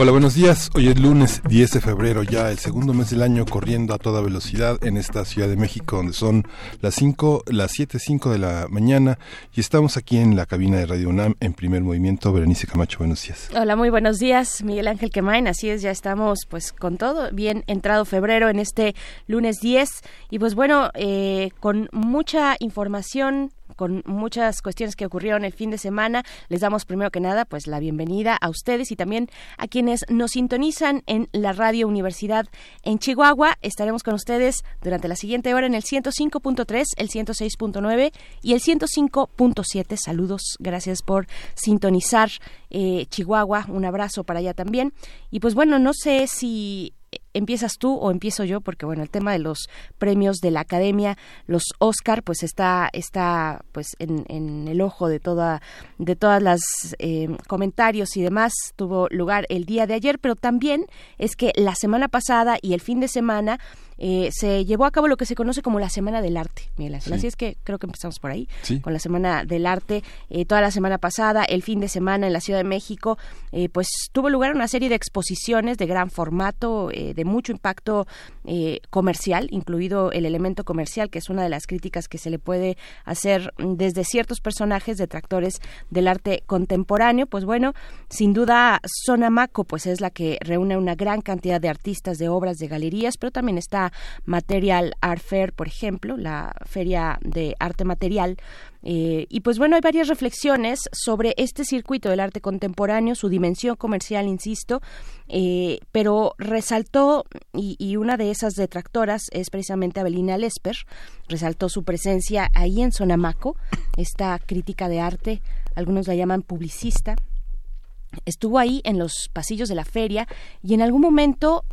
Hola, buenos días. Hoy es lunes 10 de febrero, ya el segundo mes del año corriendo a toda velocidad en esta Ciudad de México, donde son las 5, las 7, 5 de la mañana y estamos aquí en la cabina de Radio UNAM en primer movimiento. Berenice Camacho, buenos días. Hola, muy buenos días, Miguel Ángel Quemain. Así es, ya estamos pues con todo bien entrado febrero en este lunes 10 y pues bueno, eh, con mucha información con muchas cuestiones que ocurrieron el fin de semana. Les damos primero que nada pues la bienvenida a ustedes y también a quienes nos sintonizan en la Radio Universidad en Chihuahua. Estaremos con ustedes durante la siguiente hora en el 105.3, el 106.9 y el 105.7. Saludos, gracias por sintonizar eh, Chihuahua. Un abrazo para allá también. Y pues bueno, no sé si empiezas tú o empiezo yo porque bueno el tema de los premios de la academia los Oscar pues está está pues en, en el ojo de toda de todas las eh, comentarios y demás. Tuvo lugar el día de ayer pero también es que la semana pasada y el fin de semana eh, se llevó a cabo lo que se conoce como la Semana del Arte, Miguel Así es que creo que empezamos por ahí, con la Semana del Arte. Eh, toda la semana pasada, el fin de semana en la Ciudad de México, eh, pues tuvo lugar una serie de exposiciones de gran formato, de mucho impacto comercial, incluido el elemento comercial, que es una de las críticas que se le puede hacer desde ciertos personajes detractores del arte contemporáneo. Pues bueno, sin duda, Sonamaco pues es la que reúne una gran cantidad de artistas, de obras, de galerías, pero también está Material Art Fair, por ejemplo, la feria de arte material. Eh, y pues bueno, hay varias reflexiones sobre este circuito del arte contemporáneo, su dimensión comercial, insisto, eh, pero resaltó, y, una de esas detractoras es precisamente Abelina Lesper, resaltó su presencia ahí en Sonamaco, esta crítica de arte, algunos la llaman publicista, estuvo ahí en los pasillos de la feria y en algún momento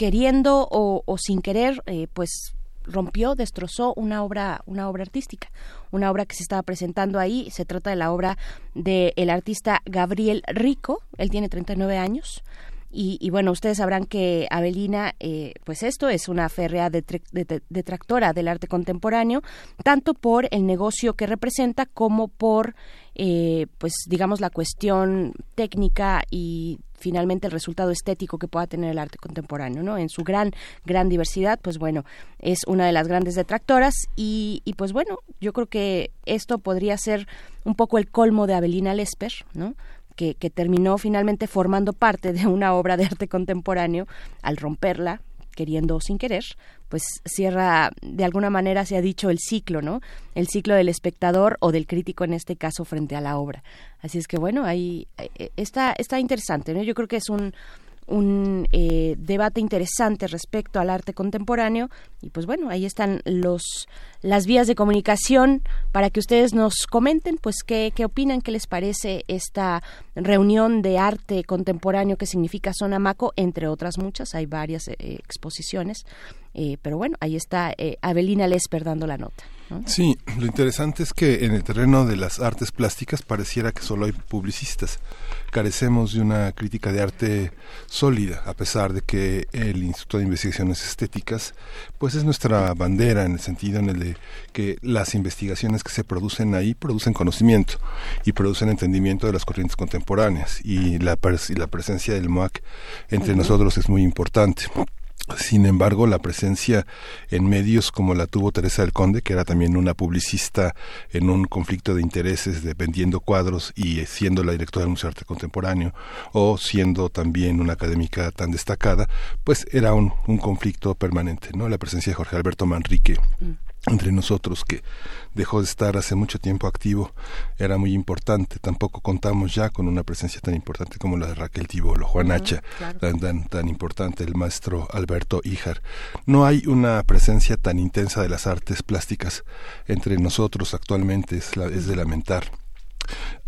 queriendo o, sin querer, eh, pues rompió, destrozó una obra, una obra artística, una obra que se estaba presentando ahí. Se trata de la obra del artista Gabriel Rico. Él tiene 39 años. Y, bueno, ustedes sabrán que Avelina, eh, pues esto es una férrea detractora del arte contemporáneo, tanto por el negocio que representa como por, eh, pues digamos, la cuestión técnica y finalmente el resultado estético que pueda tener el arte contemporáneo, ¿no? En su gran, gran diversidad, pues bueno, es una de las grandes detractoras y, y pues bueno, yo creo que esto podría ser un poco el colmo de Abelina Lesper, ¿no? Que, terminó finalmente formando parte de una obra de arte contemporáneo al romperla, queriendo o sin querer, pues cierra, de alguna manera se ha dicho el ciclo, ¿no? El ciclo del espectador o del crítico en este caso frente a la obra. Así es que bueno, ahí eh, está, está interesante, ¿no? Yo creo que es un, un eh, debate interesante respecto al arte contemporáneo. Y pues bueno ahí están los las vías de comunicación para que ustedes nos comenten pues qué, qué opinan qué les parece esta reunión de arte contemporáneo que significa Sonamaco entre otras muchas. Hay varias eh, exposiciones. Eh, pero bueno ahí está Avelina Lesper dando la nota Sí, lo interesante es que en el terreno de las artes plásticas pareciera que solo hay publicistas. Carecemos de una crítica de arte sólida, a pesar de que el Instituto de Investigaciones Estéticas, pues es nuestra bandera en el sentido en el de que las investigaciones que se producen ahí producen conocimiento y producen entendimiento de las corrientes contemporáneas y la, y la presencia del MOAC entre nosotros es muy importante. Sin embargo, la presencia en medios como la tuvo Teresa del Conde, que era también una publicista en un conflicto de intereses de vendiendo cuadros y siendo la directora del Museo de Arte Contemporáneo, o siendo también una académica tan destacada, pues era un, conflicto permanente, ¿no? La presencia de Jorge Alberto Manrique. Mm entre nosotros que dejó de estar hace mucho tiempo activo era muy importante. Tampoco contamos ya con una presencia tan importante como la de Raquel Tibolo, Juan Hacha, tan, tan, importante, el maestro Alberto Ijar. No hay una presencia tan intensa de las artes plásticas entre nosotros actualmente, es, es de lamentar.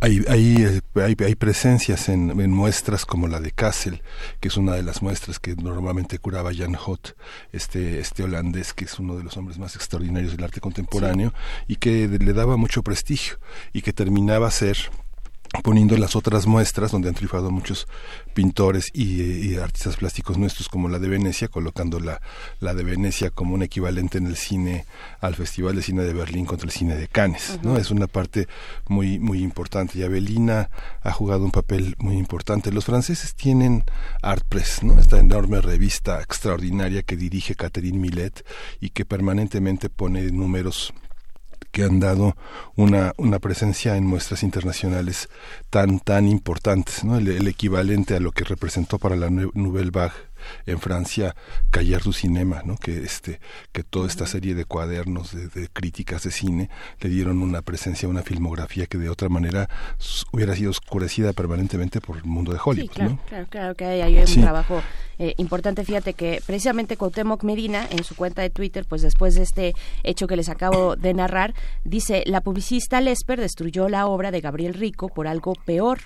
Hay, hay hay, hay presencias en, muestras como la de Kassel, que es una de las muestras que normalmente curaba Jan Hot, este, este holandés que es uno de los hombres más extraordinarios del arte contemporáneo y que le daba mucho prestigio y que terminaba ser poniendo las otras muestras donde han triunfado muchos pintores y, artistas plásticos nuestros como la de Venecia, colocando la, la de Venecia como un equivalente en el cine al Festival de Cine de Berlín contra el cine de Cannes, ¿no? Es una parte muy muy importante y Avelina ha jugado un papel muy importante. Los franceses tienen Art Press, ¿no? Esta enorme revista extraordinaria que dirige Catherine Millet y que permanentemente pone números que han dado una, una presencia en muestras internacionales tan, tan importantes, ¿no? el, equivalente a lo que representó para la Nouvelle Vague en Francia Cahiers du Cinema, ¿no? que este que toda esta serie de cuadernos de, críticas de cine le dieron una presencia, una filmografía que de otra manera hubiera sido oscurecida permanentemente por el mundo de Hollywood. claro, claro, claro, que hay, un trabajo eh, importante. Fíjate que precisamente Cuauhtémoc Medina en su cuenta de Twitter, pues después de este hecho que les acabo de narrar, dice la publicista Lesper destruyó la obra de Gabriel Rico por algo peor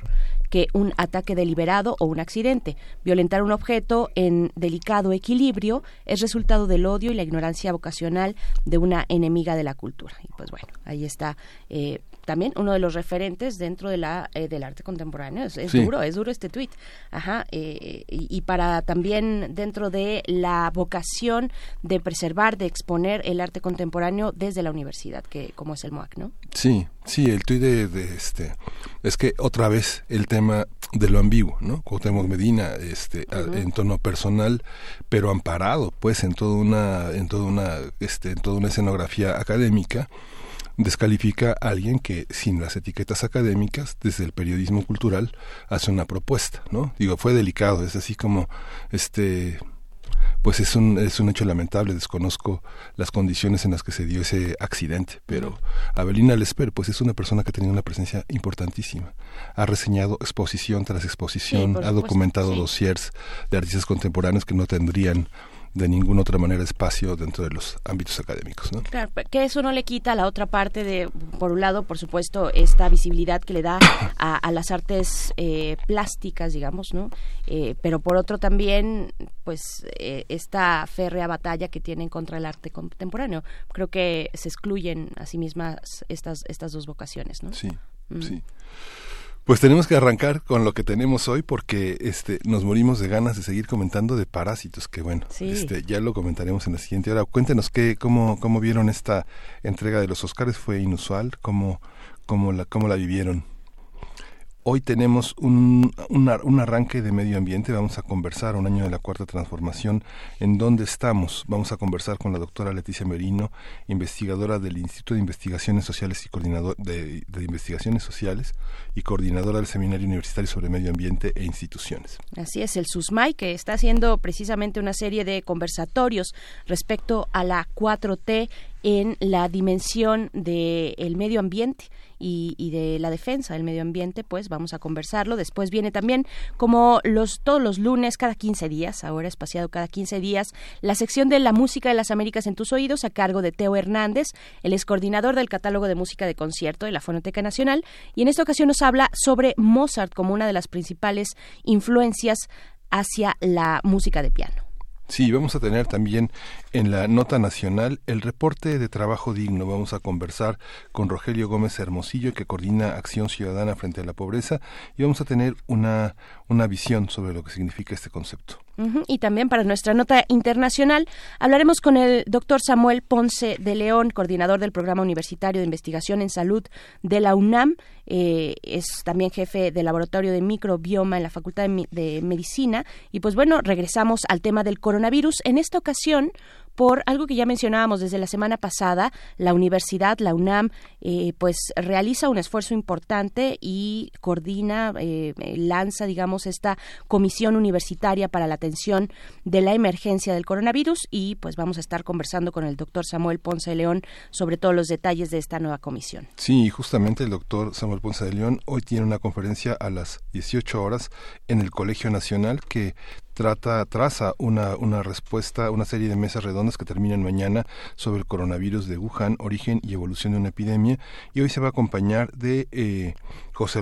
que un ataque deliberado o un accidente. Violentar un objeto en delicado equilibrio es resultado del odio y la ignorancia vocacional de una enemiga de la cultura. Y pues bueno, ahí está eh, también uno de los referentes dentro de la eh, del arte contemporáneo. Es, duro, es duro este tuit. Ajá. Eh, y, para también dentro de la vocación de preservar, de exponer el arte contemporáneo desde la universidad, que como es el MOAC, ¿no? Sí, sí, el tuit de, este es que otra vez el tema de lo ambiguo, ¿no? Cuauhtémoc Medina, este, en tono personal, pero amparado, pues, en toda una, en toda una, este, en toda una escenografía académica descalifica a alguien que sin las etiquetas académicas desde el periodismo cultural hace una propuesta, ¿no? Digo, fue delicado, es así como este pues es un, es un hecho lamentable, desconozco las condiciones en las que se dio ese accidente, pero Abelina Lesper, pues es una persona que ha tenido una presencia importantísima. Ha reseñado exposición tras exposición, ha documentado dossiers de artistas contemporáneos que no tendrían de ninguna otra manera espacio dentro de los ámbitos académicos. ¿no? Claro, que eso no le quita a la otra parte de, por un lado, por supuesto, esta visibilidad que le da a, las artes eh, plásticas, digamos, ¿no? Eh, pero por otro también, pues, eh, esta férrea batalla que tienen contra el arte contemporáneo. Creo que se excluyen a sí mismas estas, estas dos vocaciones, ¿no? Sí, mm. sí. Pues tenemos que arrancar con lo que tenemos hoy porque este nos morimos de ganas de seguir comentando de parásitos, que bueno, este ya lo comentaremos en la siguiente hora. Cuéntenos qué cómo cómo vieron esta entrega de los Oscars, fue inusual, cómo cómo la cómo la vivieron. Hoy tenemos un, un, arranque de medio ambiente, vamos a conversar un año de la cuarta transformación, en dónde estamos. Vamos a conversar con la doctora Leticia Merino, investigadora del Instituto de Investigaciones Sociales y coordinador de, de Investigaciones Sociales y coordinadora del Seminario Universitario sobre Medio Ambiente e Instituciones. Así es, el SUSMAI, que está haciendo precisamente una serie de conversatorios respecto a la 4T en la dimensión del medio ambiente y, de la defensa del medio ambiente, pues vamos a conversarlo. Después viene también, como los todos los lunes, cada 15 días, ahora espaciado cada 15 días, la sección de la música de las Américas en tus oídos a cargo de Teo Hernández, el es coordinador del catálogo de música de concierto de la Fonoteca Nacional, y en esta ocasión nos habla sobre Mozart como una de las principales influencias hacia la música de piano. Sí, vamos a tener también en la nota nacional el reporte de trabajo digno. Vamos a conversar con Rogelio Gómez Hermosillo, que coordina Acción Ciudadana frente a la pobreza, y vamos a tener una, una visión sobre lo que significa este concepto. Y también para nuestra nota internacional hablaremos con el doctor Samuel Ponce de León, coordinador del Programa Universitario de Investigación en Salud de la UNAM. Eh, es también jefe del Laboratorio de Microbioma en la Facultad de Medicina. Y pues bueno, regresamos al tema del coronavirus. En esta ocasión, por algo que ya mencionábamos desde la semana pasada, la universidad, la UNAM, eh, pues realiza un esfuerzo importante y coordina, eh, lanza, digamos, esta comisión universitaria para la atención de la emergencia del coronavirus y pues vamos a estar conversando con el doctor Samuel Ponce de León sobre todos los detalles de esta nueva comisión. Sí, justamente el doctor Samuel Ponce de León hoy tiene una conferencia a las 18 horas en el Colegio Nacional que trata, traza una, una respuesta, una serie de mesas redondas que terminan mañana sobre el coronavirus de Wuhan, origen y evolución de una epidemia, y hoy se va a acompañar de eh, José,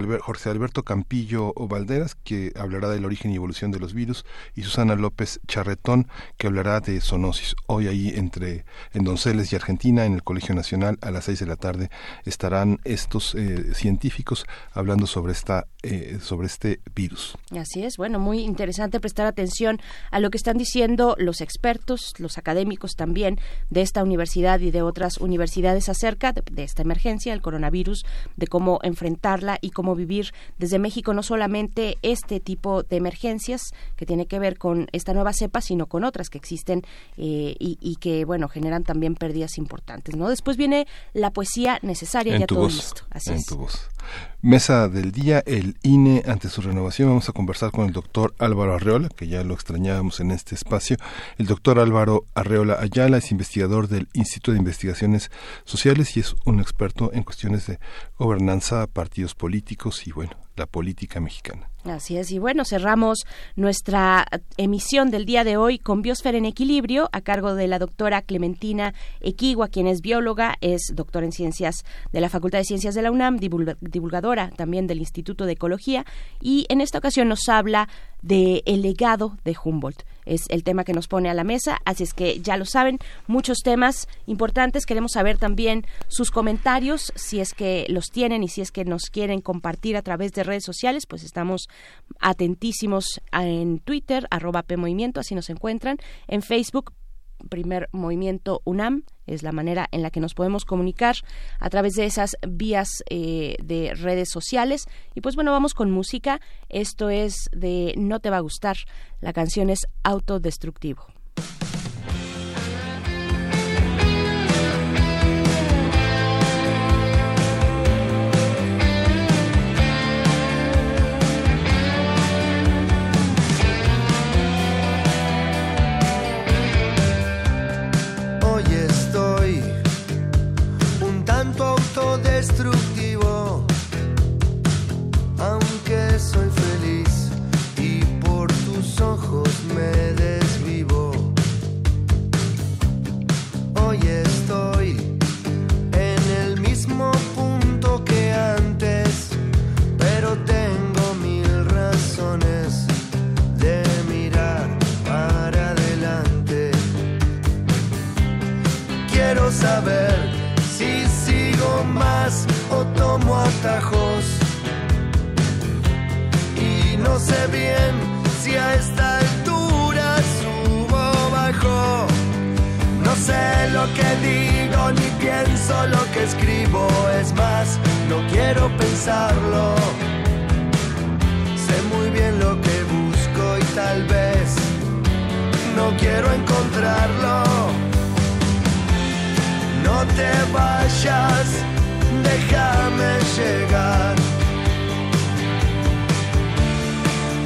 Alberto Campillo Valderas, que hablará del origen y evolución de los virus, y Susana López Charretón, que hablará de zoonosis. Hoy ahí entre en Donceles y Argentina, en el Colegio Nacional, a las seis de la tarde, estarán estos eh, científicos hablando sobre esta eh, sobre este virus. Así es, bueno, muy interesante prestar atención a lo que están diciendo los expertos, los académicos también de esta universidad y de otras universidades acerca de, esta emergencia, el coronavirus, de cómo enfrentarla y cómo vivir desde México no solamente este tipo de emergencias que tiene que ver con esta nueva cepa, sino con otras que existen eh, y, que, bueno, generan también pérdidas importantes, ¿no? Después viene la poesía necesaria, ya todo listo. Así en Tu voz. Mesa del día, el INE ante su renovación. Vamos a conversar con el doctor Álvaro Arreola, que ya lo extrañábamos en este espacio. El doctor Álvaro Arreola Ayala es investigador del Instituto de Investigaciones Sociales y es un experto en cuestiones de gobernanza, partidos políticos y, bueno, la política mexicana. Así es, y bueno, cerramos nuestra emisión del día de hoy con Biosfera en Equilibrio a cargo de la doctora Clementina Equigua, quien es bióloga, es doctora en ciencias de la Facultad de Ciencias de la UNAM, divulgadora también del Instituto de Ecología, y en esta ocasión nos habla de el legado de Humboldt. Es el tema que nos pone a la mesa, así es que ya lo saben, muchos temas importantes, queremos saber también sus comentarios, si es que los tienen y si es que nos quieren compartir a través de redes sociales, pues estamos atentísimos en Twitter, arroba PMovimiento, así nos encuentran, en Facebook, primer movimiento UNAM, es la manera en la que nos podemos comunicar a través de esas vías eh, de redes sociales. Y pues bueno, vamos con música. Esto es de No te va a gustar. La canción es Autodestructivo. Saber si sigo más o tomo atajos. Y no sé bien si a esta altura subo o bajo. No sé lo que digo ni pienso lo que escribo. Es más, no quiero pensarlo. Sé muy bien lo que busco y tal vez no quiero encontrarlo no te vayas, déjame llegar.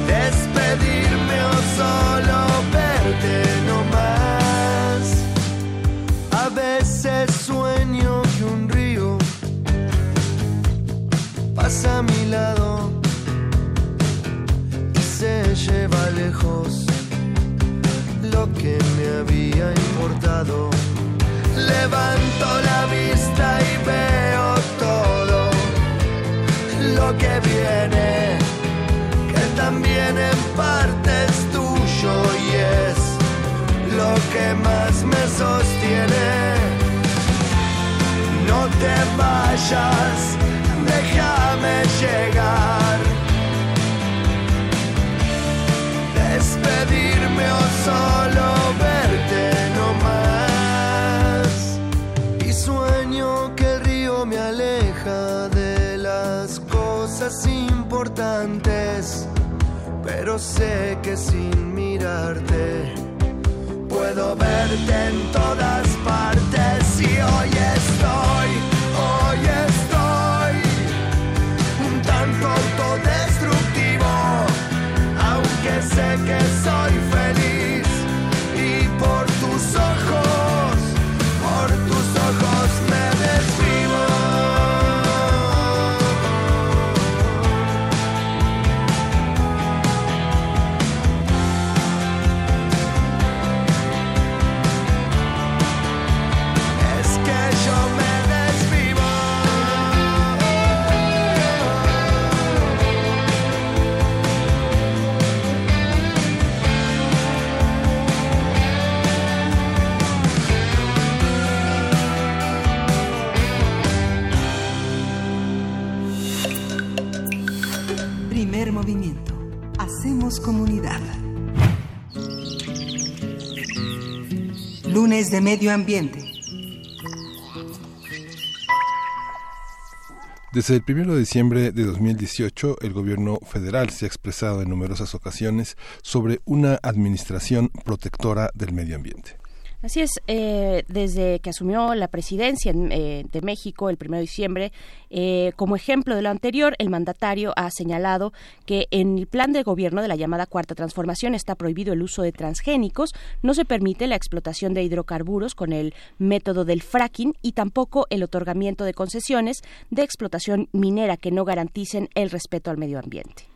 Despedirme o solo verte no más. A veces sueño que un río pasa a mi lado y se lleva lejos lo que me había importado. Levanto la vista y veo todo lo que viene, que también en parte es tuyo y es lo que más me sostiene. No te vayas, déjame llegar. Despedirme o solo verte importantes, pero sé que sin mirarte puedo verte en todas partes y hoy estoy, comunidad. Lunes de Medio Ambiente. Desde el 1 de diciembre de 2018, el gobierno federal se ha expresado en numerosas ocasiones sobre una administración protectora del medio ambiente. Así es, eh, desde que asumió la presidencia eh, de México el 1 de diciembre, eh, como ejemplo de lo anterior, el mandatario ha señalado que en el plan de gobierno de la llamada Cuarta Transformación está prohibido el uso de transgénicos, no se permite la explotación de hidrocarburos con el método del fracking y tampoco el otorgamiento de concesiones de explotación minera que no garanticen el respeto al medio ambiente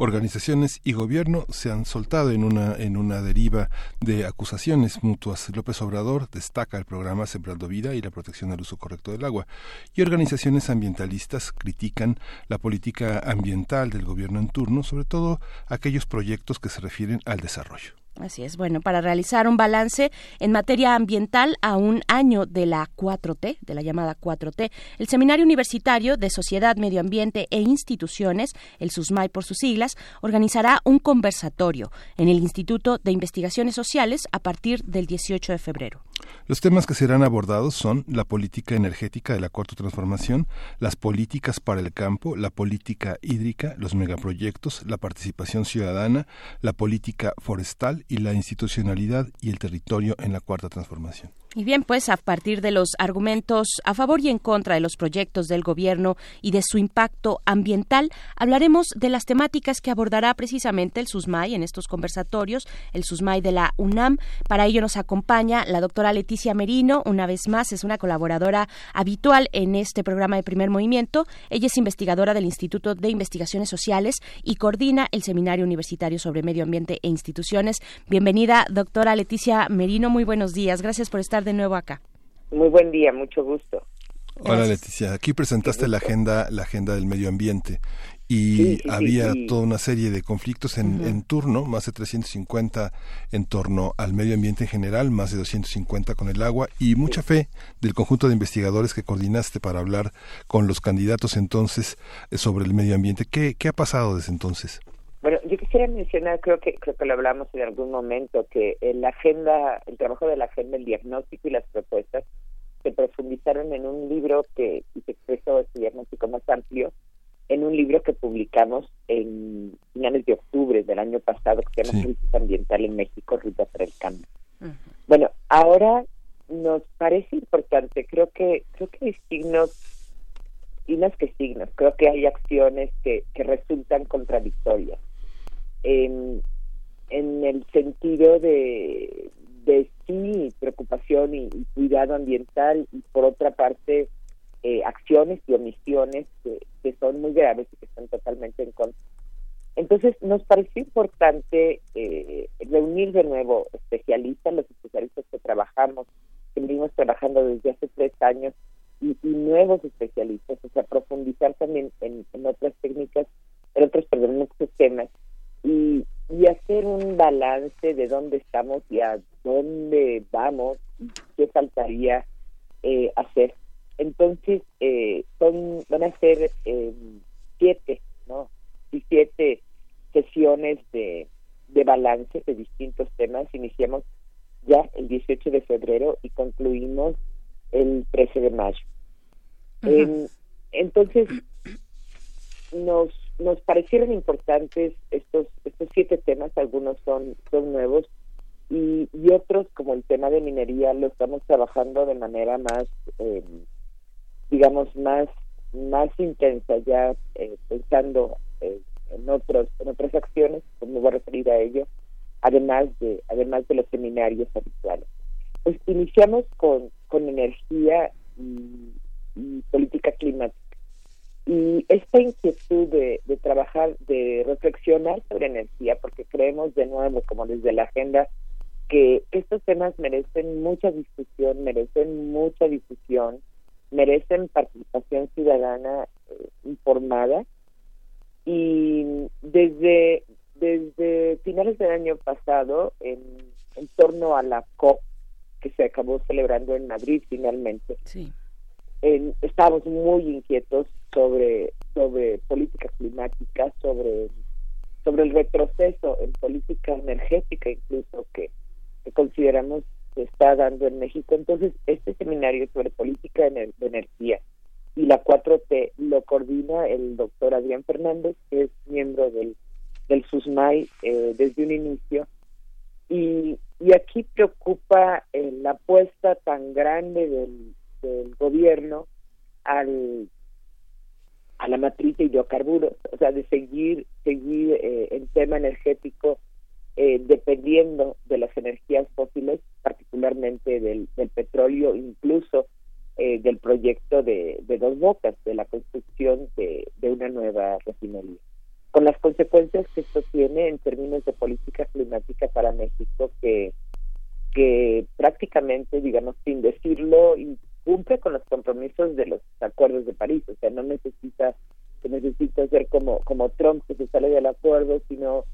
organizaciones y gobierno se han soltado en una, en una deriva de acusaciones mutuas. López Obrador destaca el programa Sembrando Vida y la protección al uso correcto del agua. Y organizaciones ambientalistas critican la política ambiental del gobierno en turno, sobre todo aquellos proyectos que se refieren al desarrollo. Así es, bueno, para realizar un balance en materia ambiental a un año de la 4T, de la llamada 4T, el Seminario Universitario de Sociedad, Medio Ambiente e Instituciones, el SUSMAI por sus siglas, organizará un conversatorio en el Instituto de Investigaciones Sociales a partir del 18 de febrero. Los temas que serán abordados son la política energética de la cuarta transformación, las políticas para el campo, la política hídrica, los megaproyectos, la participación ciudadana, la política forestal y la institucionalidad y el territorio en la cuarta transformación. Y bien, pues a partir de los argumentos a favor y en contra de los proyectos del gobierno y de su impacto ambiental, hablaremos de las temáticas que abordará precisamente el SUSMAI en estos conversatorios, el SUSMAI de la UNAM. Para ello nos acompaña la doctora Leticia Merino, una vez más es una colaboradora habitual en este programa de primer movimiento. Ella es investigadora del Instituto de Investigaciones Sociales y coordina el Seminario Universitario sobre Medio Ambiente e Instituciones. Bienvenida, doctora Leticia Merino, muy buenos días. Gracias por estar de nuevo acá. Muy buen día, mucho gusto. Hola Leticia, aquí presentaste la agenda, la agenda del medio ambiente y había toda una serie de conflictos en, turno, más de 350 en torno al medio ambiente en general, más de 250 con el agua y mucha fe del conjunto de investigadores que coordinaste para hablar con los candidatos entonces eh, sobre el medio ambiente. ¿Qué, qué ha pasado desde entonces? Bueno, yo quisiera mencionar, creo que creo que lo hablamos en algún momento, que la agenda, el trabajo de la agenda, el diagnóstico y las propuestas se profundizaron en un libro que se expresó este diagnóstico más amplio, en un libro que publicamos en finales de octubre del año pasado, que se llama Crisis Ambiental en México, Ruta para el Cambio. Bueno, ahora nos parece importante, creo que creo que hay signos y más que signos, creo que hay acciones que, que resultan contradictorias en, el sentido de, de sí preocupación y, cuidado ambiental y por otra parte eh, acciones y omisiones que, son muy graves y que están totalmente en contra. Entonces nos pareció importante eh, reunir de nuevo especialistas, los especialistas que trabajamos, que venimos trabajando desde hace tres años, y, nuevos especialistas, o sea, profundizar también en, en otras técnicas, en otros, perdón, en otros temas y, y hacer un balance de dónde estamos y a dónde vamos qué faltaría eh, hacer. Entonces, eh, son van a ser eh, siete, ¿no? Y siete sesiones de, de balance de distintos temas. Iniciamos ya el 18 de febrero y concluimos el 13 de mayo. entonces, nos nos parecieron importantes estos estos siete temas algunos son son nuevos y, otros como el tema de minería lo estamos trabajando de manera más eh, digamos más más intensa ya eh, pensando eh, en otros en otras acciones pues me voy a referir a ello además de además de los seminarios habituales. Pues iniciamos con con energía y política climática y esta inquietud de, trabajar, de reflexionar sobre energía, porque creemos de nuevo, como desde la agenda, que estos temas merecen mucha discusión, merecen mucha difusión, merecen participación ciudadana eh, informada. Y desde, desde finales del año pasado, en, en torno a la COP, que se acabó celebrando en Madrid finalmente, sí estábamos muy inquietos sobre sobre política climática, sobre sobre el retroceso en política energética incluso que, consideramos se está dando en México. Entonces, este seminario sobre política de, energía y la 4T lo coordina el doctor Adrián Fernández, que es miembro del, del SUSMAI eh, desde un inicio. Y, y aquí preocupa eh, la apuesta tan grande del, del gobierno al a la matriz de hidrocarburos, o sea, de seguir seguir eh, el tema energético eh, dependiendo de las energías fósiles, particularmente del, petróleo, incluso eh, del proyecto de, dos bocas, de la construcción de, una nueva refinería. Con las consecuencias que esto tiene en términos de política climática para México, que, que prácticamente, digamos, sin decirlo, cumple con los compromisos de los acuerdos de París, o sea, no necesita que necesita ser como como Trump que se sale del acuerdo, sino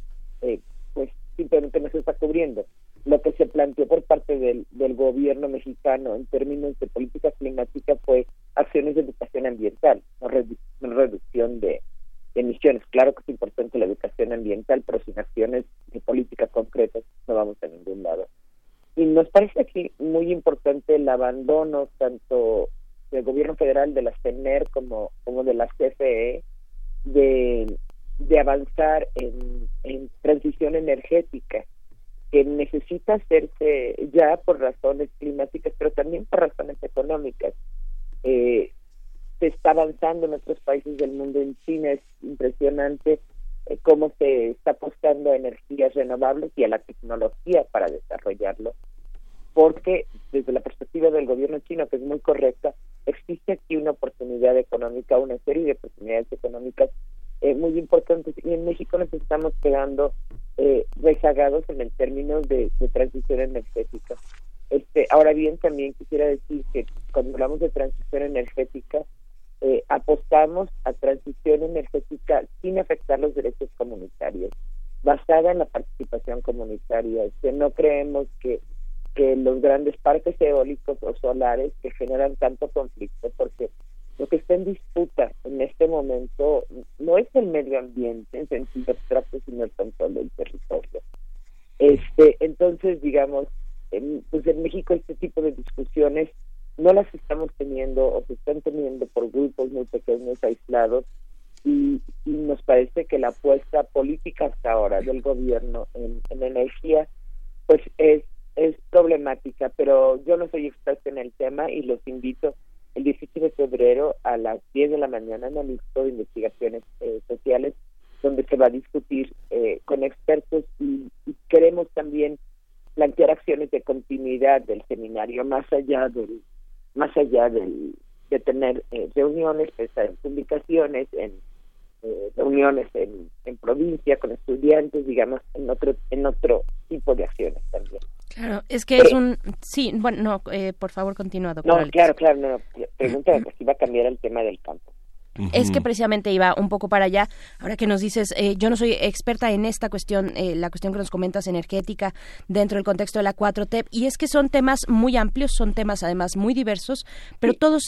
eh, pues simplemente no se está cubriendo. Lo que se planteó por parte del, del gobierno mexicano en términos de política climática fue acciones de educación ambiental, no, reducción de, emisiones. Claro que es importante la educación ambiental, pero sin acciones de políticas concretas no vamos a ningún lado. Y nos parece aquí muy importante el abandono tanto del gobierno federal, de la CENER como, como de la CFE, de, de avanzar en, en transición energética, que necesita hacerse ya por razones climáticas, pero también por razones económicas. Eh, se está avanzando en otros países del mundo, en China es impresionante eh, cómo se está apostando a energías renovables y a la tecnología para desarrollarlo, porque desde la perspectiva del gobierno chino, que es muy correcta, existe aquí una oportunidad económica, una serie de oportunidades económicas eh, muy importantes y en México nos estamos quedando eh, rezagados en el término de, transición energética. Este, ahora bien, también quisiera decir que cuando hablamos de transición energética, eh, apostamos a transición energética sin afectar los derechos comunitarios, basada en la participación comunitaria. Este, no creemos que, que los grandes parques eólicos o solares que generan tanto conflicto, porque lo que está en disputa en este momento no es el medio ambiente en sentido abstracto, sino el control del territorio. Este, entonces, digamos, en, pues en México este tipo de discusiones no las estamos teniendo o se están teniendo por grupos muy pequeños, aislados, y, nos parece que la apuesta política hasta ahora del gobierno en, en energía, pues es, es problemática, pero yo no soy experta en el tema y los invito el 17 de febrero a las 10 de la mañana en el Instituto de Investigaciones eh, Sociales, donde se va a discutir eh, con expertos y, queremos también plantear acciones de continuidad del seminario más allá del más allá del, de tener eh, reuniones, pensar en publicaciones, en reuniones en, en provincia con estudiantes, digamos, en otro en otro tipo de acciones también. Claro, es que es un... Sí, bueno, no, eh, por favor, continúa, doctor. No, claro, claro, no, pregunta si va a cambiar el tema del campo. Es que precisamente iba un poco para allá. Ahora que nos dices, eh, yo no soy experta en esta cuestión, eh, la cuestión que nos comentas energética dentro del contexto de la 4T, y es que son temas muy amplios, son temas además muy diversos, pero todos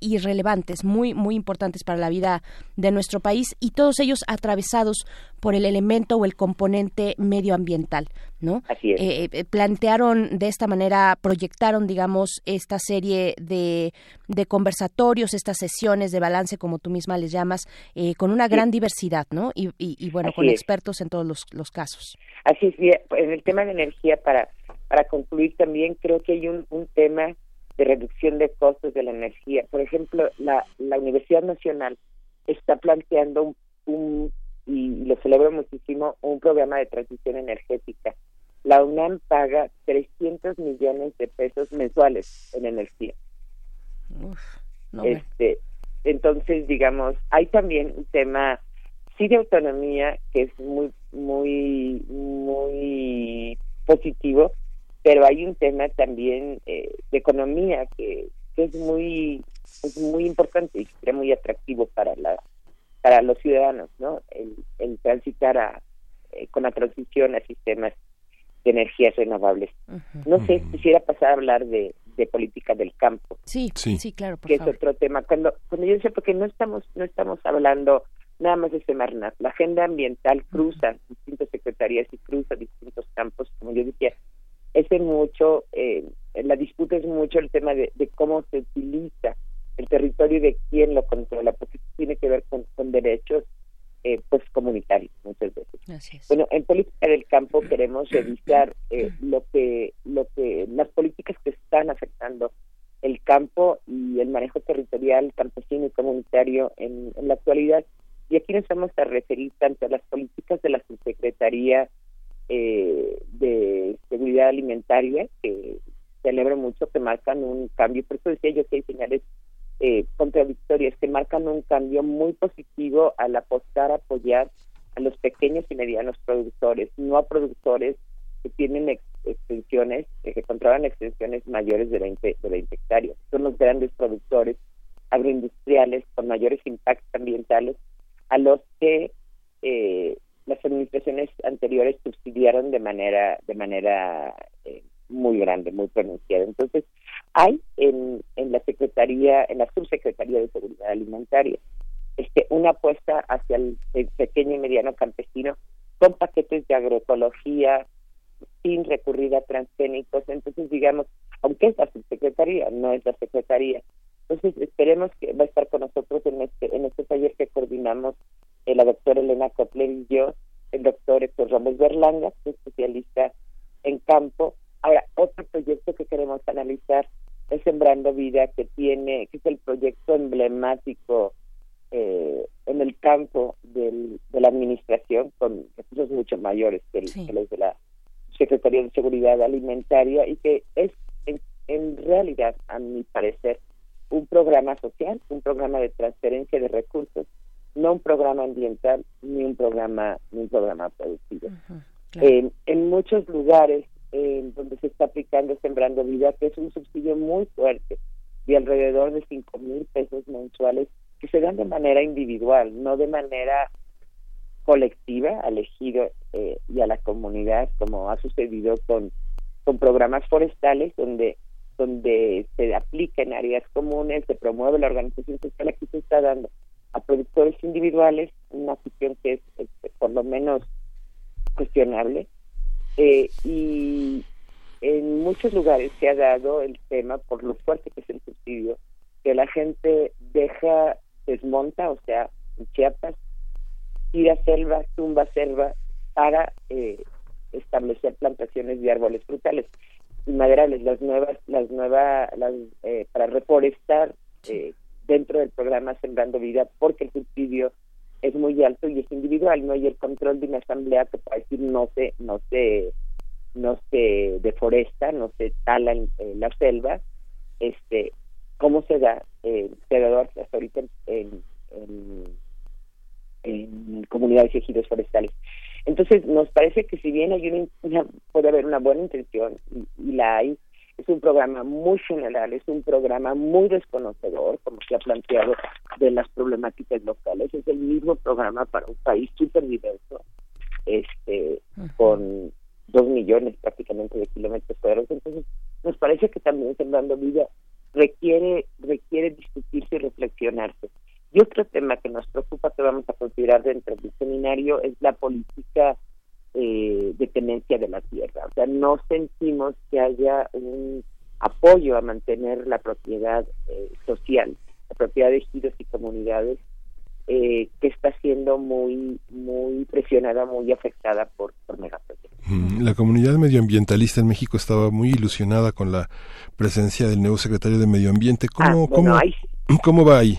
irrelevantes, muy, muy importantes para la vida de nuestro país y todos ellos atravesados por el elemento o el componente medioambiental. ¿No? Así es. Eh, eh, plantearon de esta manera, proyectaron, digamos, esta serie de, de, conversatorios, estas sesiones de balance, como tú misma les llamas, eh, con una gran diversidad, ¿no? Y, y, bueno, con expertos en todos los, los, casos. Así es, en el tema de energía, para, para concluir también, creo que hay un, un tema de reducción de costos de la energía. Por ejemplo, la, la Universidad Nacional está planteando un, un y lo celebro muchísimo, un programa de transición energética la UNAM paga 300 millones de pesos mensuales en energía. este, entonces, digamos, hay también un tema sí de autonomía que es muy muy muy positivo, pero hay un tema también eh, de economía que, es muy es muy importante y sería muy atractivo para la para los ciudadanos, ¿no? El, el transitar a, eh, con la transición a sistemas de energías renovables. No sé, quisiera pasar a hablar de, de política del campo. Sí, sí, claro, que es otro tema. Cuando cuando yo decía porque no estamos no estamos hablando nada más es Semarnat. La agenda ambiental cruza distintas secretarías y cruza distintos campos, como yo decía, es en mucho, eh, la disputa es mucho el tema de, cómo se utiliza el territorio y de quién lo controla, porque tiene que ver con, derechos eh, pues comunitarios muchas veces. Bueno, en política del campo queremos revisar eh, lo que lo que las políticas que están afectando el campo y el manejo territorial campesino y comunitario en, en la actualidad. Y aquí nos vamos a referir tanto a las políticas de la subsecretaría eh, de seguridad alimentaria que celebro mucho que marcan un cambio por eso decía yo que hay señales eh, contradictorias que marcan un cambio muy positivo al apostar a apoyar a los pequeños y medianos productores no a productores que tienen extensiones que controlan extensiones mayores de 20 de 20 hectáreas. Son los grandes productores agroindustriales con mayores impactos ambientales a los que eh, las administraciones anteriores subsidiaron de manera de manera eh, muy grande, muy pronunciada. Entonces, hay en, en la Secretaría, en la Subsecretaría de Seguridad Alimentaria, este, una apuesta hacia el, pequeño y mediano campesino con paquetes de agroecología sin recurrir a transgénicos. Entonces, digamos, aunque es la subsecretaría, no es la secretaría. Entonces, esperemos que va a estar con nosotros en este, en este taller que coordinamos la doctora Elena Copler y yo, el doctor Héctor Ramos Berlanga, especialista en campo. Ahora, otro proyecto que queremos analizar es Sembrando Vida, que tiene, que es el proyecto emblemático eh, en el campo del, de la administración, con recursos mucho mayores que, los de la Secretaría de Seguridad Alimentaria, y que es en realidad, a mi parecer, un programa social, un programa de transferencia de recursos no un programa ambiental ni un programa ni un programa productivo. en muchos lugares en donde se está aplicando Sembrando Vida, que es un subsidio muy fuerte, de alrededor de cinco mil pesos mensuales, que se dan de manera individual, no de manera colectiva al ejido eh, y a la comunidad, como ha sucedido con, con programas forestales, donde donde se aplica en áreas comunes, se promueve la organización social, aquí se está dando a productores individuales, una cuestión que es, por lo menos cuestionable. Eh, y en muchos lugares se ha dado el tema, por lo fuerte que es el subsidio, que la gente deja, desmonta, o sea, en Chiapas, tira selva, tumba selva para eh, establecer plantaciones de árboles frutales y maderables, las nuevas, las nuevas, las, eh, para reforestar eh, dentro del programa Sembrando Vida porque el subsidio es muy alto y es individual, no hay el control de una asamblea que para decir no se, no se, no se deforesta, no se tala en, la selva, este, cómo se da, eh, se hasta ahorita en, en, en comunidades y ejidos forestales. Entonces, nos parece que si bien hay una, puede haber una buena intención, y la hay, es un programa muy general, es un programa muy desconocedor, como se ha planteado, de las problemáticas locales. Es el mismo programa para un país súper diverso, este, con dos millones prácticamente de kilómetros cuadrados. Entonces, nos parece que también Sembrando Vida requiere, requiere discutirse y reflexionarse. Y otro tema que nos preocupa que vamos a considerar dentro del seminario es la política eh, de tenencia de la tierra. O sea, no sentimos que haya un apoyo a mantener la propiedad eh, social, la propiedad de ejidos y comunidades eh, que está siendo muy muy presionada, muy afectada por, por megaproyectos. Mm, la comunidad medioambientalista en México estaba muy ilusionada con la presencia del nuevo secretario de Medio Ambiente. ¿Cómo, ah, cómo, ¿cómo va ahí?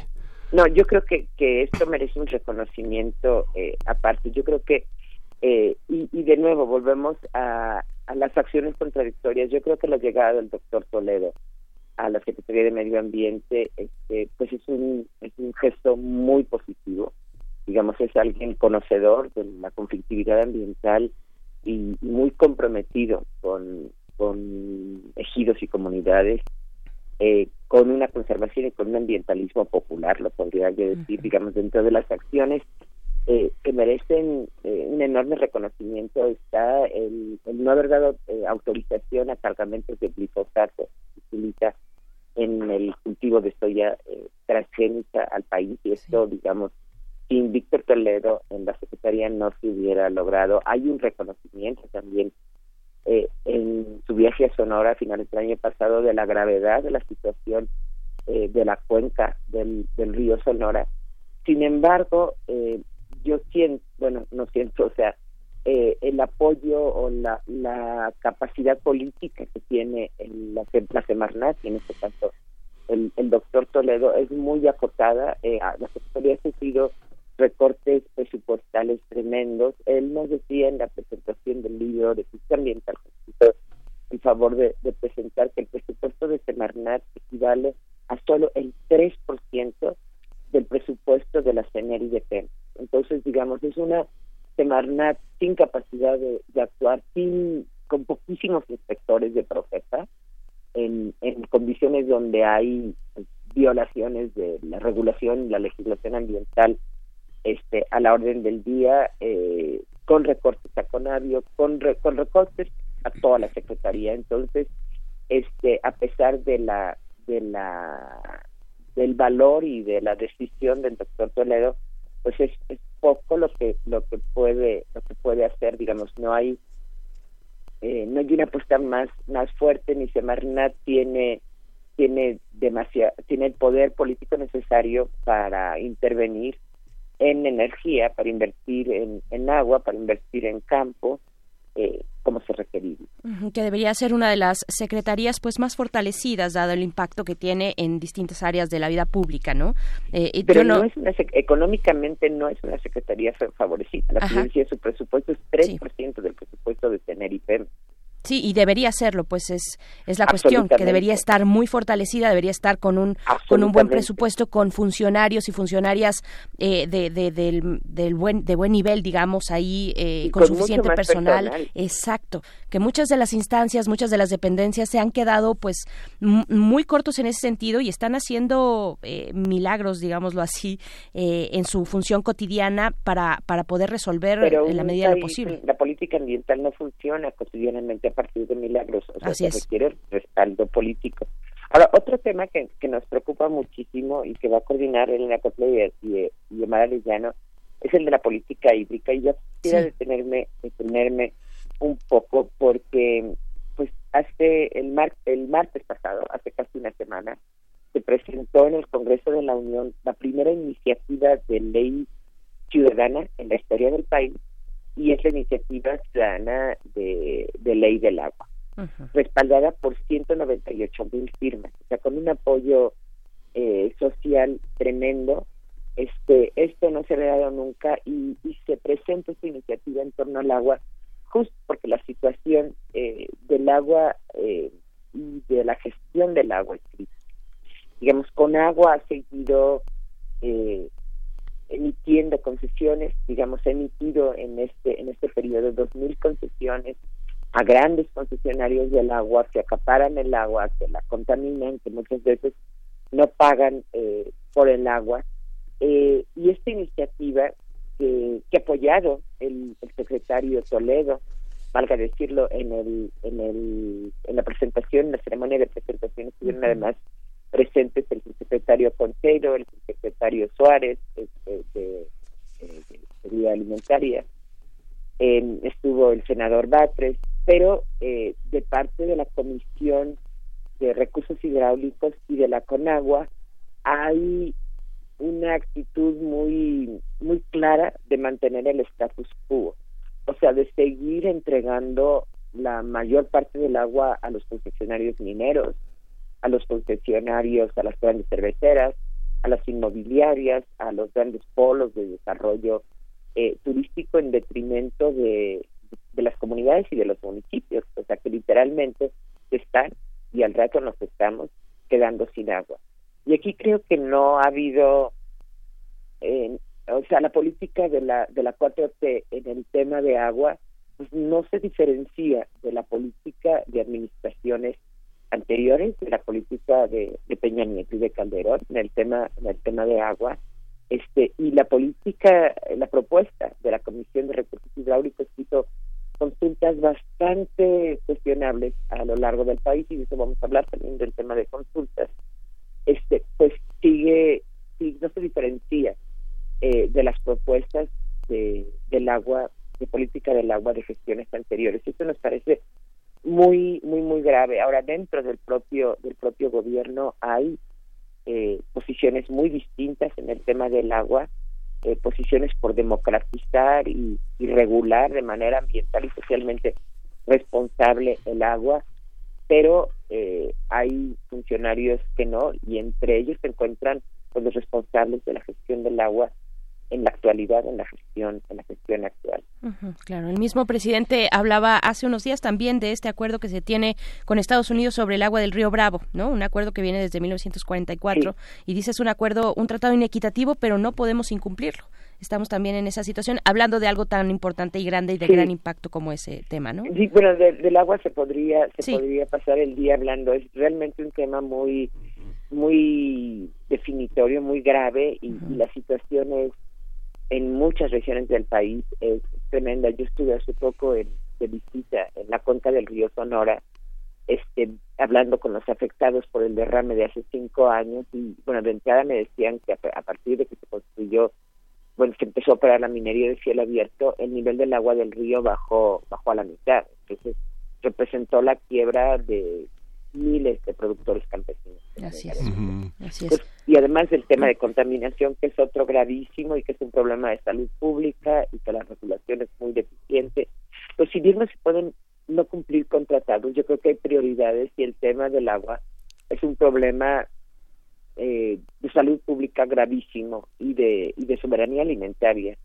No, yo creo que, que esto merece un reconocimiento aparte. Yo creo que eh, y, de nuevo, volvemos a, las acciones contradictorias. Yo creo que la llegada del doctor Toledo a la Secretaría de Medio Ambiente, este, pues es un, es un gesto muy positivo. Digamos, es alguien conocedor de la conflictividad ambiental y, muy comprometido con, con ejidos y comunidades, eh, con una conservación y con un ambientalismo popular, lo podría yo decir, digamos, dentro de las acciones eh, que merecen eh, un enorme reconocimiento está el, no haber dado eh, autorización a cargamentos de glifosato que se utiliza en el cultivo de soya transgénica al país y esto digamos sin Víctor Toledo en la Secretaría no se hubiera logrado. Hay un reconocimiento también eh, en su viaje a Sonora a finales del año pasado de la gravedad de la situación eh, de la cuenca del, río Sonora. Sin embargo, eh, yo siento, bueno, no siento, o sea, el apoyo o la, la capacidad política que tiene la, la Semarnat, y en este caso el, el doctor Toledo, es muy acotada. la Secretaría ha sufrido recortes presupuestales tremendos. Él nos decía en la presentación del libro de justicia ambiental en favor de, presentar que el presupuesto de Semarnat equivale a solo el 3% del presupuesto de la CENER y de PEN. Entonces, digamos, es una Semarnat sin capacidad de, actuar, sin con poquísimos inspectores de profeta, en, en condiciones donde hay violaciones de la regulación y la legislación ambiental este, a la orden del día, eh, con recortes a Conavio, con, con recortes a toda la Secretaría. Entonces, este, a pesar de la, de la, del valor y de la decisión del doctor Toledo, pues es, poco lo que, lo que puede, lo que puede hacer, digamos, no hay, eh, no hay una apuesta más, más fuerte, ni Semarnat tiene tiene demasiado, tiene el poder político necesario para intervenir en energía, para invertir en, agua, para invertir en campo, eh, como se requería. Que debería ser una de las secretarías pues más fortalecidas, dado el impacto que tiene en distintas áreas de la vida pública, ¿no? Eh, Pero no, es económicamente no es una secretaría favorecida. La de su presupuesto es 3% del presupuesto de Tenerife. Sí, y debería serlo, pues es, es la cuestión, que debería estar muy fortalecida, debería estar con un, con un buen presupuesto, con funcionarios y funcionarias eh, de, de, del, del, buen, de buen nivel, digamos, ahí, eh, con, suficiente personal. Exacto, que muchas de las instancias, muchas de las dependencias se han quedado pues muy cortos en ese sentido y están haciendo eh, milagros, digámoslo así, en su función cotidiana para, para poder resolver en la medida de lo posible. La política ambiental no funciona cotidianamente partir de milagros, o sea, se requiere respaldo político. Ahora, otro tema que, que nos preocupa muchísimo y que va a coordinar Elena Cotle y, y, y Omar es el de la política hídrica. Y yo quisiera detenerme, detenerme un poco porque pues hace el, mar, el martes pasado, hace casi una semana, se presentó en el Congreso de la Unión la primera iniciativa de ley ciudadana en la historia del país y es la iniciativa ciudadana de, ley del agua, respaldada por 198 mil firmas, o sea, con un apoyo eh, social tremendo. Este, esto no se ha dado nunca y, se presenta esta iniciativa en torno al agua justo porque la situación eh, del agua eh, y de la gestión del agua es crítica. Digamos, con agua ha seguido eh, emitiendo concesiones, digamos, ha emitido en este en este periodo dos mil concesiones a grandes concesionarios del agua que acaparan el agua, que la contaminan, que muchas veces no pagan eh, por el agua. Eh, y esta iniciativa que, que ha apoyado el, secretario Toledo, valga decirlo, en el, en el en la presentación, en la ceremonia de presentación estuvieron además presentes el secretario Conceiro, el secretario Suárez este, de, de, Alimentaria, estuvo el senador Batres, pero eh, de parte de la Comisión de Recursos Hidráulicos y de la Conagua hay una actitud muy muy clara de mantener el status quo, o sea, de seguir entregando la mayor parte del agua a los concesionarios mineros, a los concesionarios, a las grandes cerveceras, a las inmobiliarias, a los grandes polos de desarrollo eh, turístico en detrimento de, las comunidades y de los municipios, o sea que literalmente están y al rato nos estamos quedando sin agua. Y aquí creo que no ha habido, eh, o sea, la política de la de la 4T en el tema de agua pues no se diferencia de la política de administraciones anteriores de la política de, Peña Nieto y de Calderón en el tema en el tema de agua este y la política la propuesta de la Comisión de Recursos Hidráulicos hizo consultas bastante cuestionables a lo largo del país y de eso vamos a hablar también del tema de consultas este pues sigue, no se diferencia eh, de las propuestas de, del agua, de política del agua de gestiones anteriores. Esto nos parece muy, muy, muy grave. Ahora, dentro del propio, del propio gobierno hay eh, posiciones muy distintas en el tema del agua, eh, posiciones por democratizar y, regular de manera ambiental y socialmente responsable el agua, pero eh, hay funcionarios que no, y entre ellos se encuentran pues, los responsables de la gestión del agua en la actualidad, en la gestión, en la gestión actual. claro, el mismo presidente hablaba hace unos días también de este acuerdo que se tiene con Estados Unidos sobre el agua del río Bravo, ¿no? Un acuerdo que viene desde 1944 y dice es un acuerdo, un tratado inequitativo, pero no podemos incumplirlo. Estamos también en esa situación, hablando de algo tan importante y grande y de gran impacto como ese tema, ¿no? Sí, bueno, del agua se podría se podría pasar el día hablando. Es realmente un tema muy muy definitorio, muy grave y la situación es en muchas regiones del país es tremenda. Yo estuve hace poco en, de visita en la cuenca del río Sonora, este, hablando con los afectados por el derrame de hace cinco años y bueno, de entrada me decían que a, partir de que se construyó, bueno, se empezó a operar la minería de cielo abierto, el nivel del agua del río bajó, bajó a la mitad. Entonces representó la quiebra de miles de productores campesinos. Así es. Pues, y además del tema de contaminación, que es otro gravísimo y que es un problema de salud pública y que la regulación es muy deficiente, pues si bien no se pueden no cumplir con tratados, yo creo que hay prioridades y el tema del agua es un problema eh, de salud pública gravísimo y de y de soberanía alimentaria.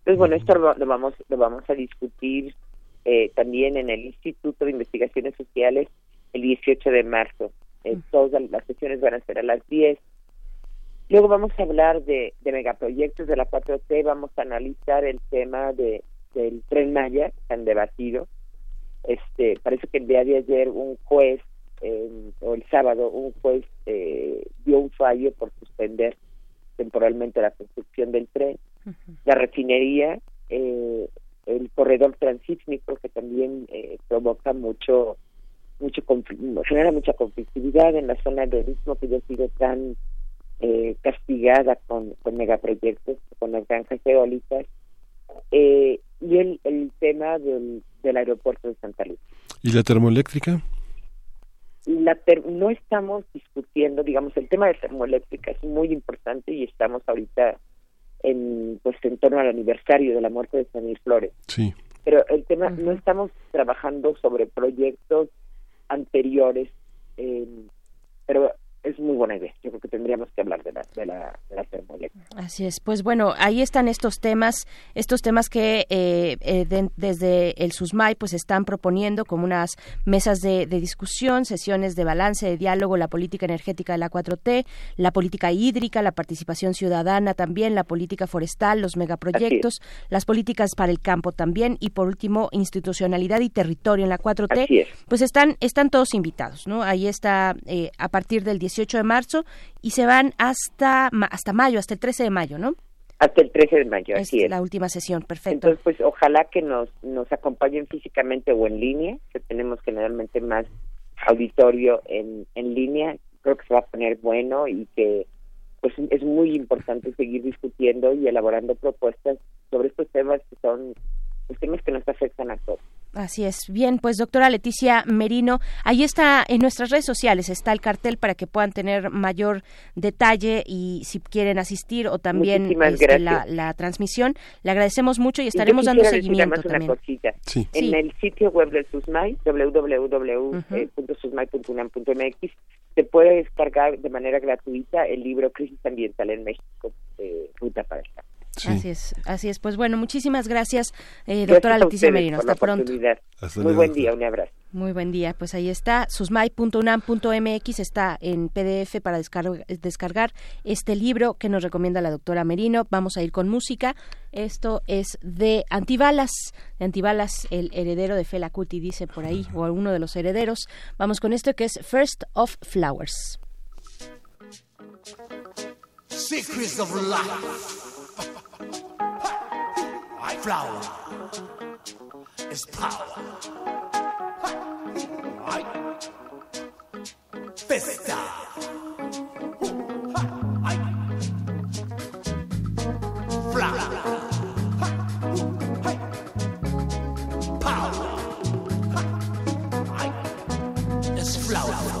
Entonces, bueno, esto lo, vamos lo vamos a discutir eh, también en el Instituto de Investigaciones Sociales el 18 de marzo. Eh, todas las sesiones van a ser a las 10. Luego vamos a hablar de, de megaproyectos de la 4T, vamos a analizar el tema de del Tren Maya, tan debatido. Este, parece que el día de ayer un juez, o el sábado, un juez eh, dio un fallo por suspender temporalmente la construcción del tren, la refinería, eh, el corredor transísmico que también eh, provoca mucho mucho genera mucha conflictividad en la zona del istmo que ya ha sido tan eh, castigada con, con megaproyectos, con las granjas eólicas, eh, y el, el tema del, del aeropuerto de Santa Lucía. ¿Y la termoeléctrica? La no estamos discutiendo, digamos, el tema de termoeléctrica es muy importante y estamos ahorita en pues en torno al aniversario de la muerte de San Flores. Sí. Pero el tema, no estamos trabajando sobre proyectos anteriores, eh, pero es muy buena idea. Yo creo que tendríamos que hablar de la, de la, termoeléctrica. Así es. Pues bueno, ahí están estos temas, estos temas que eh, eh, desde el SUSMAI pues están proponiendo como unas mesas de, discusión, sesiones de balance, de diálogo, la política energética de la 4T, la política hídrica, la participación ciudadana también, la política forestal, los megaproyectos, las políticas para el campo también y por último institucionalidad y territorio en la 4T. Pues están están todos invitados, ¿no? Ahí está eh, a partir del 18 de marzo y se van hasta hasta mayo, hasta el 13 de mayo, ¿no? Hasta el 13 de mayo, así es. La última sesión, perfecto. Entonces, pues ojalá que nos, nos acompañen físicamente o en línea, que tenemos generalmente más auditorio en, en línea. Creo que se va a poner bueno y que pues es muy importante seguir discutiendo y elaborando propuestas sobre estos temas que son los temas que nos afectan a todos. Así es. Bien, pues doctora Leticia Merino, ahí está en nuestras redes sociales, está el cartel para que puedan tener mayor detalle y si quieren asistir o también este, la, transmisión. Le agradecemos mucho y estaremos dando seguimiento también. En el sitio web del SUSMAI, www.susmai.unam.mx, se puede descargar de manera gratuita el libro Crisis Ambiental en México, eh, Ruta para el Así es, así es. Pues bueno, muchísimas gracias, eh, doctora Leticia Merino. Hasta pronto. Muy buen día, un abrazo. Muy buen día. Pues ahí está, susmai.unam.mx está en PDF para descargar, este libro que nos recomienda la doctora Merino. Vamos a ir con música. Esto es de Antibalas, de Antibalas, el heredero de Fela Kuti, dice por ahí, o uno de los herederos. Vamos con esto que es First of Flowers. Secrets of Life. Flower is power. Festa. Flower. Power is flower.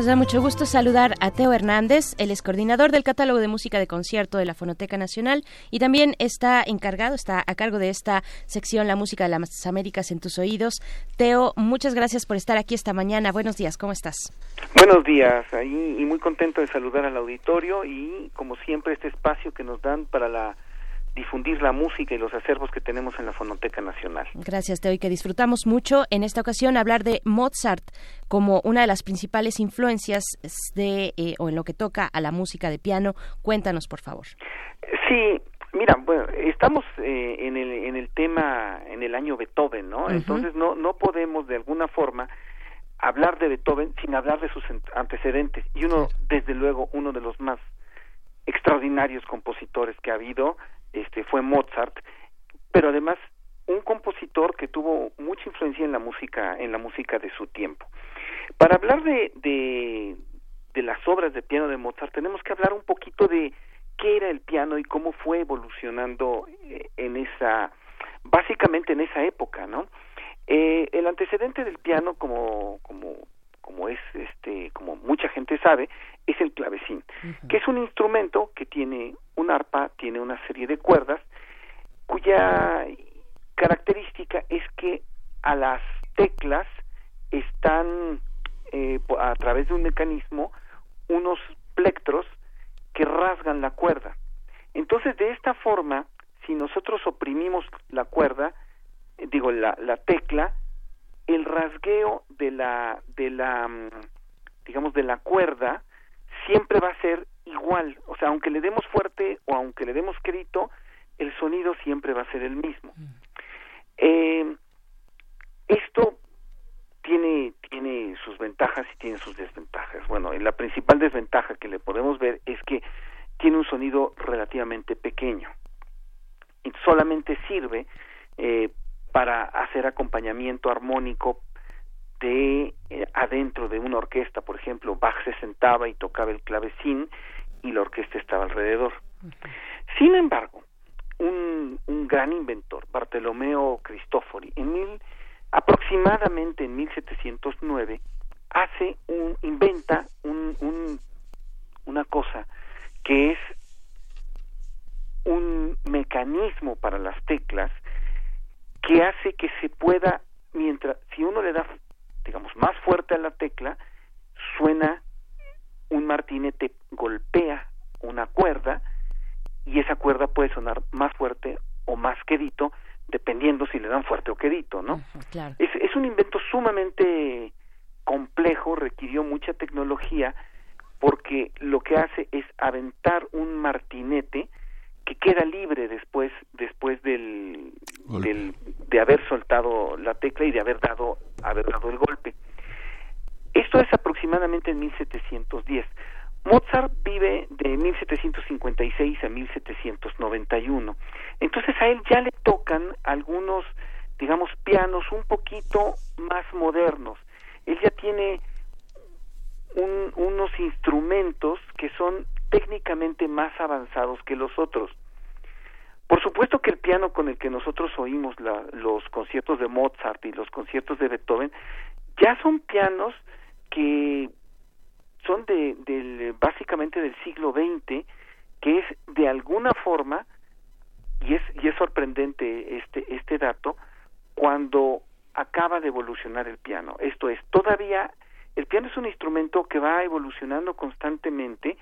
Y nos da mucho gusto saludar a Teo Hernández, el es coordinador del catálogo de música de concierto de la Fonoteca Nacional y también está encargado, está a cargo de esta sección La música de las Américas en tus oídos. Teo, muchas gracias por estar aquí esta mañana. Buenos días, ¿cómo estás? Buenos días, y muy contento de saludar al auditorio y como siempre este espacio que nos dan para la difundir la música y los acervos que tenemos en la Fonoteca Nacional. Gracias, Teo, y que disfrutamos mucho en esta ocasión hablar de Mozart como una de las principales influencias de eh, o en lo que toca a la música de piano. Cuéntanos, por favor. Sí, mira, bueno, estamos eh, en el en el tema en el año Beethoven, ¿no? Entonces no no podemos de alguna forma hablar de Beethoven sin hablar de sus antecedentes y uno desde luego uno de los más extraordinarios compositores que ha habido este fue Mozart, pero además un compositor que tuvo mucha influencia en la música en la música de su tiempo. Para hablar de, de, de las obras de piano de Mozart tenemos que hablar un poquito de qué era el piano y cómo fue evolucionando eh, en esa básicamente en esa época, ¿no? Eh, el antecedente del piano, como, como, como es, este, como mucha gente sabe, es el clavecín, que es un instrumento que tiene un arpa, tiene una serie de cuerdas, cuya característica es que a las teclas están eh, a través de un mecanismo unos plectros que rasgan la cuerda. Entonces, de esta forma, si nosotros oprimimos la cuerda, eh, digo la, la tecla, el rasgueo de la de la mm, digamos de la cuerda siempre va a ser igual, o sea, aunque le demos fuerte o aunque le demos crédito, el sonido siempre va a ser el mismo. Mm. Eh, esto tiene, tiene sus ventajas y tiene sus desventajas. Bueno, la principal desventaja que le podemos ver es que tiene un sonido relativamente pequeño. Y solamente sirve eh, para hacer acompañamiento armónico de eh, adentro de una orquesta, por ejemplo, Bach se sentaba y tocaba el clavecín y la orquesta estaba alrededor. Sin embargo, un, un gran inventor, Bartolomeo Cristofori, en mil, aproximadamente en 1709, hace un, inventa un, un, una cosa que es un mecanismo para las teclas que hace que se pueda, mientras, si uno le da, digamos, más fuerte a la tecla, suena un martinete, golpea una cuerda y esa cuerda puede sonar más fuerte o más quedito, dependiendo si le dan fuerte o quedito, ¿no? es, es un invento sumamente complejo, requirió mucha tecnología, porque lo que hace es aventar un martinete que queda libre después después del, del, de haber soltado la tecla y de haber dado haber dado el golpe. Esto es aproximadamente en 1710. Mozart vive de 1756 a 1791. Entonces a él ya le tocan algunos, digamos, pianos un poquito más modernos. Él ya tiene unos instrumentos que son técnicamente más avanzados que los otros. Por supuesto que el piano con el que nosotros oímos los conciertos de Mozart y los conciertos de Beethoven ya son pianos que son de, del, básicamente del siglo XX, que es de alguna forma, y es, y es sorprendente este, este dato, cuando acaba de evolucionar el piano. Esto es, todavía el piano es un instrumento que va evolucionando constantemente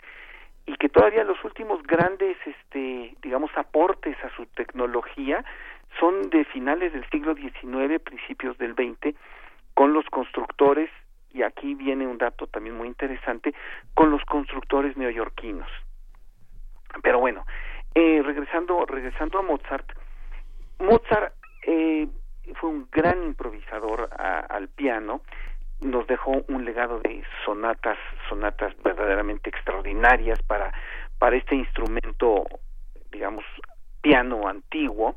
y que todavía los últimos grandes, este, digamos, aportes a su tecnología son de finales del siglo XIX, principios del XX, con los constructores y aquí viene un dato también muy interesante, con los constructores neoyorquinos. Pero bueno, eh, regresando, regresando a Mozart, Mozart eh, fue un gran improvisador al piano, nos dejó un legado de sonatas, sonatas verdaderamente extraordinarias para, para este instrumento, digamos, piano antiguo,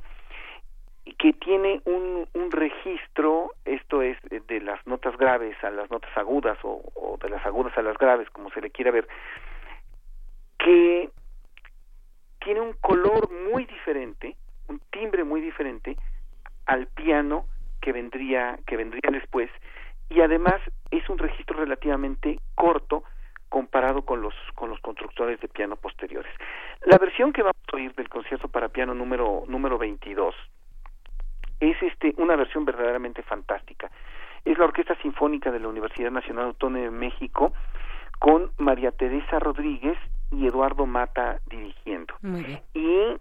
y que tiene un, un registro, esto es de las notas graves a las notas agudas o, de las agudas a las graves, como se le quiera ver, que tiene un color muy diferente, un timbre muy diferente al piano que vendría que vendría después y además es un registro relativamente corto comparado con los con los constructores de piano posteriores. La versión que vamos a oír del concierto para piano número número 22 es este una versión verdaderamente fantástica. Es la Orquesta Sinfónica de la Universidad Nacional Autónoma de México con María Teresa Rodríguez y Eduardo Mata dirigiendo. Y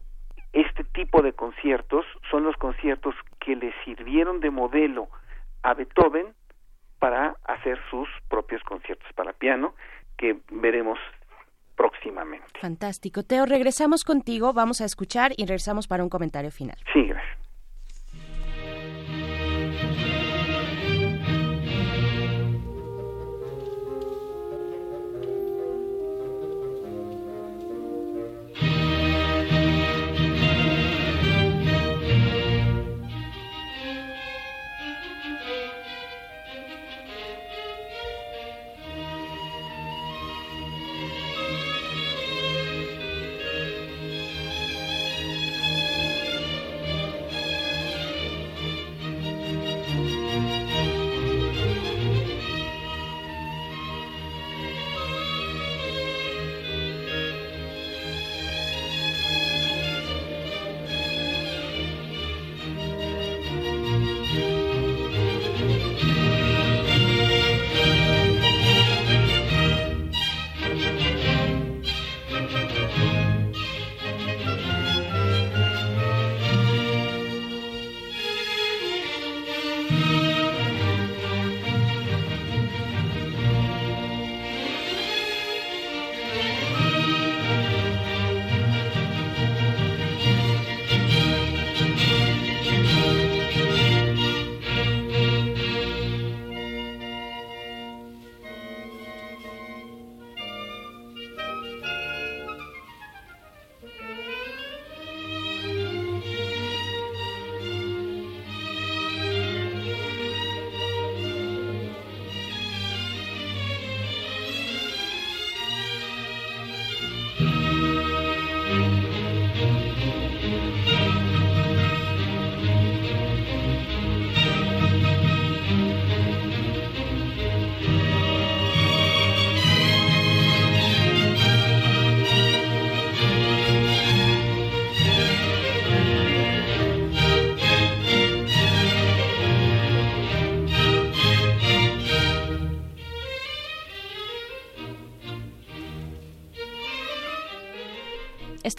este tipo de conciertos son los conciertos que le sirvieron de modelo a Beethoven para hacer sus propios conciertos para piano que veremos próximamente. Fantástico. Teo, regresamos contigo, vamos a escuchar y regresamos para un comentario final. Sí, gracias.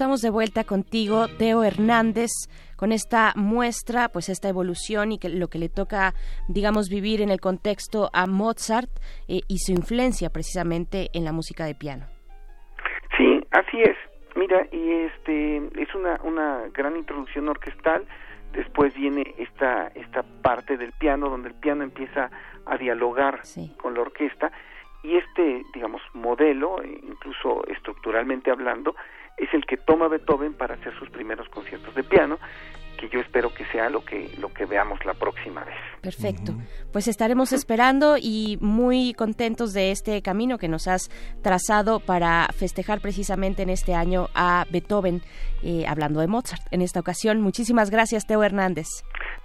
Estamos de vuelta contigo, Teo Hernández, con esta muestra, pues esta evolución y que lo que le toca, digamos, vivir en el contexto a Mozart eh, y su influencia precisamente en la música de piano. Sí, así es. Mira, y este es una una gran introducción orquestal. Después viene esta esta parte del piano donde el piano empieza a dialogar con la orquesta y este, digamos, modelo, eh, incluso estructuralmente hablando, es el que toma Beethoven para hacer sus primeros conciertos de piano que yo espero que sea lo que lo que veamos la próxima vez. Perfecto. Pues estaremos esperando y muy contentos de este camino que nos has trazado para festejar precisamente en este año a Beethoven, eh, hablando de Mozart en esta ocasión. Muchísimas gracias, Teo Hernández.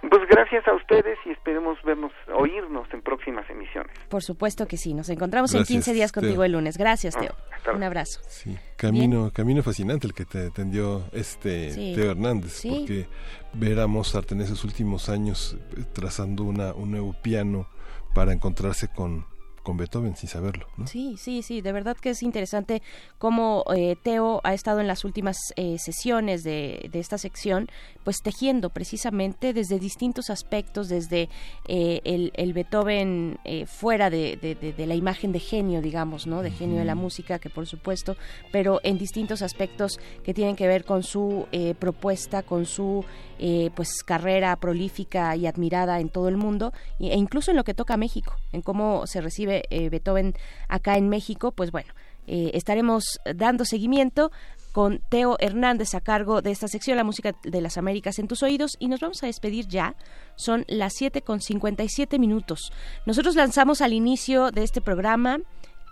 Pues gracias a ustedes y esperemos vernos, oírnos en próximas emisiones. Por supuesto que sí. Nos encontramos en 15 días contigo el lunes. Gracias, Teo. Un abrazo. Sí, camino, camino fascinante el que te atendió este Teo Hernández, porque ver a Mozart en esos últimos años eh, trazando una, un nuevo piano para encontrarse con, con Beethoven sin saberlo. Sí, sí, sí, de verdad que es interesante cómo eh, Teo ha estado en las últimas eh, sesiones de, de, esta sección, pues tejiendo precisamente desde distintos aspectos, desde eh, el, el, Beethoven fuera de, de, la imagen de genio, digamos, ¿no? De genio de la música, que por supuesto, pero en distintos aspectos que tienen que ver con su propuesta, con su pues carrera prolífica y admirada en todo el mundo, e incluso en lo que toca a México, en cómo se recibe eh, Beethoven acá en México, pues bueno, eh, estaremos dando seguimiento con Teo Hernández a cargo de esta sección, la música de las Américas en tus oídos, y nos vamos a despedir ya. Son las 7 con 57 minutos. Nosotros lanzamos al inicio de este programa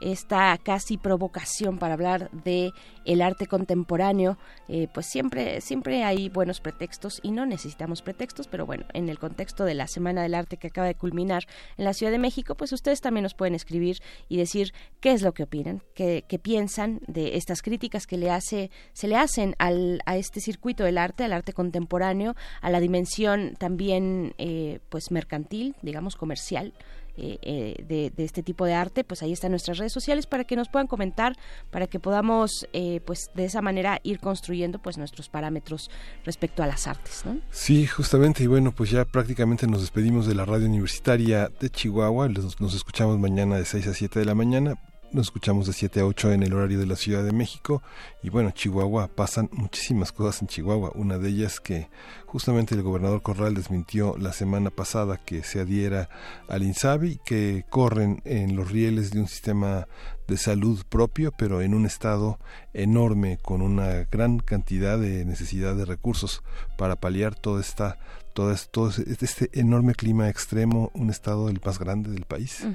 esta casi provocación para hablar de el arte contemporáneo, eh, pues siempre, siempre hay buenos pretextos y no necesitamos pretextos, pero bueno, en el contexto de la Semana del Arte que acaba de culminar en la Ciudad de México, pues ustedes también nos pueden escribir y decir qué es lo que opinan, qué, piensan de estas críticas que le hace, se le hacen al, a este circuito del arte, al arte contemporáneo, a la dimensión también eh, pues mercantil, digamos comercial eh, eh, de, este tipo de arte, pues ahí están nuestras redes sociales para que nos puedan comentar, para que podamos, eh, pues de esa manera ir construyendo, pues nuestros parámetros respecto a las artes, ¿no? Sí, justamente y bueno, pues ya prácticamente nos despedimos de la radio universitaria de Chihuahua. Nos, nos escuchamos mañana de 6 a 7 de la mañana. Nos escuchamos de 7 a 8 en el horario de la Ciudad de México. Y bueno, Chihuahua, pasan muchísimas cosas en Chihuahua. Una de ellas que justamente el gobernador Corral desmintió la semana pasada que se adhiera al INSABI, que corren en los rieles de un sistema de salud propio, pero en un estado enorme, con una gran cantidad de necesidad de recursos para paliar toda esta todo, todo este enorme clima extremo, un estado el más grande del país,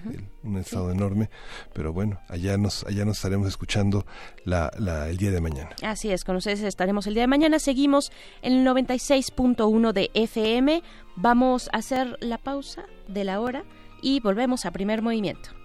un estado enorme, pero bueno, allá nos, allá nos estaremos escuchando la, la, el día de mañana. Así es, con ustedes estaremos el día de mañana, seguimos en el 96.1 de FM, vamos a hacer la pausa de la hora y volvemos a primer movimiento.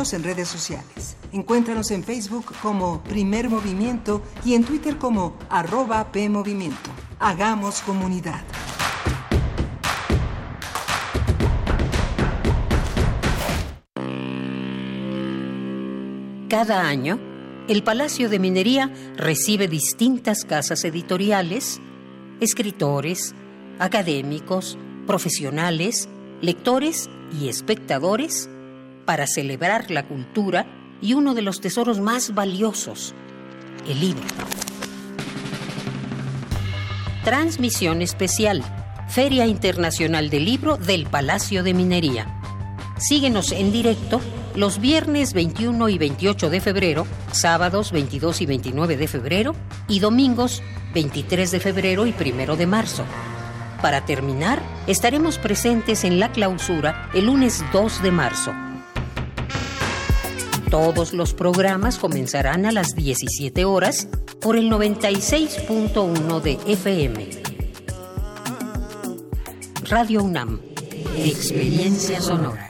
En redes sociales. Encuéntranos en Facebook como Primer Movimiento y en Twitter como arroba PMovimiento. Hagamos comunidad. Cada año, el Palacio de Minería recibe distintas casas editoriales, escritores, académicos, profesionales, lectores y espectadores para celebrar la cultura y uno de los tesoros más valiosos, el libro. Transmisión especial, Feria Internacional del Libro del Palacio de Minería. Síguenos en directo los viernes 21 y 28 de febrero, sábados 22 y 29 de febrero y domingos 23 de febrero y 1 de marzo. Para terminar, estaremos presentes en la clausura el lunes 2 de marzo. Todos los programas comenzarán a las 17 horas por el 96.1 de FM. Radio UNAM. Experiencia sonora.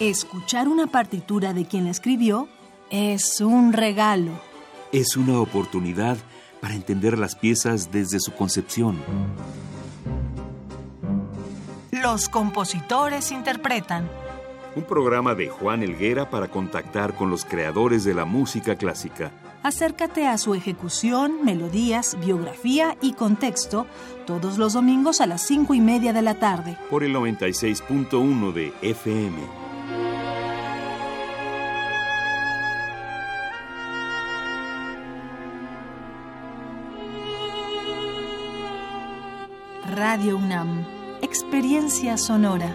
Escuchar una partitura de quien la escribió es un regalo. Es una oportunidad para entender las piezas desde su concepción. Los compositores interpretan. Un programa de Juan Elguera para contactar con los creadores de la música clásica. Acércate a su ejecución, melodías, biografía y contexto todos los domingos a las 5 y media de la tarde. Por el 96.1 de FM. Radio UNAM. Experiencia sonora.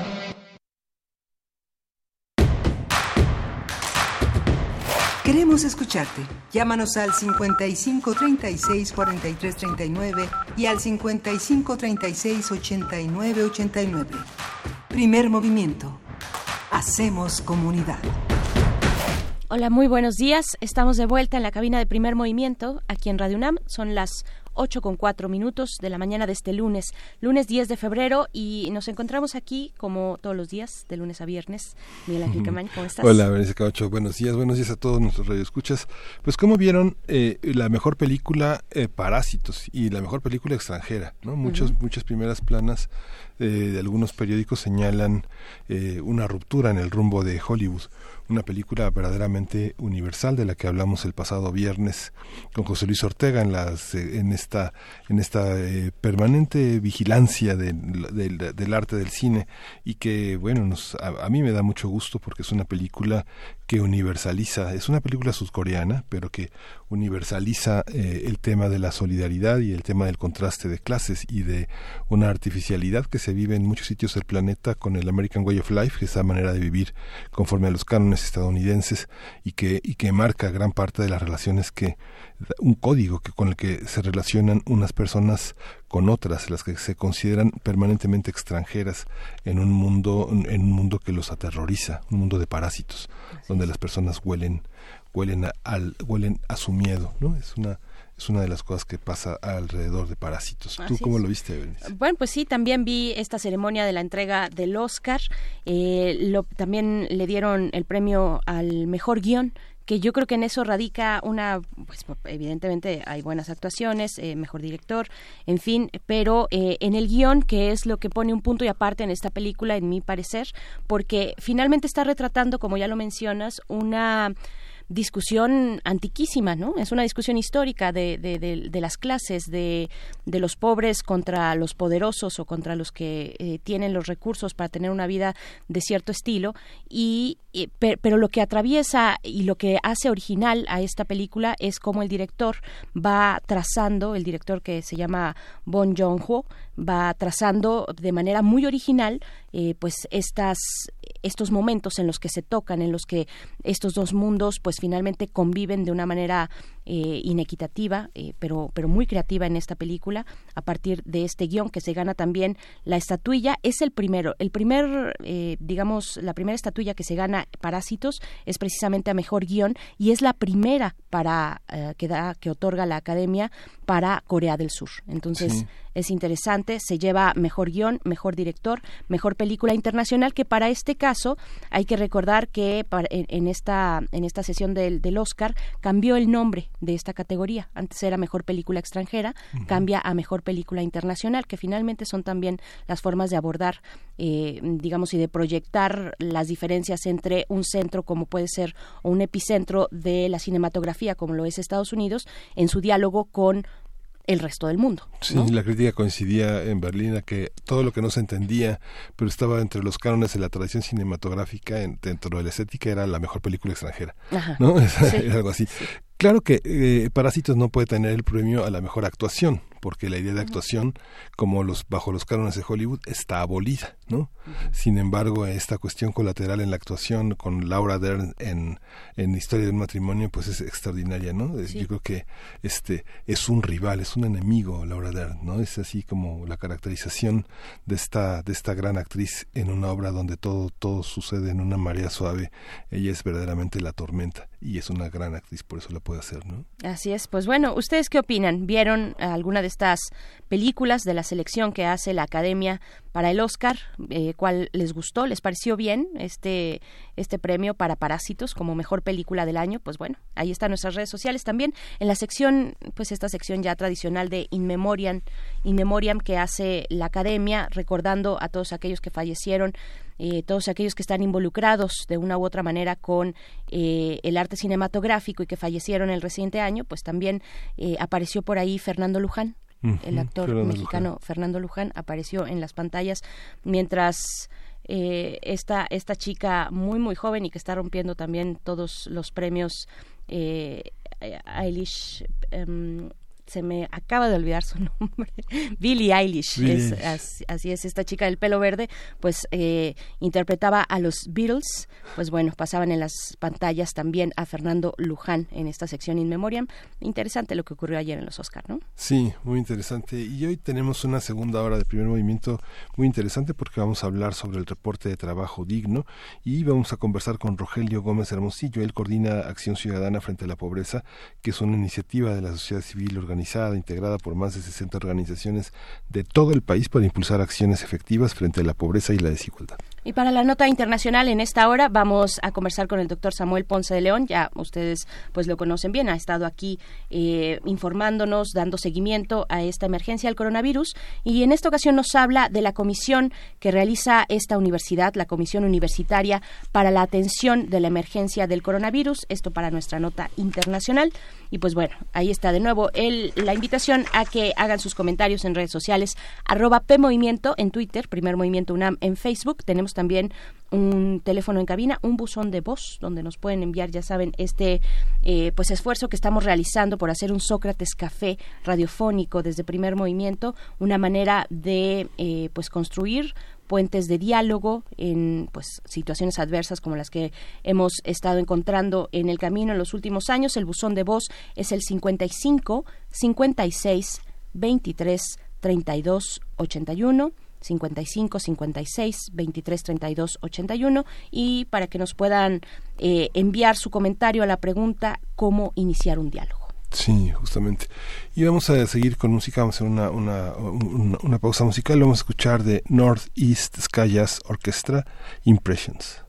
Queremos escucharte. Llámanos al 55 36 43 39 y al 55 36 89 89. Primer movimiento. Hacemos comunidad. Hola, muy buenos días. Estamos de vuelta en la cabina de primer movimiento aquí en Radio UNAM. Son las 8 con 4 minutos de la mañana de este lunes, lunes 10 de febrero, y nos encontramos aquí como todos los días, de lunes a viernes. Miguel Ángel Camaño, ¿cómo estás? Hola, Berenice Camacho, buenos días, buenos días a todos nuestros radioescuchas. Pues, ¿cómo vieron eh, la mejor película eh, Parásitos y la mejor película extranjera? ¿no? Muchos, Muchas primeras planas eh, de algunos periódicos señalan una ruptura en el rumbo de Hollywood una película verdaderamente universal de la que hablamos el pasado viernes con José Luis Ortega en las en esta en esta eh, permanente vigilancia del arte del cine. Y que bueno nos a, mí me da mucho gusto porque es una película que universaliza es una película sudcoreana pero que universaliza eh, el tema de la solidaridad y el tema del contraste de clases y de una artificialidad que se vive en muchos sitios del planeta con el American Way of Life, esa manera de vivir conforme a los cánones estadounidenses y que, y que marca gran parte de las relaciones que, un código que, con el que se relacionan unas personas con otras, las que se consideran permanentemente extranjeras en un mundo, en un mundo que los aterroriza, un mundo de parásitos, donde las personas huelen, huelen a, al, huelen a su miedo, ¿no? Es una es una de las cosas que pasa alrededor de Parásitos. ¿Tú cómo lo viste, Bueno, pues sí, también vi esta ceremonia de la entrega del Oscar. Eh, lo, también le dieron el premio al mejor guion que yo creo que en eso radica una, pues evidentemente hay buenas actuaciones, eh, mejor director, en fin, pero eh, en el guion, que es lo que pone un punto y aparte en esta película, en mi parecer, porque finalmente está retratando, como ya lo mencionas, una discusión antiquísima, ¿no? Es una discusión histórica de, de, de, las clases, de, de, los pobres contra los poderosos o contra los que eh, tienen los recursos para tener una vida de cierto estilo. Y, pero lo que atraviesa y lo que hace original a esta película es cómo el director va trazando, el director que se llama Bon Joon-ho, va trazando de manera muy original eh, pues estas estos momentos en los que se tocan en los que estos dos mundos pues finalmente conviven de una manera eh, inequitativa, eh, pero, pero muy creativa en esta película, a partir de este guion que se gana también la estatuilla. Es el primero, el primer, eh, digamos, la primera estatuilla que se gana Parásitos es precisamente a mejor guion y es la primera para que, da, que otorga la Academia para Corea del Sur. Entonces, es interesante, se lleva mejor guion, mejor director, mejor película internacional, que para este caso hay que recordar que en, esta, en esta sesión del, del Oscar cambió el nombre de esta categoría. Antes era mejor película extranjera, cambia a mejor película internacional, que finalmente son también las formas de abordar, eh, digamos, y de proyectar las diferencias entre un centro como puede ser o un epicentro de la cinematografía como lo es Estados Unidos en su diálogo con el resto del mundo. Sí, la crítica coincidía en Berlín a que todo lo que no se entendía, pero estaba entre los cánones de la tradición cinematográfica, dentro de la estética, era la mejor película extranjera. ¿no? Era algo así. Claro que eh, Parásitos no puede tener el premio a la mejor actuación, porque la idea de actuación, como los bajo los cánones de Hollywood, está abolida, ¿no? Sin embargo, esta cuestión colateral en la actuación con Laura Dern en, en Historia de un matrimonio, pues es extraordinaria, ¿no? Yo creo que este es un rival, es un enemigo Laura Dern, ¿no? Es así como la caracterización de esta de esta gran actriz en una obra donde todo todo sucede en una marea suave. Ella es verdaderamente la tormenta y es una gran actriz, por eso la puede hacer, ¿no? Así es. Pues bueno, ¿ustedes qué opinan? ¿Vieron alguna de estas películas de la selección que hace la Academia para el Oscar? Eh, ¿Cuál les gustó? ¿Les pareció bien este, este premio para Parásitos como mejor película del año? Pues bueno, ahí están nuestras redes sociales también. En la sección, pues esta sección ya tradicional de In Memoriam, In Memoriam que hace la Academia, recordando a todos aquellos que fallecieron eh, todos aquellos que están involucrados de una u otra manera con eh, el arte cinematográfico y que fallecieron el reciente año, pues también eh, apareció por ahí Fernando Luján, el actor mexicano Fernando Luján apareció en las pantallas mientras esta esta chica muy muy joven y que está rompiendo también todos los premios Eilish em, se me acaba de olvidar su nombre, Billie Eilish, así, es, esta chica del pelo verde, pues eh, interpretaba a los Beatles, pues bueno, pasaban en las pantallas también a Fernando Luján en esta sección In Memoriam. Interesante lo que ocurrió ayer en los Oscar, ¿no? Sí, muy interesante. Y hoy tenemos una segunda hora de primer movimiento muy interesante porque vamos a hablar sobre el reporte de trabajo digno y vamos a conversar con Rogelio Gómez Hermosillo. Él coordina Acción Ciudadana frente a la Pobreza, que es una iniciativa de la sociedad civil organizada integrada por más de 60 organizaciones de todo el país para impulsar acciones efectivas frente a la pobreza y la desigualdad. Y para la nota internacional en esta hora vamos a conversar con el doctor Samuel Ponce de León. Ya ustedes pues lo conocen bien, ha estado aquí eh, informándonos, dando seguimiento a esta emergencia del coronavirus. Y en esta ocasión nos habla de la comisión que realiza esta universidad, la Comisión Universitaria para la Atención de la Emergencia del Coronavirus. Esto para nuestra nota internacional. Y pues bueno, ahí está de nuevo el, la invitación a que hagan sus comentarios en redes sociales, arroba PMovimiento en Twitter, Primer Movimiento UNAM en Facebook. Tenemos también un teléfono en cabina, un buzón de voz donde nos pueden enviar, ya saben, este eh, pues esfuerzo que estamos realizando por hacer un Sócrates Café radiofónico desde primer movimiento, una manera de eh, pues construir puentes de diálogo en pues situaciones adversas como las que hemos estado encontrando en el camino en los últimos años. El buzón de voz es el 55 56 23 32 81 55 56 23 32 81 y para que nos puedan eh, enviar su comentario a la pregunta cómo iniciar un diálogo. Sí, justamente. Y vamos a seguir con música, vamos a hacer una, una, una, pausa musical, vamos a escuchar de Northeast Sky Jazz Orchestra Impressions.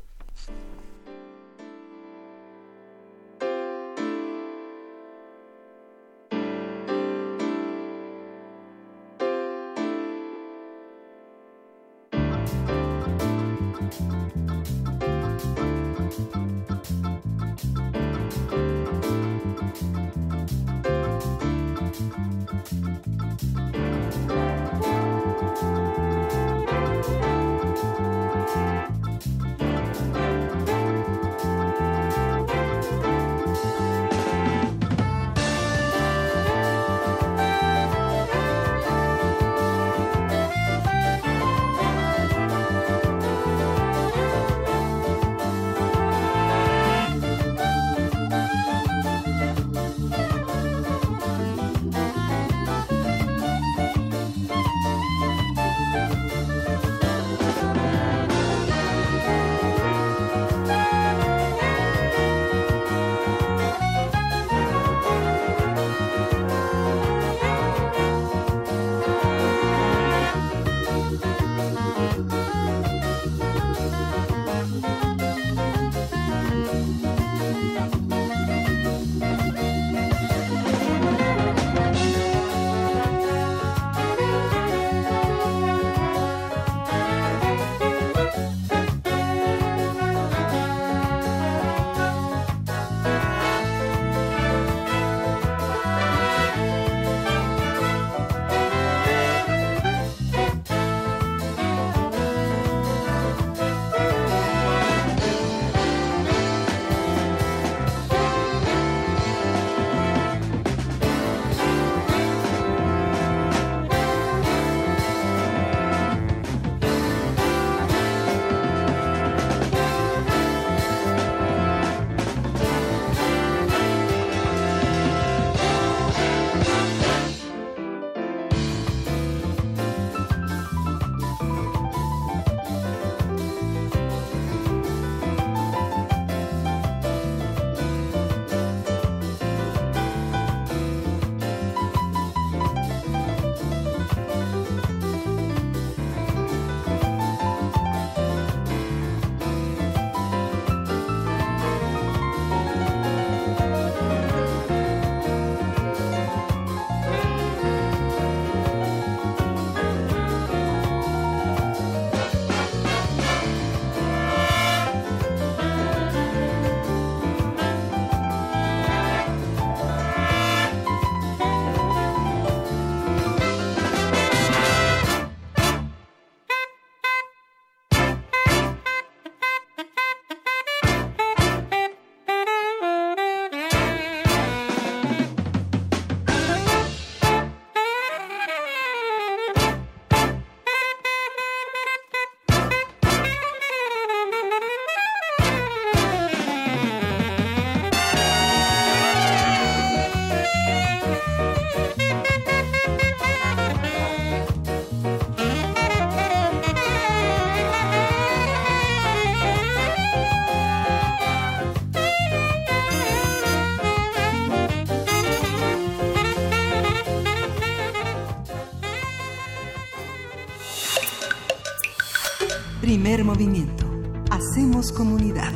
Comunidad.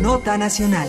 Nota Nacional.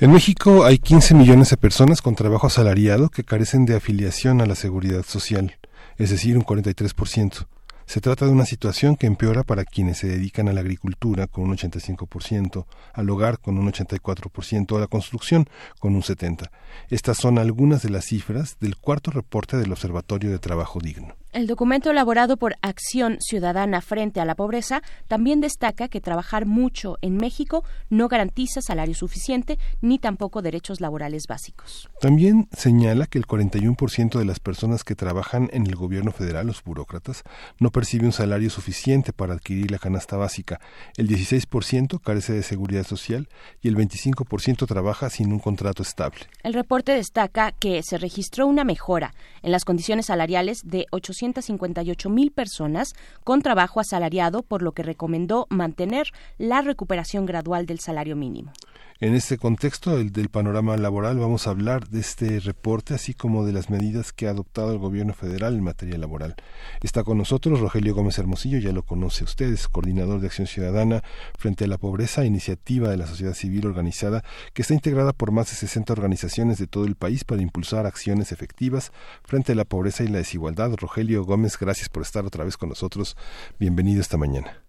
En México hay 15 millones de personas con trabajo asalariado que carecen de afiliación a la seguridad social, es decir, un 43%. Se trata de una situación que empeora para quienes se dedican a la agricultura con un 85%, al hogar con un 84%, a la construcción con un 70%. Estas son algunas de las cifras del cuarto reporte del Observatorio de Trabajo Digno. El documento elaborado por Acción Ciudadana frente a la pobreza también destaca que trabajar mucho en México no garantiza salario suficiente ni tampoco derechos laborales básicos. También señala que el 41% de las personas que trabajan en el gobierno federal, los burócratas, no percibe un salario suficiente para adquirir la canasta básica. El 16% carece de seguridad social y el 25% trabaja sin un contrato estable. El reporte destaca que se registró una mejora en las condiciones salariales de 800 258 mil personas con trabajo asalariado, por lo que recomendó mantener la recuperación gradual del salario mínimo. En este contexto el del panorama laboral vamos a hablar de este reporte así como de las medidas que ha adoptado el gobierno federal en materia laboral. Está con nosotros Rogelio Gómez Hermosillo, ya lo conoce ustedes, coordinador de Acción Ciudadana frente a la pobreza, iniciativa de la sociedad civil organizada que está integrada por más de 60 organizaciones de todo el país para impulsar acciones efectivas frente a la pobreza y la desigualdad. Rogelio Gómez, gracias por estar otra vez con nosotros. Bienvenido esta mañana.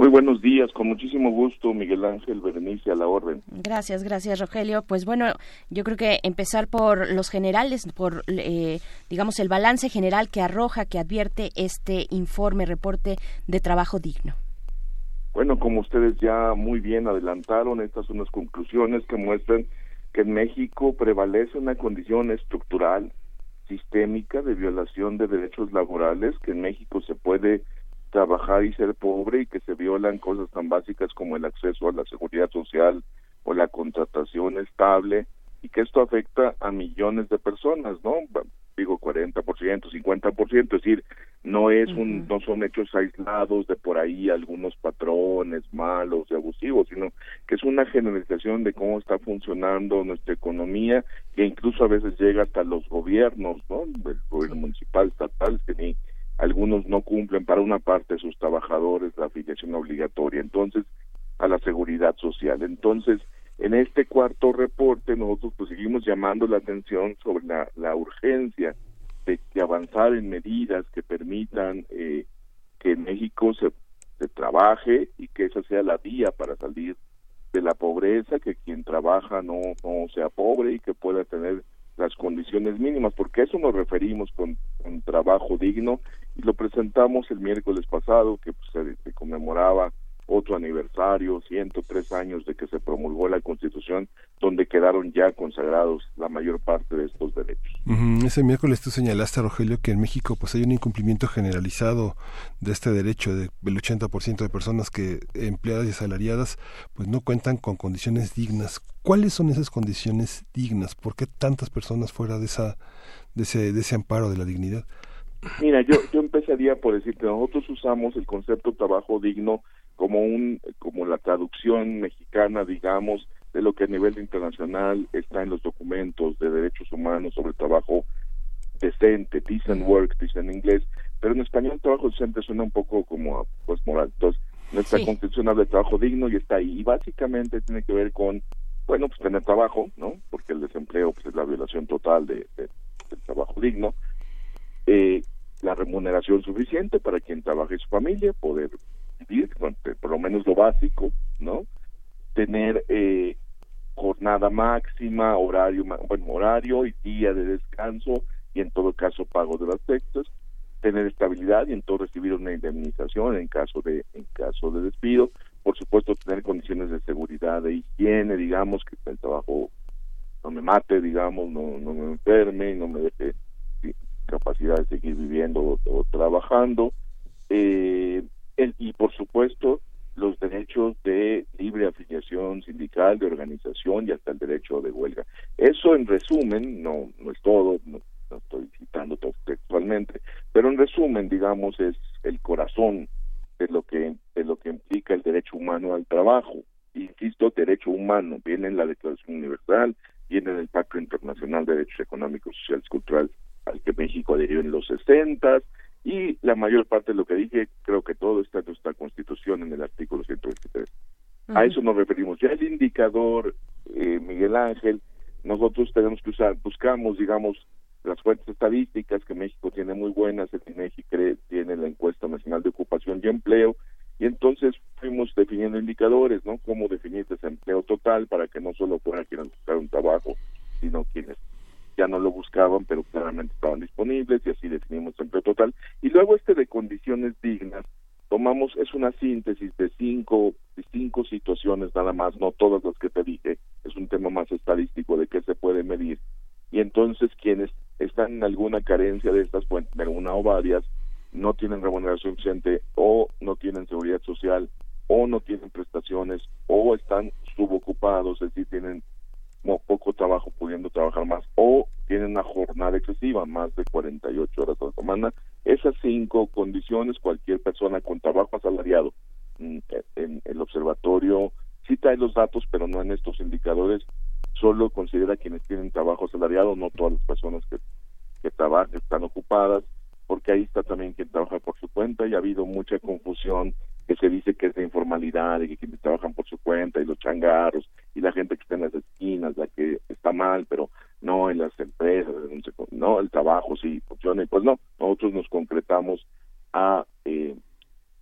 Muy buenos días, con muchísimo gusto, Miguel Ángel Berenice, a la orden. Gracias, gracias, Rogelio. Pues bueno, yo creo que empezar por los generales, por, eh, digamos, el balance general que arroja, que advierte este informe, reporte de trabajo digno. Bueno, como ustedes ya muy bien adelantaron, estas son las conclusiones que muestran que en México prevalece una condición estructural, sistémica de violación de derechos laborales, que en México se puede trabajar y ser pobre y que se violan cosas tan básicas como el acceso a la seguridad social o la contratación estable y que esto afecta a millones de personas, ¿no? Digo 40%, 50%, es decir, no es un no son hechos aislados de por ahí algunos patrones malos y abusivos, sino que es una generalización de cómo está funcionando nuestra economía que incluso a veces llega hasta los gobiernos, ¿no? El gobierno municipal, estatal, que ni algunos no cumplen para una parte de sus trabajadores la afiliación obligatoria, entonces a la seguridad social. Entonces, en este cuarto reporte nosotros pues seguimos llamando la atención sobre la, la urgencia de, avanzar en medidas que permitan eh, que en México se, trabaje y que esa sea la vía para salir de la pobreza, que quien trabaja no, no sea pobre y que pueda tener las condiciones mínimas, porque a eso nos referimos con, un trabajo digno y lo presentamos el miércoles pasado que pues, se, conmemoraba otro aniversario, 103 años de que se promulgó la Constitución, donde quedaron ya consagrados la mayor parte de estos derechos. Ese miércoles tú señalaste, Rogelio, que en México pues hay un incumplimiento generalizado de este derecho, del 80% de personas que empleadas y asalariadas pues no cuentan con condiciones dignas. ¿Cuáles son esas condiciones dignas? ¿Por qué tantas personas fuera de esa de ese, de ese amparo de la dignidad? Mira, yo, yo empezaría por decir que nosotros usamos el concepto trabajo digno como un como la traducción mexicana, digamos, de lo que a nivel internacional está en los documentos de derechos humanos sobre trabajo decente, decent work, dice en inglés, pero en español trabajo decente suena un poco como pues moral. Entonces, nuestra constitución habla de trabajo digno y está ahí. Y básicamente tiene que ver con bueno, pues tener trabajo, ¿no? Porque el desempleo pues, es la violación total de, del trabajo digno. Eh, la remuneración suficiente para quien trabaje y su familia, poder vivir, por lo menos lo básico, ¿no? Tener eh, jornada máxima, horario, bueno, horario y día de descanso y en todo caso pago de las textos, tener estabilidad y en todo recibir una indemnización en caso de en caso de despido, por supuesto tener condiciones de seguridad, de higiene, digamos, que el trabajo no me mate, digamos, no, no me enferme, no me deje capacidad de seguir viviendo o, trabajando. Eh, y por supuesto los derechos de libre afiliación sindical, de organización y hasta el derecho de huelga. Eso en resumen, no, no es todo, no, estoy citando textualmente, pero en resumen, digamos, es el corazón de lo que de lo que implica el derecho humano al trabajo. Insisto, derecho humano viene en la Declaración Universal, viene en el Pacto Internacional de Derechos Económicos, Sociales y Culturales al que México adhirió en los 60 y la mayor parte de lo que dije, creo que todo está en nuestra Constitución en el artículo 123. A eso nos referimos. Ya el indicador, eh, Miguel Ángel, nosotros tenemos que usar, buscamos, digamos, las fuentes estadísticas que México tiene muy buenas, el INEGI tiene la encuesta nacional de ocupación y empleo, y entonces fuimos definiendo indicadores, ¿no? Cómo definir desempleo total para que no solo fuera quienes buscar un trabajo, sino quienes ya no lo buscaban, pero claramente estaban disponibles y así definimos empleo total. Y luego este de condiciones dignas, tomamos, es una síntesis de cinco, de cinco situaciones nada más, no todas las que te dije, es un tema más estadístico de qué se puede medir. Y entonces quienes están en alguna carencia de estas, pueden tener una o varias, no tienen remuneración suficiente o no tienen seguridad social o no tienen prestaciones o están subocupados, es decir, tienen poco trabajo pudiendo trabajar más o tienen una jornada excesiva, más de 48 horas a la semana. Esas cinco condiciones, cualquier persona con trabajo asalariado mm, en el observatorio sí trae los datos, pero no en estos indicadores, solo considera quienes tienen trabajo asalariado, no todas las personas que, que trabajan, están ocupadas, porque ahí está también quien trabaja por su cuenta y ha habido mucha confusión que se dice que es de informalidad y que quienes trabajan por su cuenta y los changarros y la gente que está en las esquinas, la que está mal, pero no en las empresas, no, el trabajo sí funciona y pues no, nosotros nos concretamos a, eh,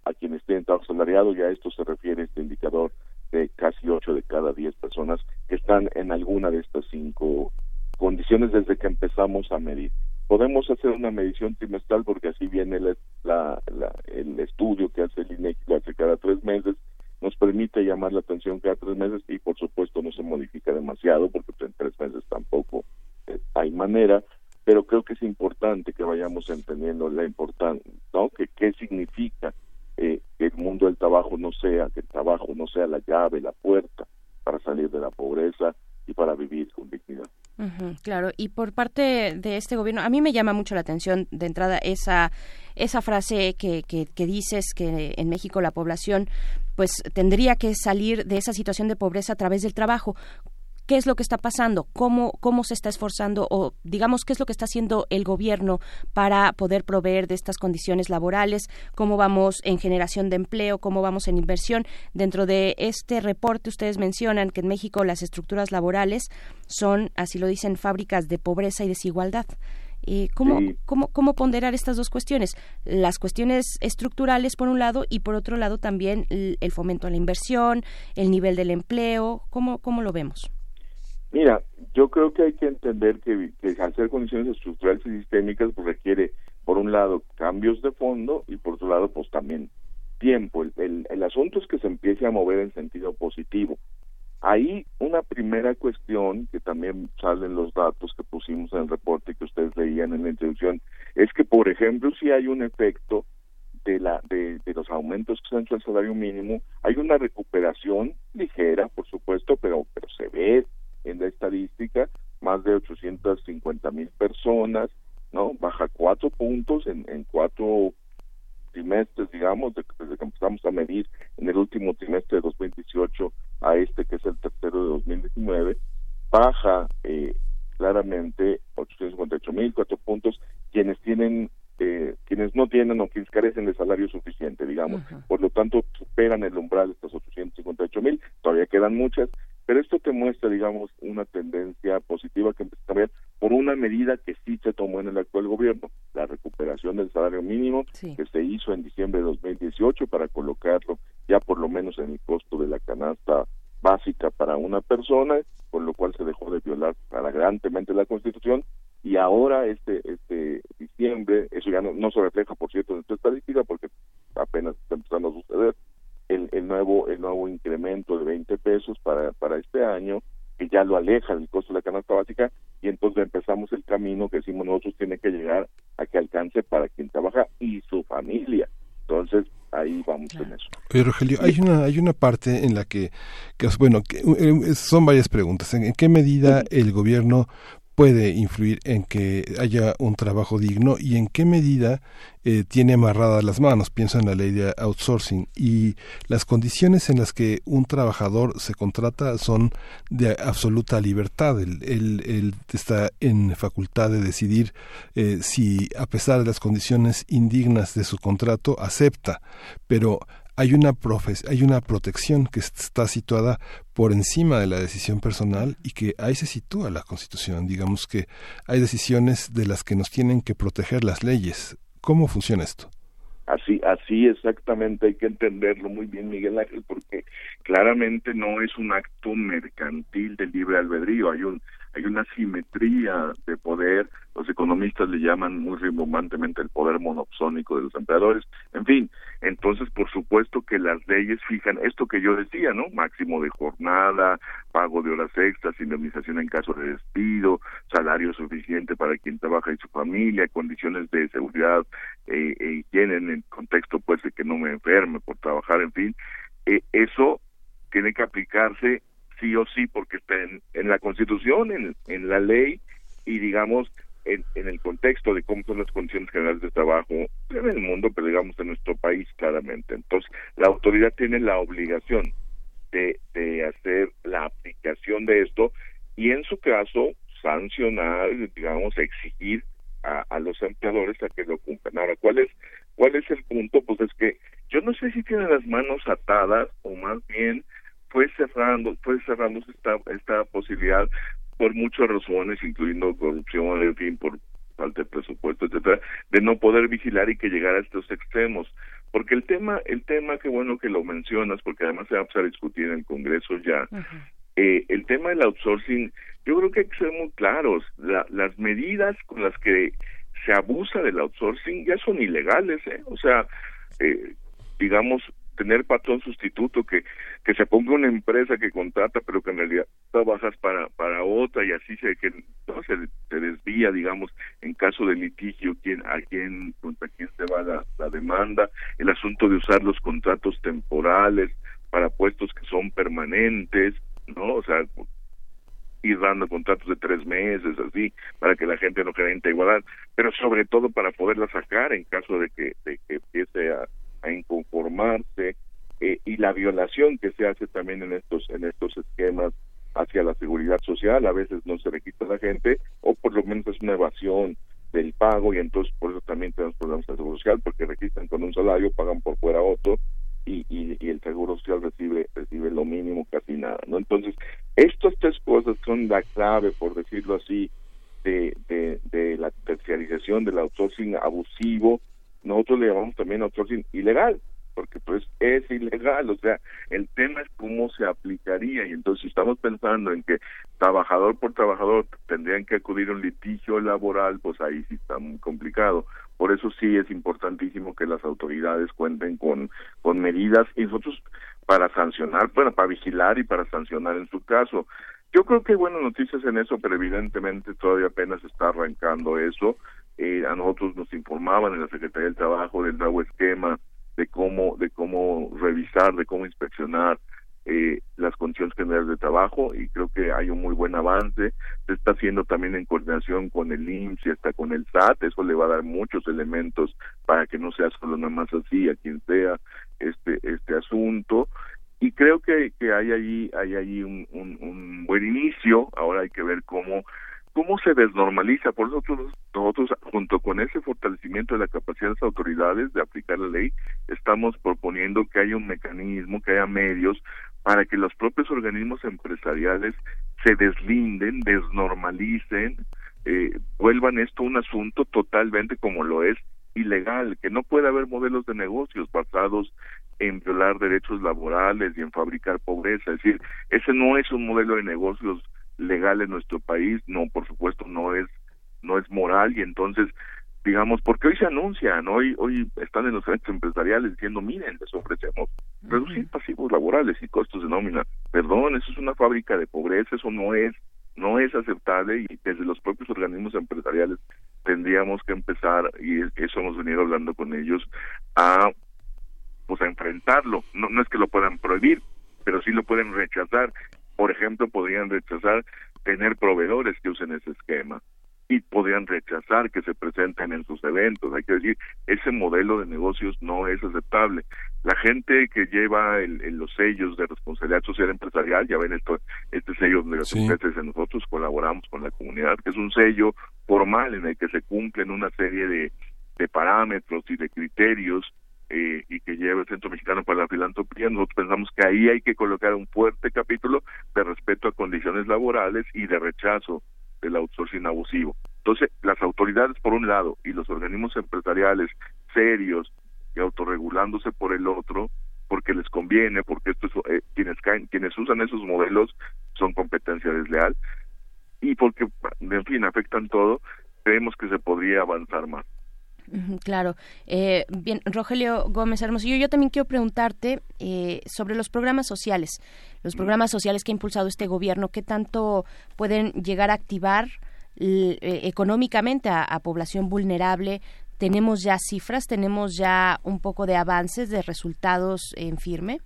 a quienes tienen trabajo salariado y a esto se refiere este indicador de casi 8 de cada 10 personas que están en alguna de estas cinco condiciones desde que empezamos a medir. Podemos hacer una medición trimestral porque así viene la, el estudio que hace el INEGI, hace cada tres meses, nos permite llamar la atención cada tres meses y por supuesto no se modifica demasiado porque en tres meses tampoco eh, hay manera, pero creo que es importante que vayamos entendiendo la importancia, ¿no? Que qué significa eh, que el mundo del trabajo no sea, que el trabajo no sea la llave, la puerta para salir de la pobreza y para vivir con dignidad claro, y por parte de este gobierno, a mí me llama mucho la atención de entrada esa, esa frase que, que, que dices que en México la población pues tendría que salir de esa situación de pobreza a través del trabajo qué es lo que está pasando, cómo, cómo se está esforzando o digamos qué es lo que está haciendo el gobierno para poder proveer de estas condiciones laborales, cómo vamos en generación de empleo, cómo vamos en inversión. Dentro de este reporte ustedes mencionan que en México las estructuras laborales son, así lo dicen, fábricas de pobreza y desigualdad. Eh, ¿cómo, cómo, ¿Cómo ponderar estas dos cuestiones? Las cuestiones estructurales, por un lado, y por otro lado también el, el fomento a la inversión, el nivel del empleo. ¿Cómo, cómo lo vemos? Mira, yo creo que hay que entender que, que al condiciones estructurales y sistémicas, pues requiere, por un lado, cambios de fondo y por otro lado, pues también tiempo. El, el, asunto es que se empiece a mover en sentido positivo. Ahí una primera cuestión que también salen los datos que pusimos en el reporte que ustedes leían en la introducción es que, por ejemplo, si hay un efecto de, la, de, de los aumentos que se han hecho al salario mínimo, hay una recuperación ligera, por supuesto, pero se ve en la estadística, más de 850 mil personas, ¿no? Baja cuatro puntos en, en cuatro trimestres, digamos, desde que empezamos a medir en el último trimestre de 2018 a este que es el tercero de 2019, baja eh, claramente 858 mil, cuatro puntos, quienes tienen eh, quienes no tienen o quienes carecen de salario suficiente, digamos. Por lo tanto, superan el umbral de estos 858 mil, todavía quedan muchas, pero esto te muestra, digamos, una tendencia positiva que empieza a ver por una medida que sí se tomó en el actual gobierno, la recuperación del salario mínimo que se hizo en diciembre de 2018 para colocarlo ya por lo menos en el costo de la canasta básica para una persona, con lo cual se dejó de violar flagrantemente la Constitución. Y ahora este este diciembre, eso ya no, no se refleja por cierto en esta estadística porque apenas está empezando a suceder, el, el nuevo el nuevo incremento de 20 pesos para para este año que ya lo aleja del costo de la canasta básica y entonces empezamos el camino que decimos nosotros tiene que llegar a que alcance para quien trabaja y su familia entonces ahí vamos en eso. Oye, Rogelio, hay una, hay una parte en la que, que bueno, que, eh, son varias preguntas. ¿En, qué medida el gobierno puede influir en que haya un trabajo digno y en qué medida eh, tiene amarradas las manos. Pienso en la ley de outsourcing y las condiciones en las que un trabajador se contrata son de absoluta libertad. Él, está en facultad de decidir eh, si, a pesar de las condiciones indignas de su contrato, acepta. Pero hay una, hay una protección que está situada por encima de la decisión personal y que ahí se sitúa la Constitución. Digamos que hay decisiones de las que nos tienen que proteger las leyes. ¿Cómo funciona esto? Así, así exactamente hay que entenderlo muy bien, Miguel Ángel, porque claramente no es un acto mercantil de libre albedrío. Hay un, hay una simetría de poder, los economistas le llaman muy rimbombantemente el poder monopsónico de los empleadores, en fin, entonces por supuesto que las leyes fijan esto que yo decía, ¿no? Máximo de jornada, pago de horas extras, indemnización en caso de despido, salario suficiente para quien trabaja y su familia, condiciones de seguridad eh, e higiene en el contexto pues de que no me enferme por trabajar, en fin, eh, eso tiene que aplicarse sí o sí porque está en, en la Constitución, en, en la ley y digamos en, en, el contexto de cómo son las condiciones generales de trabajo en el mundo, pero digamos en nuestro país claramente. Entonces, la autoridad tiene la obligación de, de hacer la aplicación de esto y en su caso sancionar, digamos, exigir a, a los empleadores a que lo cumplan. Ahora, ¿cuál es, ¿cuál es el punto? Pues es que yo no sé si tienen las manos atadas o más bien fue cerrando, fue cerrándose esta, esta posibilidad por muchas razones, incluyendo corrupción, en fin, por falta de presupuesto, etcétera, de no poder vigilar y que llegara a estos extremos. Porque el tema, el tema, qué bueno que lo mencionas, porque además se va a empezar a discutir en el Congreso ya. eh, el tema del outsourcing, yo creo que hay que ser muy claros. La, las medidas con las que se abusa del outsourcing ya son ilegales, ¿eh? O sea, eh, digamos, tener patrón sustituto que que se ponga una empresa que contrata pero que en realidad trabajas para para otra y así se que no se, se desvía digamos en caso de litigio quién a quién contra quién se va la, demanda el asunto de usar los contratos temporales para puestos que son permanentes no o sea ir dando contratos de tres meses así para que la gente no quede en igualdad pero sobre todo para poderla sacar en caso de que de que empiece a a inconformarse eh, y la violación que se hace también en estos en estos esquemas hacia la seguridad social a veces no se le la gente o por lo menos es una evasión del pago y entonces por eso también tenemos problemas de seguro social porque registran con un salario pagan por fuera otro y, el seguro social recibe recibe lo mínimo casi nada no entonces estas tres cosas son la clave por decirlo así de, de, de la terciarización del outsourcing abusivo nosotros le llamamos también outsourcing ilegal, porque pues es ilegal, o sea, el tema es cómo se aplicaría y entonces si estamos pensando en que trabajador por trabajador tendrían que acudir a un litigio laboral, pues ahí sí está muy complicado. Por eso sí es importantísimo que las autoridades cuenten con, con medidas y nosotros para sancionar, bueno, para vigilar y para sancionar en su caso. Yo creo que hay buenas noticias en eso, pero evidentemente todavía apenas está arrancando eso eh, a nosotros nos informaban en la Secretaría del Trabajo del nuevo esquema de cómo de cómo revisar, de cómo inspeccionar eh, las condiciones generales de trabajo y creo que hay un muy buen avance. Se está haciendo también en coordinación con el IMSS y hasta con el SAT. Eso le va a dar muchos elementos para que no sea solo nada más así a quien sea este este asunto. Y creo que, que hay allí hay allí un, un, un buen inicio. Ahora hay que ver cómo cómo se desnormaliza. Por eso nosotros, nosotros, junto con ese fortalecimiento de la capacidad de las autoridades de aplicar la ley, estamos proponiendo que haya un mecanismo, que haya medios para que los propios organismos empresariales se deslinden, desnormalicen, eh, vuelvan esto un asunto totalmente como lo es ilegal, que no puede haber modelos de negocios basados en violar derechos laborales y en fabricar pobreza. Es decir, ese no es un modelo de negocios legal en nuestro país, no, por supuesto, no es no es moral y entonces digamos porque hoy se anuncian hoy hoy están en los eventos empresariales diciendo miren les ofrecemos reducir pasivos laborales y costos de nómina perdón eso es una fábrica de pobreza eso no es no es aceptable y desde los propios organismos empresariales tendríamos que empezar y eso hemos venido hablando con ellos a pues a enfrentarlo. No no es que lo puedan prohibir pero sí lo pueden rechazar por ejemplo, podrían rechazar tener proveedores que usen ese esquema y podrían rechazar que se presenten en sus eventos. Hay que decir, ese modelo de negocios no es aceptable. La gente que lleva el, los sellos de responsabilidad social empresarial, ya ven esto, este sello de las empresas, nosotros colaboramos con la comunidad, que es un sello formal en el que se cumplen una serie de, de parámetros y de criterios eh, y que lleva el Centro Mexicano para la Filantropía, nosotros pensamos que ahí hay que colocar un fuerte capítulo de respeto a condiciones laborales y de rechazo del outsourcing abusivo. Entonces, las autoridades por un lado y los organismos empresariales serios y autorregulándose por el otro, porque les conviene, porque esto es, eh, quienes caen, quienes usan esos modelos son competencia desleal, y porque, en fin, afectan todo, creemos que se podría avanzar más. Claro. Eh, bien, Rogelio Gómez Hermosillo, yo también quiero preguntarte eh, sobre los programas sociales, los programas sociales que ha impulsado este gobierno, ¿qué tanto pueden llegar a activar eh, económicamente a, a, población vulnerable? ¿Tenemos ya cifras? ¿Tenemos ya un poco de avances, de resultados en firme?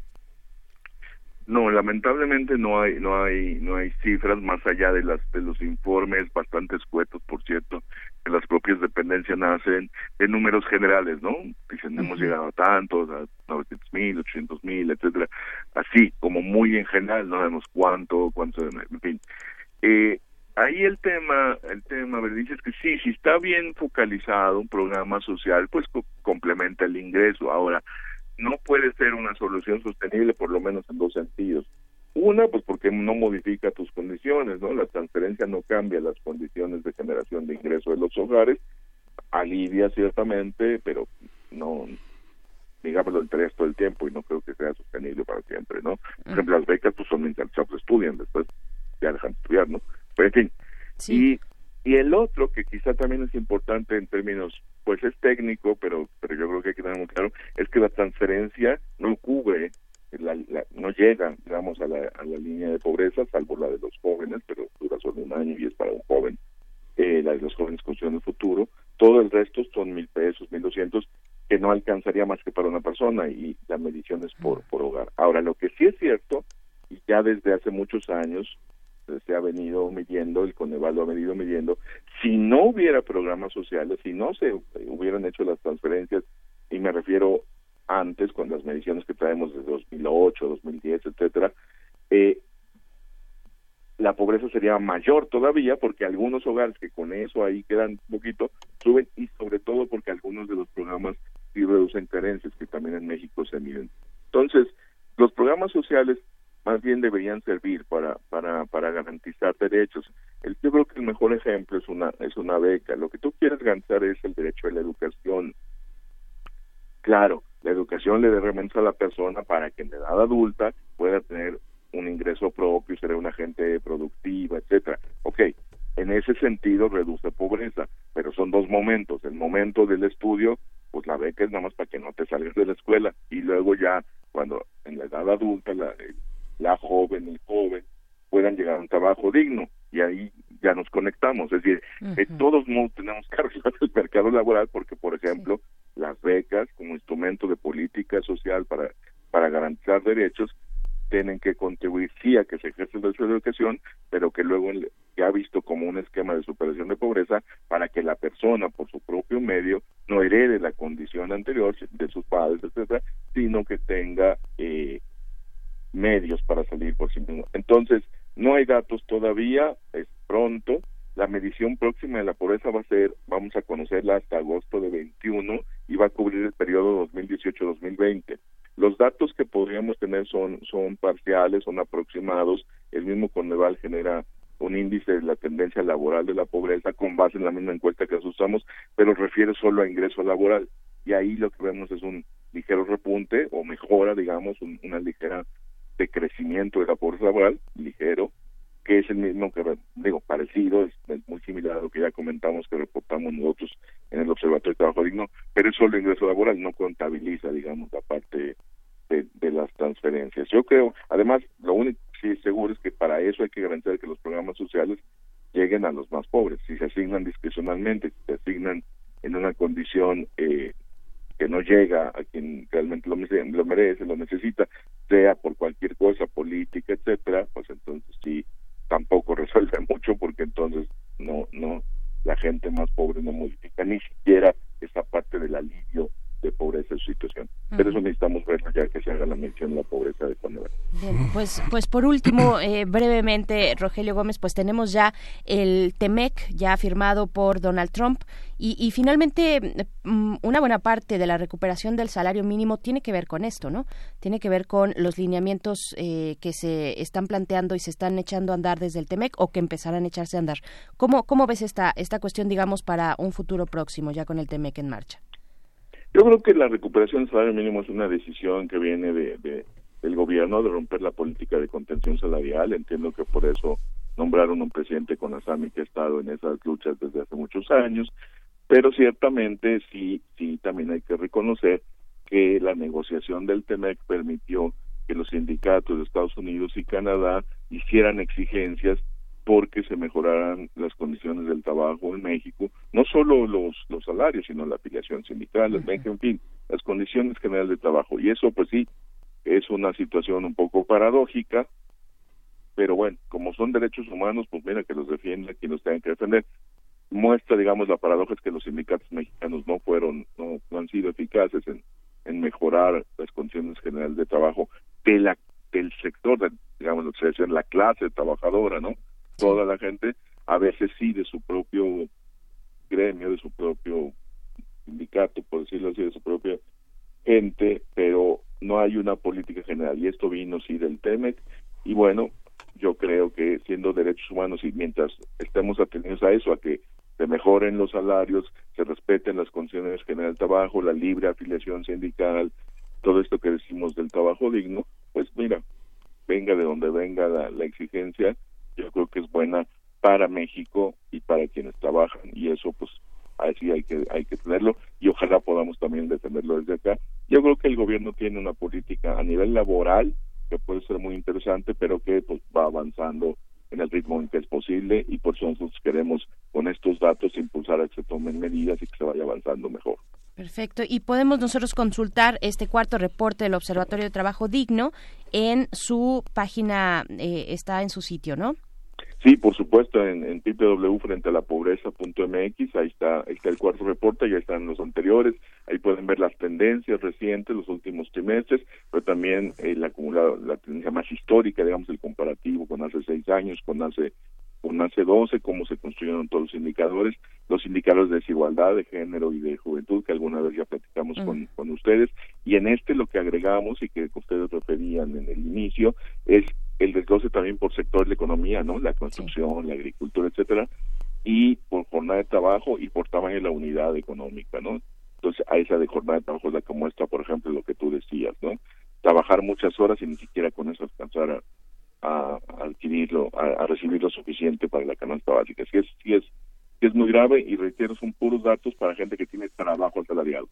No, lamentablemente no hay no hay no hay cifras más allá de las de los informes bastante escuetos, por cierto, que las propias dependencias nacen de números generales, ¿no? Dicen hemos llegado a tantos, a 900 mil, 800 mil, etcétera, así como muy en general, no sabemos cuánto, cuánto, en fin. Eh, ahí el tema, el tema, dice es que sí, si está bien focalizado un programa social, pues complementa el ingreso. Ahora, no puede ser una solución sostenible por lo menos en dos sentidos. Una, pues porque no modifica tus condiciones, ¿no? La transferencia no cambia las condiciones de generación de ingreso de los hogares, alivia ciertamente, pero no, digámoslo, el resto del tiempo y no creo que sea sostenible para siempre, ¿no? Por ejemplo, las becas pues son mientras estudian, después ya dejan de estudiar, ¿no? Pero en fin, y y el otro que quizá también es importante en términos, pues es técnico, pero pero yo creo que hay que tener muy claro, es que la transferencia no cubre, la, no llega, digamos, a la, a la línea de pobreza, salvo la de los jóvenes, pero dura solo un año y es para un joven, eh, la de los jóvenes construyendo el futuro. Todo el resto son mil pesos, mil doscientos, que no alcanzaría más que para una persona y la medición es por, por hogar. Ahora, lo que sí es cierto, y ya desde hace muchos años, se ha venido midiendo, el Coneval lo ha venido midiendo, si no hubiera programas sociales, si no se hubieran hecho las transferencias, y me refiero antes con las mediciones que traemos de 2008, 2010, etcétera, eh, la pobreza sería mayor todavía porque algunos hogares que con eso ahí quedan poquito suben y sobre todo porque algunos de los programas sí reducen carencias que también en México se miden. Entonces, los programas sociales más bien deberían servir para para para garantizar derechos. Yo creo que el mejor ejemplo es una es una beca. Lo que tú quieres garantizar es el derecho a la educación. Claro, la educación le da herramientas a la persona para que en edad adulta pueda tener un ingreso propio, ser una gente productiva, etcétera. Ok, en ese sentido reduce pobreza, pero son dos momentos. El momento del estudio, pues la beca es nada más para que no te salgas de la escuela y luego ya cuando en la edad adulta la, la joven, el joven, puedan llegar a un trabajo digno y ahí ya nos conectamos. Es decir, que todos modos tenemos que arreglar el mercado laboral porque, por ejemplo, las becas como instrumento de política social para, para garantizar derechos tienen que contribuir sí a que se ejerce el derecho de educación, pero que luego se ha visto como un esquema de superación de pobreza para que la persona por su propio medio no herede la condición anterior de sus padres, etcétera, sino que tenga eh, medios para salir por sí mismo. Entonces, no hay datos todavía, es pronto. La medición próxima de la pobreza va a ser, vamos a conocerla hasta agosto de 21 y va a cubrir el periodo 2018-2020. Los datos que podríamos tener son, son parciales, son aproximados. El mismo Coneval genera un índice de la tendencia laboral de la pobreza con base en la misma encuesta que usamos, pero refiere solo a ingreso laboral. Y ahí lo que vemos es un ligero repunte o mejora, digamos, una ligera de crecimiento de la pobreza laboral ligero, que es el mismo que, digo, parecido, es, muy similar a lo que ya comentamos que reportamos nosotros en el Observatorio de Trabajo Digno, pero es solo ingreso laboral, no contabiliza, digamos, la parte de, de las transferencias. Yo creo, además, lo único que sí seguro es que para eso hay que garantizar que los programas sociales lleguen a los más pobres. Si se asignan discrecionalmente, si se asignan en una condición eh, que no llega a quien realmente lo merece, lo necesita, sea por cualquier cosa política, etcétera, pues entonces sí tampoco resuelve mucho porque entonces no no la gente más pobre no modifica ni siquiera esa parte del alivio de pobreza en su situación. Pero eso necesitamos verlo ya que se haga la mención de la pobreza de cuando Bien, pues, pues por último, eh, brevemente, Rogelio Gómez, pues tenemos ya el TEMEC ya firmado por Donald Trump y, y finalmente mm, una buena parte de la recuperación del salario mínimo tiene que ver con esto, ¿no? Tiene que ver con los lineamientos eh, que se están planteando y se están echando a andar desde el TEMEC o que empezarán a echarse a andar. ¿Cómo, cómo ves esta, esta cuestión, digamos, para un futuro próximo ya con el TEMEC en marcha? Yo creo que la recuperación del salario mínimo es una decisión que viene de, del gobierno de romper la política de contención salarial. Entiendo que por eso nombraron un presidente con Asami que ha estado en esas luchas desde hace muchos años, pero ciertamente sí, sí, también hay que reconocer que la negociación del TEMEC permitió que los sindicatos de Estados Unidos y Canadá hicieran exigencias porque se mejoraran las condiciones del trabajo en México, no solo los, los salarios, sino la afiliación sindical, en fin, las condiciones generales de trabajo. Y eso, pues sí, es una situación un poco paradójica, pero bueno, como son derechos humanos, pues mira que los defienda quien los tenga que defender. Muestra, digamos, la paradoja es que los sindicatos mexicanos no fueron, no, han sido eficaces en, en mejorar las condiciones generales de trabajo de la, del sector, de, digamos, lo que se la clase trabajadora, ¿no? Toda la gente, a veces sí de su propio gremio, de su propio sindicato, por decirlo así, de su propia gente, pero no hay una política general. Y esto vino, sí, del TEMEC. Y bueno, yo creo que siendo derechos humanos y mientras estemos atendidos a eso, a que se mejoren los salarios, se respeten las condiciones generales de trabajo, la libre afiliación sindical, todo esto que decimos del trabajo digno, pues mira, venga de donde venga la, la exigencia, yo creo que es buena para México y para quienes trabajan y eso pues así hay que hay que tenerlo y ojalá podamos también defenderlo desde acá. Yo creo que el gobierno tiene una política a nivel laboral que puede ser muy interesante, pero que pues va avanzando en el ritmo en que es posible y por eso nosotros queremos con estos datos impulsar a que se tomen medidas y que se vaya avanzando mejor. Perfecto. Y podemos nosotros consultar este cuarto reporte del Observatorio de Trabajo Digno en su página, eh, está en su sitio, ¿no? Sí, por supuesto, en, en www.frentelapobreza.mx, ahí está, ahí está el cuarto reporte, ya están los anteriores, ahí pueden ver las tendencias recientes, los últimos trimestres, pero también el acumulado, la tendencia más histórica, digamos, el comparativo con hace seis años, con hace con hace 12, cómo se construyeron todos los indicadores, los indicadores de desigualdad de género y de juventud, que alguna vez ya platicamos con, con ustedes, y en este lo que agregamos y que ustedes referían en el inicio es el desglose también por sector de la economía, ¿no? La construcción, la agricultura, etcétera, y por jornada de trabajo y por tamaño de la unidad económica, ¿no? Entonces, a esa de jornada de trabajo es la que muestra, por ejemplo, lo que tú decías, ¿no? Trabajar muchas horas y ni siquiera con eso alcanzar a, adquirirlo, a, recibir lo suficiente para la canasta básica. Sí es, sí es, es muy grave y reitero, son puros datos para gente que tiene trabajo asalariado.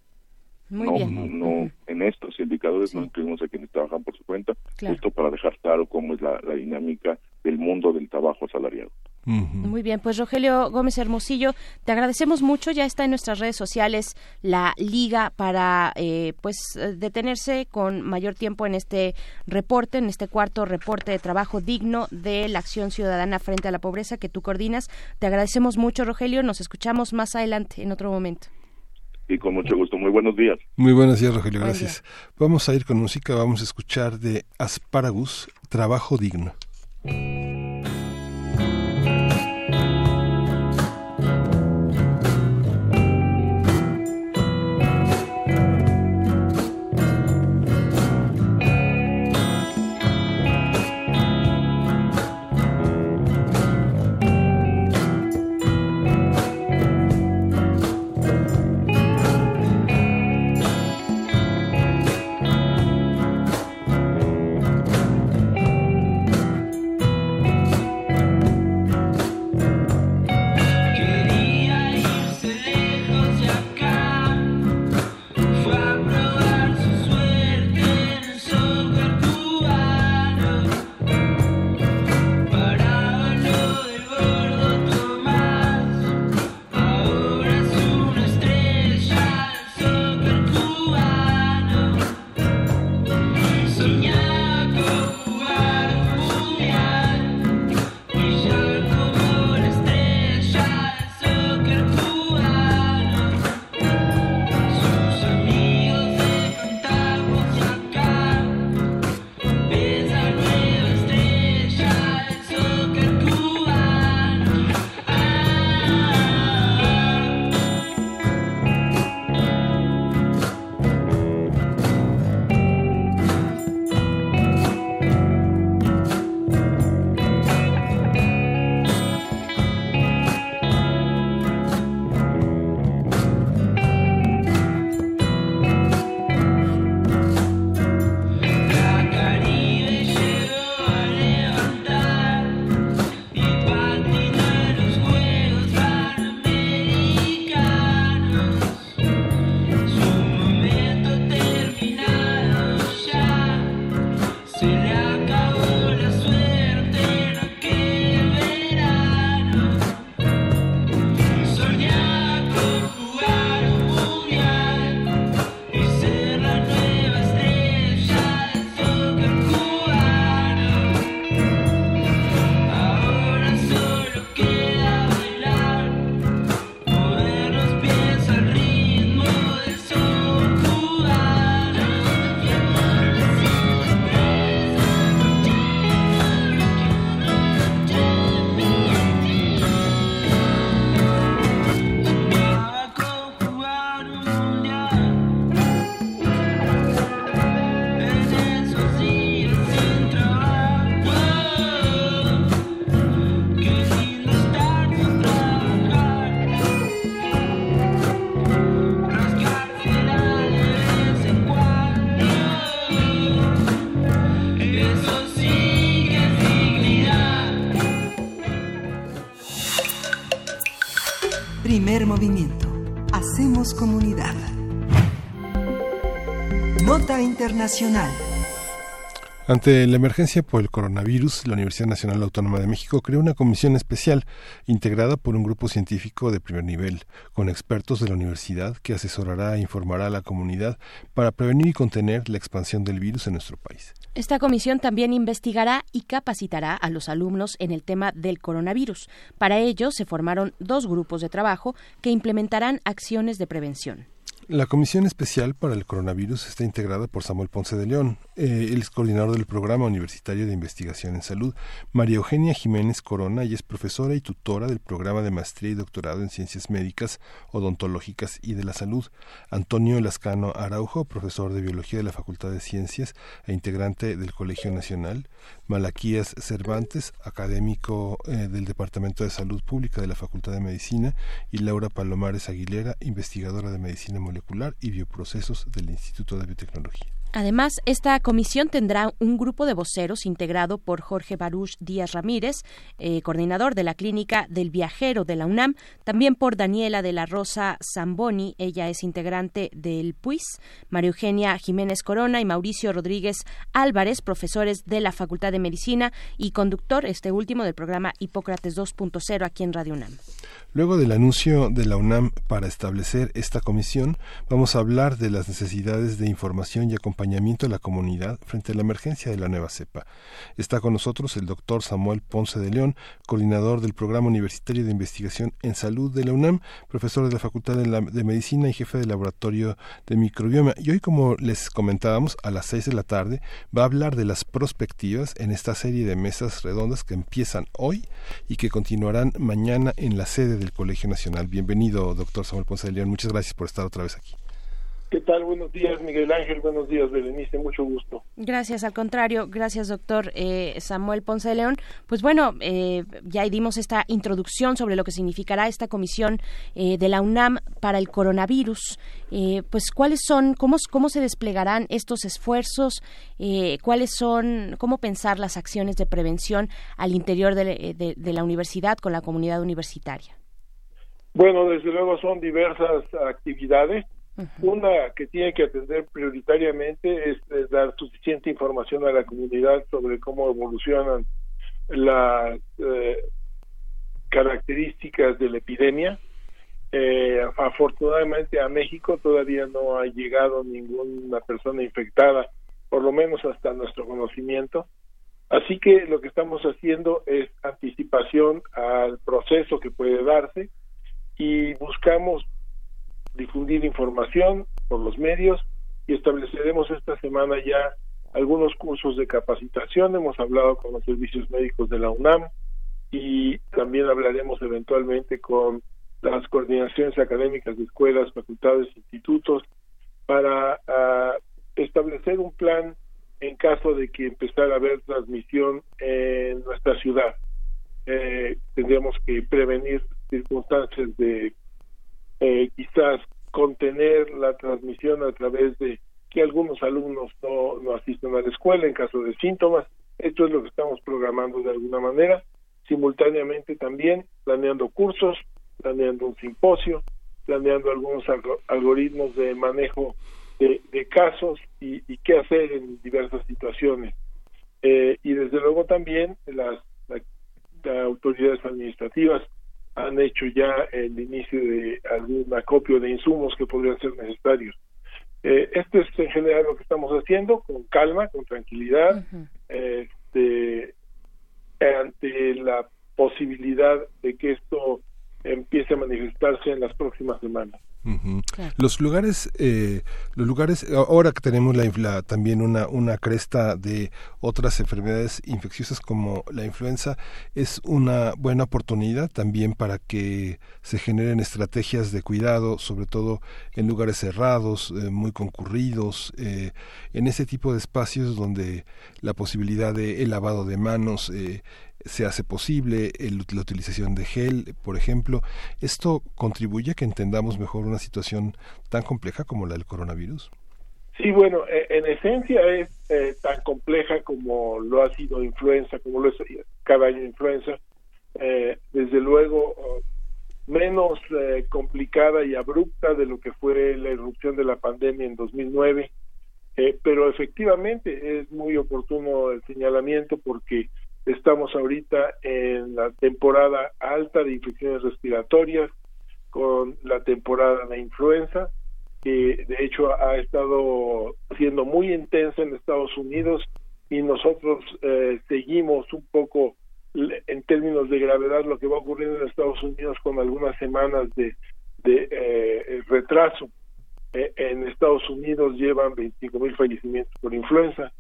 Muy no, bien. no, en estos indicadores no incluimos a quienes trabajan por su cuenta, justo para dejar claro cómo es la, dinámica del mundo del trabajo asalariado. Muy bien, pues Rogelio Gómez Hermosillo, te agradecemos mucho. Ya está en nuestras redes sociales la liga para eh, pues detenerse con mayor tiempo en este reporte, en este cuarto reporte de trabajo digno de la acción ciudadana frente a la pobreza que tú coordinas. Te agradecemos mucho, Rogelio. Nos escuchamos más adelante en otro momento y con mucho gusto. Muy buenos días. Muy buenos días, Rogelio. Gracias. Vamos a ir con música. Vamos a escuchar de Asparagus, Trabajo Digno. Nota Internacional. Ante la emergencia por el coronavirus, la Universidad Nacional Autónoma de México creó una comisión especial integrada por un grupo científico de primer nivel, con expertos de la universidad que asesorará e informará a la comunidad para prevenir y contener la expansión del virus en nuestro país. Esta comisión también investigará y capacitará a los alumnos en el tema del coronavirus. Para ello se formaron dos grupos de trabajo que implementarán acciones de prevención. La Comisión Especial para el Coronavirus está integrada por Samuel Ponce de León, eh, el coordinador del Programa Universitario de Investigación en Salud, María Eugenia Jiménez Corona, y es profesora y tutora del Programa de Maestría y Doctorado en Ciencias Médicas, Odontológicas y de la Salud, Antonio Lascano Araujo, profesor de Biología de la Facultad de Ciencias e integrante del Colegio Nacional, Malaquías Cervantes, académico eh, del Departamento de Salud Pública de la Facultad de Medicina, y Laura Palomares Aguilera, investigadora de Medicina Molecular y bioprocesos del Instituto de Biotecnología. Además, esta comisión tendrá un grupo de voceros integrado por Jorge Baruch Díaz Ramírez, eh, coordinador de la Clínica del Viajero de la UNAM, también por Daniela de la Rosa Zamboni, ella es integrante del PUIS, María Eugenia Jiménez Corona y Mauricio Rodríguez Álvarez, profesores de la Facultad de Medicina y conductor, este último, del programa Hipócrates 2.0 aquí en Radio UNAM. Luego del anuncio de la UNAM para establecer esta comisión, vamos a hablar de las necesidades de información y acompañamiento acompañamiento de la comunidad frente a la emergencia de la nueva cepa. Está con nosotros el doctor Samuel Ponce de León, coordinador del Programa Universitario de Investigación en Salud de la UNAM, profesor de la Facultad de, Medicina y jefe del Laboratorio de Microbioma. Y hoy, como les comentábamos, a las seis de la tarde va a hablar de las prospectivas en esta serie de mesas redondas que empiezan hoy y que continuarán mañana en la sede del Colegio Nacional. Bienvenido, doctor Samuel Ponce de León. Muchas gracias por estar otra vez aquí. ¿Qué tal? Buenos días, Miguel Ángel. Buenos días, Berenice. Mucho gusto. Gracias, al contrario. Gracias, doctor eh, Samuel Ponce de León. Pues bueno, eh, ya dimos esta introducción sobre lo que significará esta comisión eh, de la UNAM para el coronavirus. pues cuáles son, cómo, cómo se desplegarán estos esfuerzos, cuáles son, cómo pensar las acciones de prevención al interior de la universidad con la comunidad universitaria. Bueno, desde luego son diversas actividades una que tiene que atender prioritariamente es, dar suficiente información a la comunidad sobre cómo evolucionan las eh, características de la epidemia. Eh, afortunadamente a México todavía no ha llegado ninguna persona infectada, por lo menos hasta nuestro conocimiento. Así que lo que estamos haciendo es anticipación al proceso que puede darse y buscamos difundir información por los medios y estableceremos esta semana ya algunos cursos de capacitación. Hemos hablado con los servicios médicos de la UNAM y también hablaremos eventualmente con las coordinaciones académicas de escuelas, facultades, institutos para ah, establecer un plan en caso de que empezara a haber transmisión en nuestra ciudad. Eh, tendríamos que prevenir circunstancias de eh, quizás contener la transmisión a través de que algunos alumnos no, no asistan a la escuela en caso de síntomas. Esto es lo que estamos programando de alguna manera. Simultáneamente también planeando cursos, planeando un simposio, planeando algunos algoritmos de manejo de, casos y, qué hacer en diversas situaciones. Eh, y desde luego también las autoridades administrativas han hecho ya el inicio de algún acopio de insumos que podrían ser necesarios. Eh, esto es en general lo que estamos haciendo, con calma, con tranquilidad, este, ante la posibilidad de que esto empiece a manifestarse en las próximas semanas. Los lugares, eh, los lugares, ahora que tenemos la, también una, una cresta de otras enfermedades infecciosas como la influenza, es una buena oportunidad también para que se generen estrategias de cuidado, sobre todo en lugares cerrados, eh, muy concurridos, eh, en ese tipo de espacios donde la posibilidad de el lavado de manos, se hace posible, la utilización de gel, por ejemplo. ¿Esto contribuye a que entendamos mejor una situación tan compleja como la del coronavirus? Sí, bueno, e, en esencia es eh, tan compleja como lo ha sido influenza, como lo es cada año influenza. Eh, desde luego, menos eh, complicada y abrupta de lo que fue la irrupción de la pandemia en 2009, eh, pero efectivamente es muy oportuno el señalamiento porque estamos ahorita en la temporada alta de infecciones respiratorias, con la temporada de influenza, que de hecho ha estado siendo muy intensa en Estados Unidos y nosotros eh, seguimos un poco en términos de gravedad lo que va ocurriendo en Estados Unidos con algunas semanas de, de eh, retraso. Eh, en Estados Unidos llevan 25 mil fallecimientos por influenza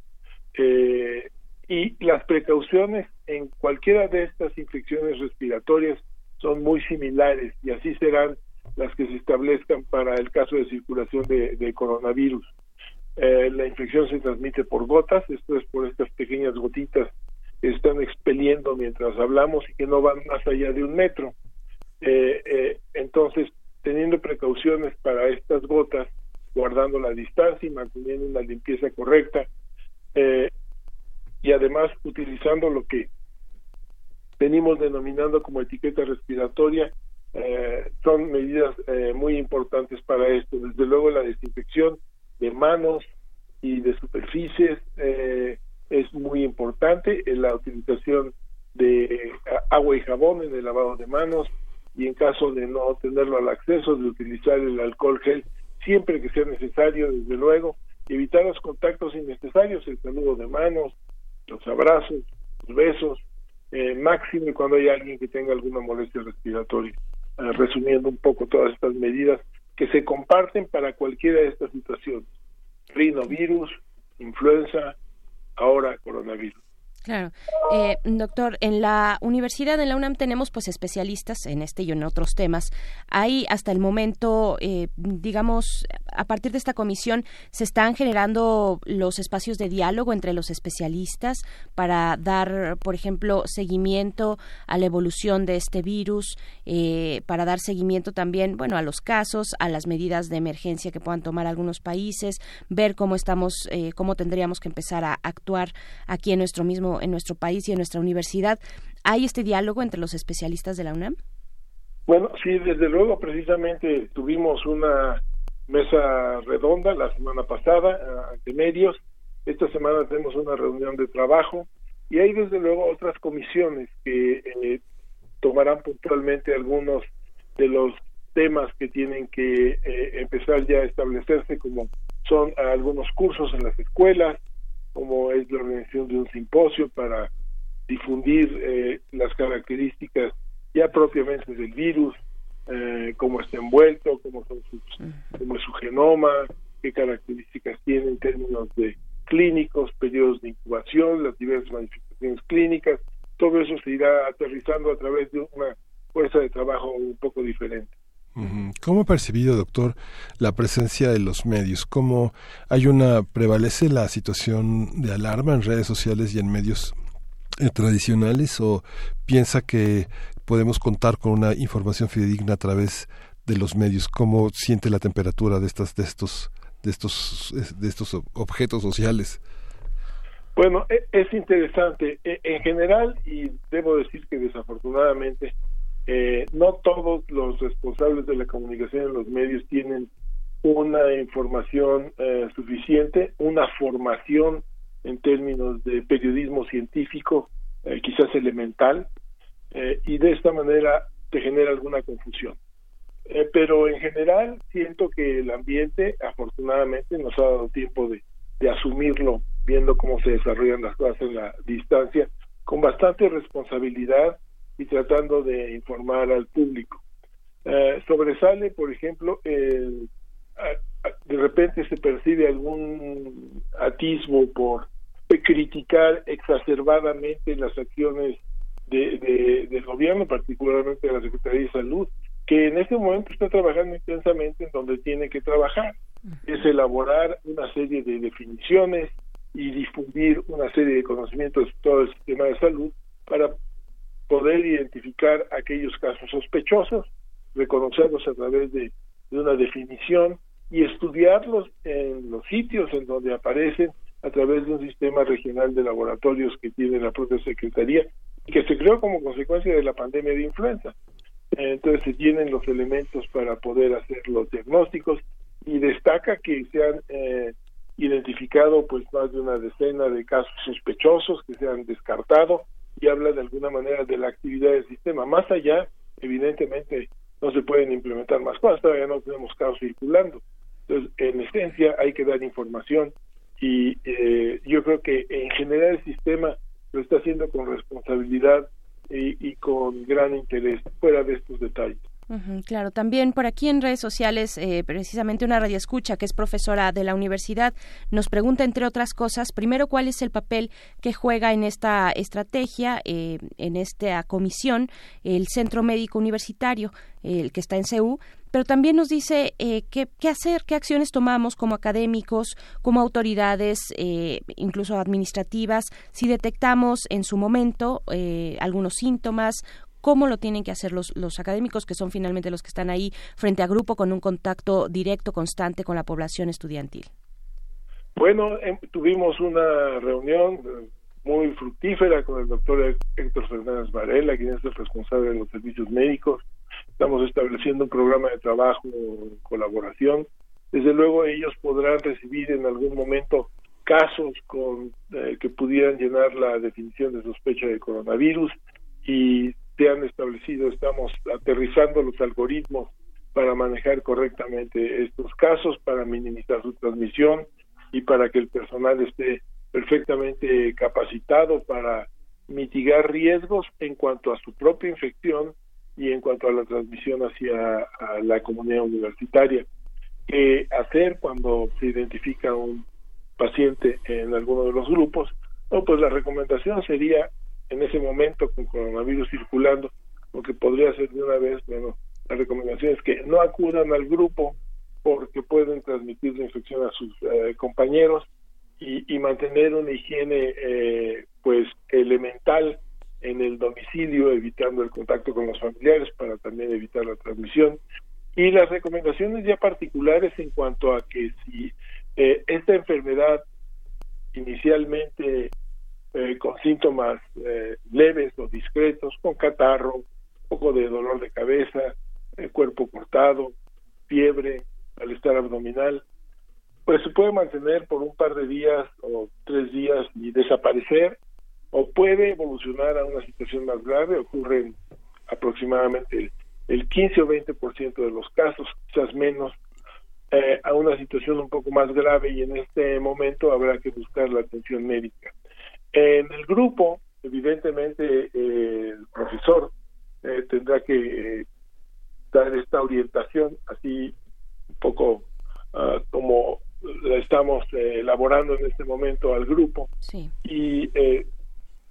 eh, y las precauciones en cualquiera de estas infecciones respiratorias son muy similares y así serán las que se establezcan para el caso de circulación de, coronavirus. Eh, la infección se transmite por gotas, esto es por estas pequeñas gotitas que están expeliendo mientras hablamos y que no van más allá de un metro. Eh, eh, entonces, teniendo precauciones para estas gotas, guardando la distancia y manteniendo una limpieza correcta, y además utilizando lo que venimos denominando como etiqueta respiratoria, son medidas muy importantes para esto. Desde luego la desinfección de manos y de superficies eh, es muy importante la utilización de agua y jabón en el lavado de manos y en caso de no tenerlo al acceso de utilizar el alcohol gel siempre que sea necesario desde luego evitar los contactos innecesarios el saludo de manos los abrazos los besos eh, máximo cuando hay alguien que tenga alguna molestia respiratoria eh, resumiendo un poco todas estas medidas que se comparten para cualquiera de estas situaciones. Rinovirus, influenza, ahora coronavirus. Claro. Eh, doctor, en la universidad, en la UNAM, tenemos pues especialistas en este y en otros temas. Hay hasta el momento, eh, digamos, a partir de esta comisión, se están generando los espacios de diálogo entre los especialistas para dar, por ejemplo, seguimiento a la evolución de este virus, eh, para dar seguimiento también, bueno, a los casos, a las medidas de emergencia que puedan tomar algunos países, ver cómo estamos, cómo tendríamos que empezar a actuar aquí en nuestro mismo en nuestro país y en nuestra universidad. ¿Hay este diálogo entre los especialistas de la UNAM? Bueno, sí, desde luego, precisamente tuvimos una mesa redonda la semana pasada ante medios. Esta semana tenemos una reunión de trabajo y hay desde luego otras comisiones que eh, tomarán puntualmente algunos de los temas que tienen que eh, empezar ya a establecerse como son algunos cursos en las escuelas, como es la organización de un simposio para difundir eh, las características ya propiamente del virus, eh, cómo está envuelto, cómo, son sus, cómo es su genoma, qué características tiene en términos de clínicos, periodos de incubación, las diversas manifestaciones clínicas, todo eso se irá aterrizando a través de una fuerza de trabajo un poco diferente. ¿Cómo ha percibido, doctor, la presencia de los medios? ¿Cómo hay una, prevalece la situación de alarma en redes sociales y en medios eh, tradicionales o piensa que podemos contar con una información fidedigna a través de los medios? ¿Cómo siente la temperatura de estas, de estos, de estos, de estos objetos sociales? Bueno, e, es interesante. E, en general, y debo decir que desafortunadamente, eh, no todos los responsables de la comunicación en los medios tienen una información eh, suficiente, una formación en términos de periodismo científico, eh, quizás elemental, y de esta manera te genera alguna confusión. pero en general siento que el ambiente, afortunadamente, nos ha dado tiempo de asumirlo, viendo cómo se desarrollan las cosas en la distancia, con bastante responsabilidad y tratando de informar al público. Eh, sobresale, por ejemplo, el, de repente se percibe algún atisbo por criticar exacerbadamente las acciones de, del gobierno, particularmente de la Secretaría de Salud, que en este momento está trabajando intensamente en donde tiene que trabajar, es elaborar una serie de definiciones y difundir una serie de conocimientos de todo el sistema de salud para poder identificar aquellos casos sospechosos, reconocerlos a través de, una definición y estudiarlos en los sitios en donde aparecen a través de un sistema regional de laboratorios que tiene la propia Secretaría y que se creó como consecuencia de la pandemia de influenza. entonces se tienen los elementos para poder hacer los diagnósticos y destaca que se han eh, identificado pues más de una decena de casos sospechosos que se han descartado y habla de alguna manera de la actividad del sistema. Más allá, evidentemente, no se pueden implementar más cosas, todavía no tenemos casos circulando. Entonces, en esencia, hay que dar información y eh, yo creo que en general el sistema lo está haciendo con responsabilidad y, con gran interés, fuera de estos detalles. Claro, también por aquí en redes sociales, eh, precisamente una radio escucha que es profesora de la universidad, nos pregunta, entre otras cosas, primero, cuál es el papel que juega en esta estrategia, eh, en esta comisión, el Centro Médico Universitario, el que está en CEU, pero también nos dice eh, qué, hacer, qué acciones tomamos como académicos, como autoridades, eh, incluso administrativas, si detectamos en su momento eh, algunos síntomas, cómo lo tienen que hacer los, los académicos, que son finalmente los que están ahí frente a grupo con un contacto directo, constante con la población estudiantil. Bueno, em, tuvimos una reunión muy fructífera con el doctor Héctor Fernández Varela, quien es el responsable de los servicios médicos, Estamos estableciendo un programa de trabajo, colaboración. Desde luego ellos podrán recibir en algún momento casos con eh, que pudieran llenar la definición de sospecha de coronavirus y se han establecido, estamos aterrizando los algoritmos para manejar correctamente estos casos, para minimizar su transmisión y para que el personal esté perfectamente capacitado para mitigar riesgos en cuanto a su propia infección y en cuanto a la transmisión hacia la comunidad universitaria. ¿Qué hacer cuando se identifica un paciente en alguno de los grupos? No, pues la recomendación sería en ese momento con coronavirus circulando, lo que podría ser de una vez, bueno, la recomendación es que no acudan al grupo porque pueden transmitir la infección a sus eh, compañeros y, y, mantener una higiene eh, pues elemental en el domicilio, evitando el contacto con los familiares para también evitar la transmisión. Y las recomendaciones ya particulares en cuanto a que si eh, esta enfermedad inicialmente eh, con síntomas eh, leves o discretos, con catarro, poco de dolor de cabeza, cuerpo cortado, fiebre, malestar abdominal, pues se puede mantener por un par de días o tres días y desaparecer o puede evolucionar a una situación más grave, ocurre aproximadamente el, 15 o 20% de los casos, quizás menos, eh, a una situación un poco más grave y en este momento habrá que buscar la atención médica. En el grupo, evidentemente, eh, el profesor eh, tendrá que dar esta orientación así un poco ah, como la estamos elaborando en este momento al grupo sí. y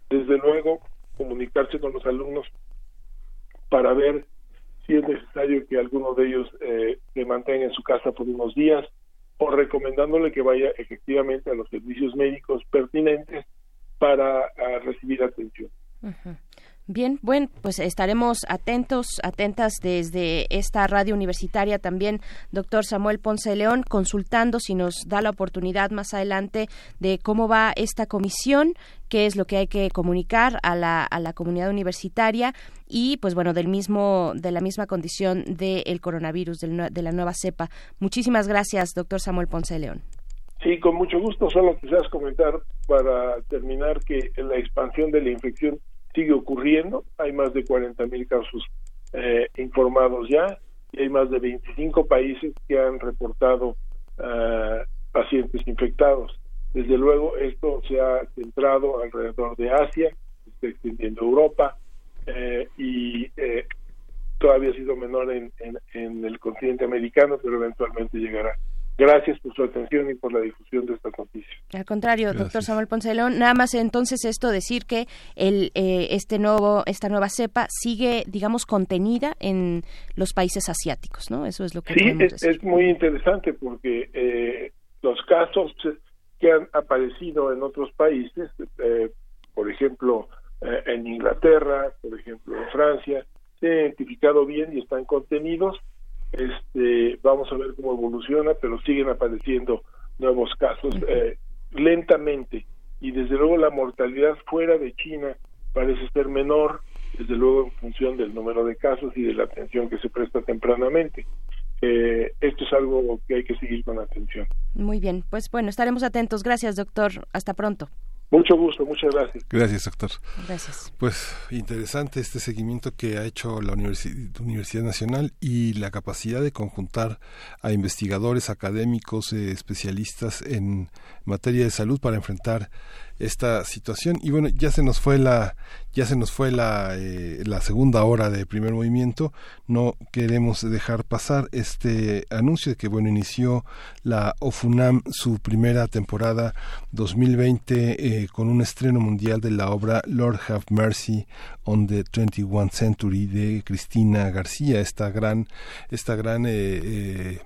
desde luego comunicarse con los alumnos para ver si es necesario que alguno de ellos eh, se mantenga en su casa por unos días o recomendándole que vaya efectivamente a los servicios médicos pertinentes para recibir atención. Bien, bueno, pues estaremos atentos, atentas desde esta radio universitaria también, doctor Samuel Ponce León, consultando si nos da la oportunidad más adelante de cómo va esta comisión, qué es lo que hay que comunicar a la, a la comunidad universitaria y, pues bueno, del mismo, de la misma condición del coronavirus, de la nueva cepa. Muchísimas gracias, doctor Samuel Ponce León. Sí, con mucho gusto. Solo quizás comentar para terminar que la expansión de la infección sigue ocurriendo. Hay más de 40 mil casos eh, informados ya y hay más de 25 países que han reportado uh, pacientes infectados. Desde luego, esto se ha centrado alrededor de Asia, está extendiendo Europa eh, y eh, todavía ha sido menor en, en el continente americano, pero eventualmente llegará. Gracias por su atención y por la difusión de esta noticia. Al contrario, doctor Samuel Ponce León, nada más entonces esto decir que el, eh, este nuevo, esta nueva cepa sigue, digamos, contenida en los países asiáticos, ¿no? Eso es lo que sí, es, es, muy interesante porque eh, los casos que han aparecido en otros países, eh, por ejemplo, en Inglaterra, por ejemplo, en Francia, se han identificado bien y están contenidos este, vamos a ver cómo evoluciona, pero siguen apareciendo nuevos casos eh, lentamente y desde luego la mortalidad fuera de China parece ser menor desde luego en función del número de casos y de la atención que se presta tempranamente. Eh, esto es algo que hay que seguir con atención. Muy bien, pues bueno, estaremos atentos. Gracias, doctor. Hasta pronto. Mucho gusto, muchas gracias. Gracias, doctor. Gracias. Pues interesante este seguimiento que ha hecho la Universidad Nacional y la capacidad de conjuntar a investigadores, académicos, eh, especialistas en materia de salud para enfrentar esta situación. Y bueno ya se nos fue la ya se nos fue la, eh, la segunda hora de primer movimiento. No queremos dejar pasar este anuncio de que bueno inició la OFUNAM su primera temporada 2020 eh, con un estreno mundial de la obra Lord Have Mercy on the 21st Century de Cristina García esta gran esta gran eh,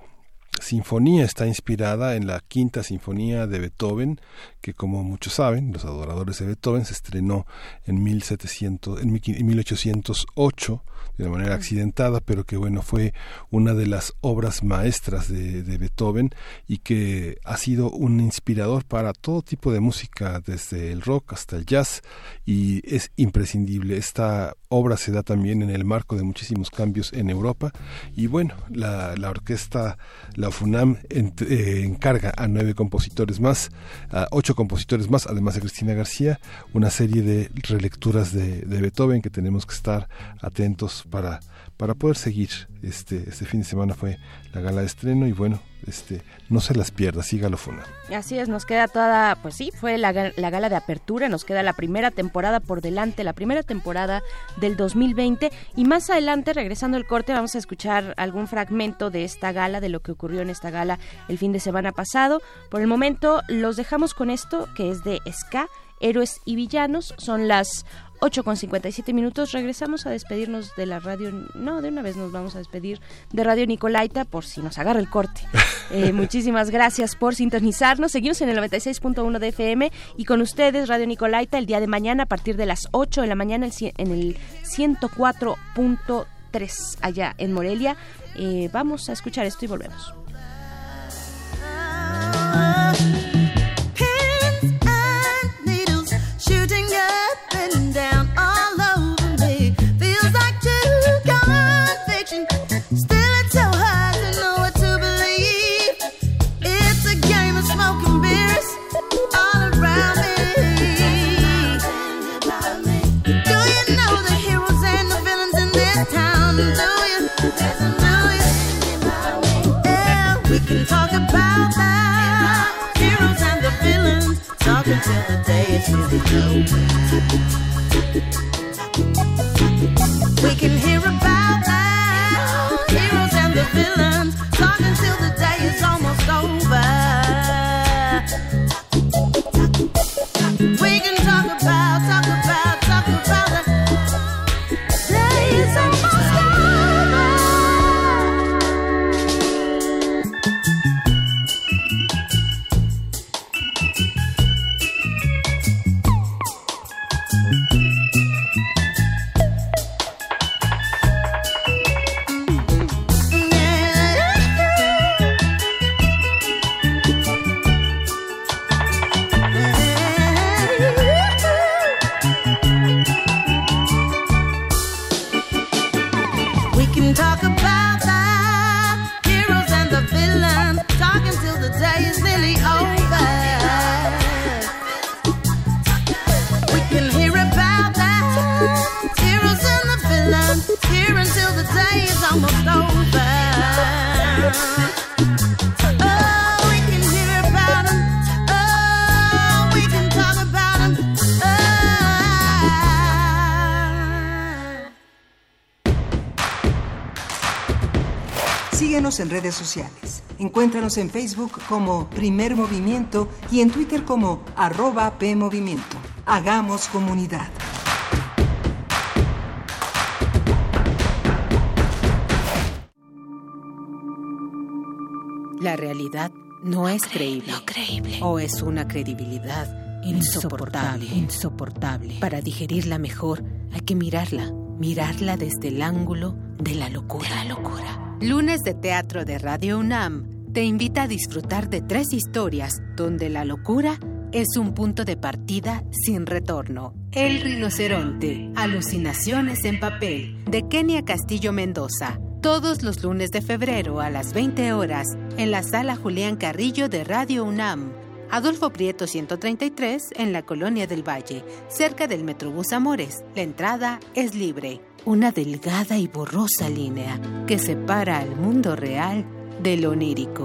sinfonía está inspirada en la quinta sinfonía de Beethoven, que como muchos saben, los adoradores de Beethoven se estrenó en 1700 en 1808 de una manera accidentada, pero que bueno, fue una de las obras maestras de, de, Beethoven y que ha sido un inspirador para todo tipo de música, desde el rock hasta el jazz, y es imprescindible. Esta obra se da también en el marco de muchísimos cambios en Europa, y bueno, la, la orquesta, la FUNAM eh, encarga a nueve compositores más, a ocho compositores más, además de Cristina García, una serie de relecturas de, de Beethoven que tenemos que estar atentos para, para poder seguir. Este, este fin de semana fue la gala de estreno y bueno, este, no se las pierda, sígalo Funa. Así es, nos queda toda, pues sí, fue la, la, gala de apertura, nos queda la primera temporada por delante, la primera temporada del 2020 y más adelante, regresando al corte, vamos a escuchar algún fragmento de esta gala, de lo que ocurrió en esta gala el fin de semana pasado. Por el momento los dejamos con esto que es de Ska, Héroes y Villanos, son las 8 con 57 minutos. Regresamos a despedirnos de la radio. No, de una vez nos vamos a despedir de Radio Nicolaita por si nos agarra el corte. Eh, muchísimas gracias por sintonizarnos. Seguimos en el 96.1 de FM y con ustedes Radio Nicolaita el día de mañana a partir de las 8 de la mañana en el 104.3 allá en Morelia. Eh, vamos a escuchar esto y volvemos. Still, it's so hard to know what to believe. It's a game of all around me. Do you know the heroes and the villains in this town? Do you? Do? Yeah, we can talk about that. Heroes and the villains, the day is over. We can hear feeling. Síguenos en redes sociales. Encuéntranos en Facebook como Primer Movimiento y en Twitter como arroba PMovimiento. Hagamos comunidad. La realidad no es creíble. O es una credibilidad insoportable. Insoportable. Para digerirla mejor, hay que mirarla. Mirarla desde el ángulo de la locura. la locura. Lunes de Teatro de Radio UNAM te invita a disfrutar de tres historias donde la locura es un punto de partida sin retorno. El rinoceronte, alucinaciones en papel, de Kenia Castillo Mendoza. Todos los lunes de febrero a las 20 horas, en la sala Julián Carrillo de Radio UNAM. Adolfo Prieto 133, en la Colonia del Valle, cerca del Metrobús Amores. La entrada es libre. Una delgada y borrosa línea que separa al mundo real de lo onírico.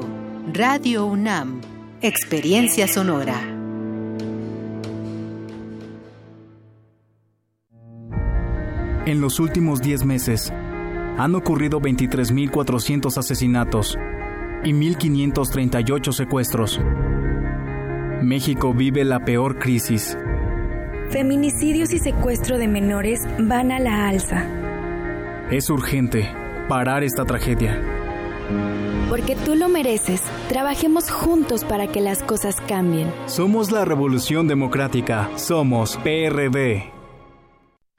Radio UNAM, experiencia sonora. En los últimos 10 meses, han ocurrido 23.400 asesinatos y 1.538 secuestros. México vive la peor crisis. Feminicidios y secuestro de menores van a la alza. Es urgente parar esta tragedia. Porque tú lo mereces, trabajemos juntos para que las cosas cambien. Somos la Revolución Democrática, somos PRD.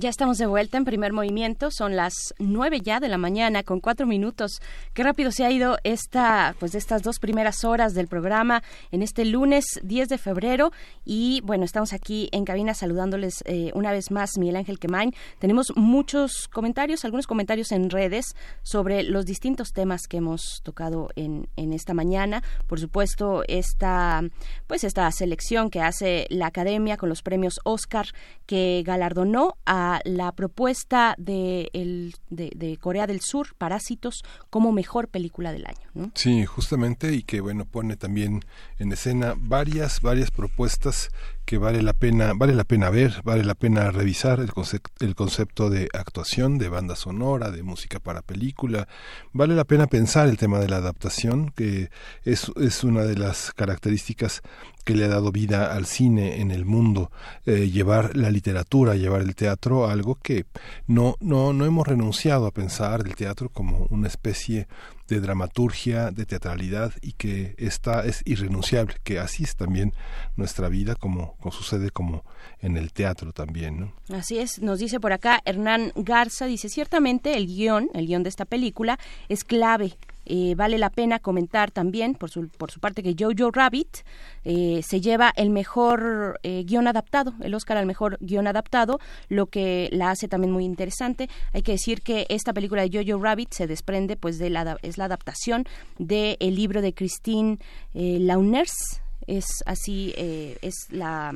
Ya estamos de vuelta en primer movimiento, son las nueve ya de la mañana con cuatro minutos. Qué rápido se ha ido esta, pues estas dos primeras horas del programa en este lunes 10 de febrero y bueno, estamos aquí en cabina saludándoles eh, una vez más Miguel Ángel Quemain. Tenemos muchos comentarios, algunos comentarios en redes sobre los distintos temas que hemos tocado en, en esta mañana. Por supuesto, esta, pues esta selección que hace la Academia con los premios Oscar que galardonó a la propuesta de, el, de, Corea del Sur, Parásitos, como mejor película del año. Sí, justamente, y que bueno, pone también en escena varias, varias propuestas que vale la pena, vale la pena ver, vale la pena revisar el, concepto, el concepto de actuación, de banda sonora, de música para película, vale la pena pensar el tema de la adaptación, que es, es una de las características que le ha dado vida al cine en el mundo, eh, llevar la literatura, llevar el teatro algo que no, no, no hemos renunciado a pensar el teatro como una especie de dramaturgia, de teatralidad y que esta es irrenunciable, que así es también nuestra vida como, como sucede como en el teatro también. Así es, nos dice por acá Hernán Garza, dice ciertamente el guion, el guion de esta película es clave eh, vale la pena comentar también, por su, por su parte, que Jojo Rabbit eh, se lleva el mejor eh, guion adaptado, el Oscar al mejor guion adaptado, lo que la hace también muy interesante. Hay que decir que esta película de Jojo Rabbit se desprende, pues, de la, es la adaptación del libro de Christine Launers. Es así, es la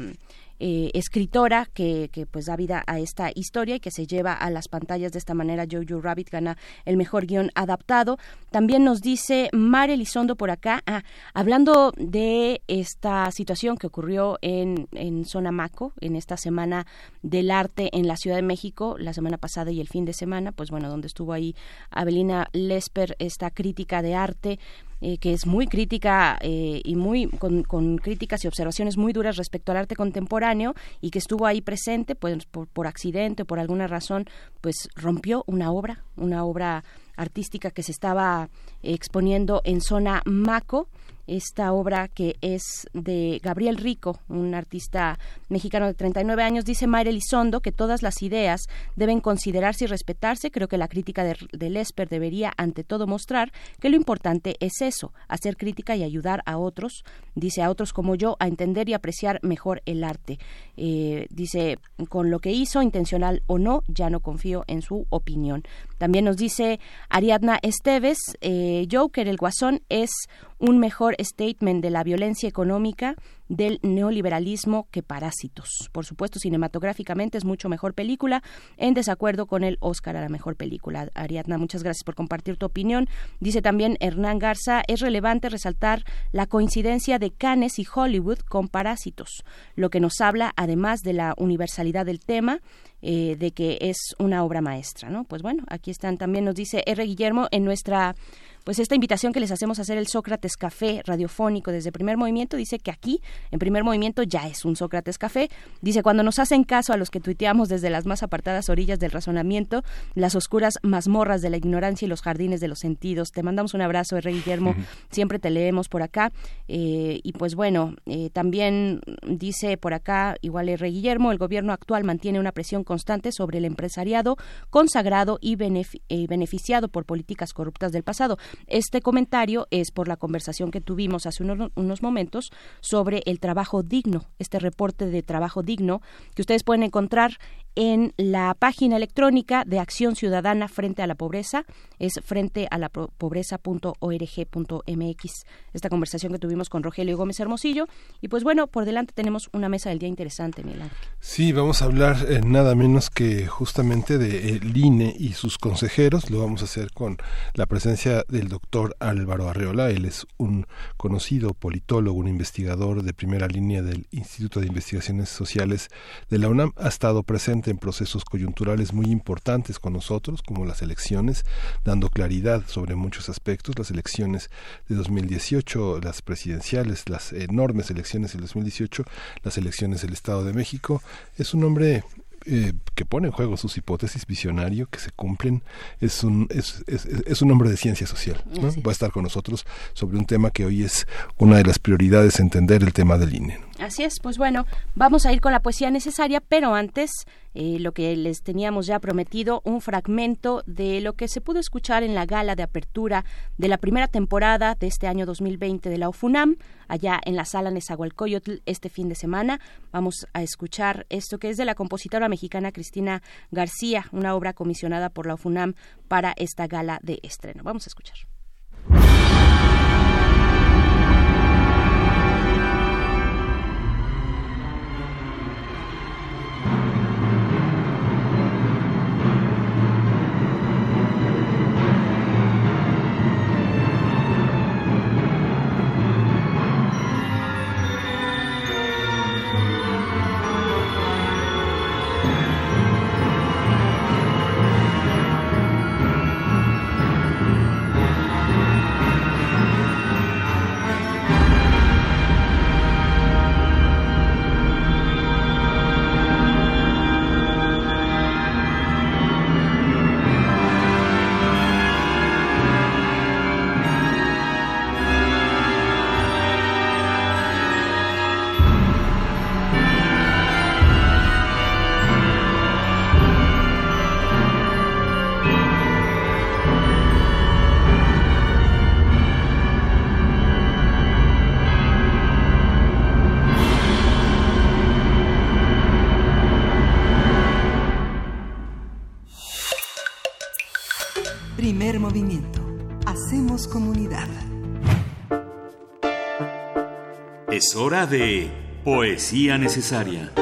eh, escritora que, que, pues da vida a esta historia y que se lleva a las pantallas de esta manera. Jojo Rabbit gana el mejor guion adaptado. También nos dice Mar Elizondo por acá, ah, hablando de esta situación que ocurrió en, en Sonamaco, en esta semana del arte en la Ciudad de México, la semana pasada y el fin de semana, pues bueno, donde estuvo ahí Abelina Lesper, esta crítica de arte eh, que es muy crítica eh, y muy con, críticas y observaciones muy duras respecto al arte contemporáneo y que estuvo ahí presente, pues por, por accidente o por alguna razón, pues rompió una obra, una obra artística que se estaba exponiendo en zona Maco esta obra que es de Gabriel Rico, un artista mexicano de 39 años, dice Mayra Elizondo que todas las ideas deben considerarse y respetarse. Creo que la crítica de, de, Lesper debería ante todo mostrar que lo importante es eso, hacer crítica y ayudar a otros, dice a otros como yo, a entender y apreciar mejor el arte. Eh, dice, con lo que hizo, intencional o no, ya no confío en su opinión. También nos dice Ariadna Esteves, eh, Joker, el guasón, es un mejor statement de la violencia económica del neoliberalismo que Parásitos. Por supuesto, cinematográficamente es mucho mejor película, en desacuerdo con el Oscar a la mejor película. Ariadna, muchas gracias por compartir tu opinión. Dice también Hernán Garza, es relevante resaltar la coincidencia de Cannes y Hollywood con Parásitos, lo que nos habla, además de la universalidad del tema, eh, de que es una obra maestra, ¿no? Pues bueno, aquí están también nos dice R. Guillermo en nuestra pues esta invitación que les hacemos a hacer el Sócrates Café radiofónico desde primer movimiento dice que aquí, en primer movimiento, ya es un Sócrates Café. Dice, cuando nos hacen caso a los que tuiteamos desde las más apartadas orillas del razonamiento, las oscuras mazmorras de la ignorancia y los jardines de los sentidos. Te mandamos un abrazo, R. Guillermo. Siempre te leemos por acá. Eh, y pues bueno, eh, también dice por acá, igual R. Guillermo, el gobierno actual mantiene una presión constante sobre el empresariado consagrado y eh, beneficiado por políticas corruptas del pasado. Este comentario es por la conversación que tuvimos hace unos, momentos sobre el trabajo digno, este reporte de trabajo digno que ustedes pueden encontrar en la página electrónica de Acción Ciudadana frente a la pobreza, es frente a la pobreza.org.mx. Esta conversación que tuvimos con Rogelio Gómez Hermosillo. Y pues bueno, por delante tenemos una mesa del día interesante, Miguel Sí, vamos a hablar eh, nada menos que justamente de el INE y sus consejeros. Lo vamos a hacer con la presencia del doctor Álvaro Arreola. Él es un conocido politólogo, un investigador de primera línea del Instituto de Investigaciones Sociales de la UNAM. Ha estado presente en procesos coyunturales muy importantes con nosotros, como las elecciones, dando claridad sobre muchos aspectos, las elecciones de 2018, las presidenciales, las enormes elecciones del 2018, las elecciones del Estado de México. Es un hombre eh, que pone en juego sus hipótesis, visionario, que se cumplen, es un, es, es, es un hombre de ciencia social. ¿no? Va a estar con nosotros sobre un tema que hoy es una de las prioridades, entender el tema del INE. Así es, pues bueno, vamos a ir con la poesía necesaria, pero antes eh, lo que les teníamos ya prometido, un fragmento de lo que se pudo escuchar en la gala de apertura de la primera temporada de este año 2020 de la UFUNAM, allá en la sala Nezahualcóyotl este fin de semana. Vamos a escuchar esto que es de la compositora mexicana Cristina García, una obra comisionada por la UFUNAM para esta gala de estreno. Vamos a escuchar. Es hora de Poesía Necesaria.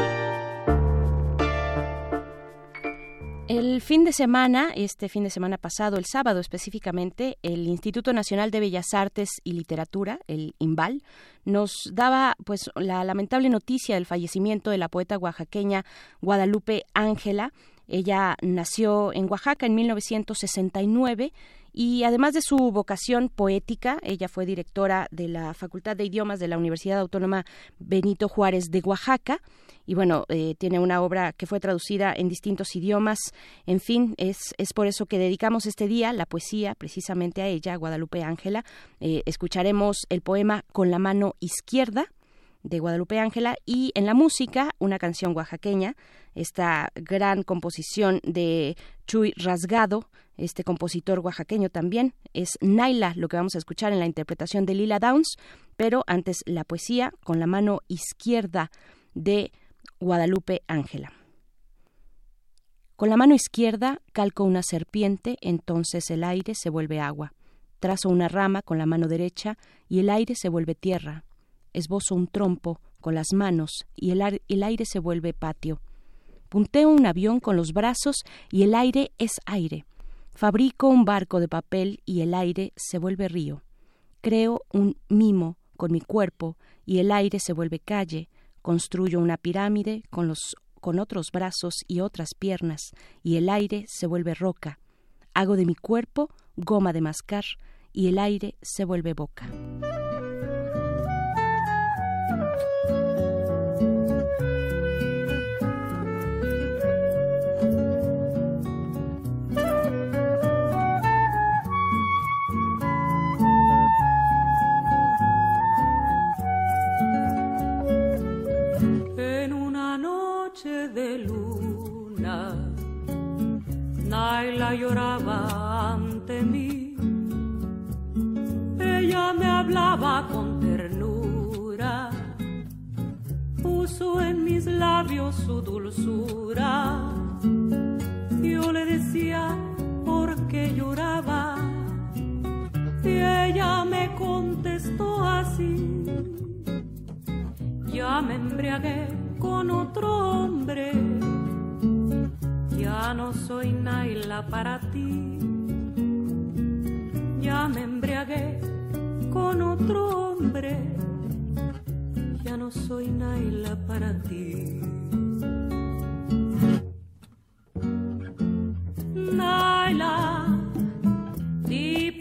El fin de semana, este fin de semana pasado, el sábado específicamente, el Instituto Nacional de Bellas Artes y Literatura, el INVAL, nos daba pues la lamentable noticia del fallecimiento de la poeta oaxaqueña Guadalupe Ángela. Ella nació en Oaxaca en 1969 Y además de su vocación poética, ella fue directora de la Facultad de Idiomas de la Universidad Autónoma Benito Juárez de Oaxaca. Y bueno, eh, tiene una obra que fue traducida en distintos idiomas. En fin, es, es por eso que dedicamos este día la poesía precisamente a ella, Guadalupe Ángela. Eh, escucharemos el poema Con la mano izquierda de Guadalupe Ángela y en la música una canción oaxaqueña, esta gran composición de Chuy Rasgado, este compositor oaxaqueño también, es Naila, lo que vamos a escuchar en la interpretación de Lila Downs, pero antes la poesía con la mano izquierda de Guadalupe Ángela. Con la mano izquierda calco una serpiente, entonces el aire se vuelve agua. Trazo una rama con la mano derecha y el aire se vuelve tierra esbozo un trompo con las manos y el, aire se vuelve patio. Punteo un avión con los brazos y el aire es aire. Fabrico un barco de papel y el aire se vuelve río. Creo un mimo con mi cuerpo y el aire se vuelve calle. Construyo una pirámide con los con otros brazos y otras piernas y el aire se vuelve roca. Hago de mi cuerpo goma de mascar y el aire se vuelve boca. De luna, Naila lloraba ante mí. Ella me hablaba con ternura, puso en mis labios su dulzura. Yo le decía por qué lloraba y ella me contestó así. Ya me embriagué con otro hombre. Ya no soy Naila para ti. Ya me embriagué con otro hombre. Ya no soy Naila para ti. Naila, ¿y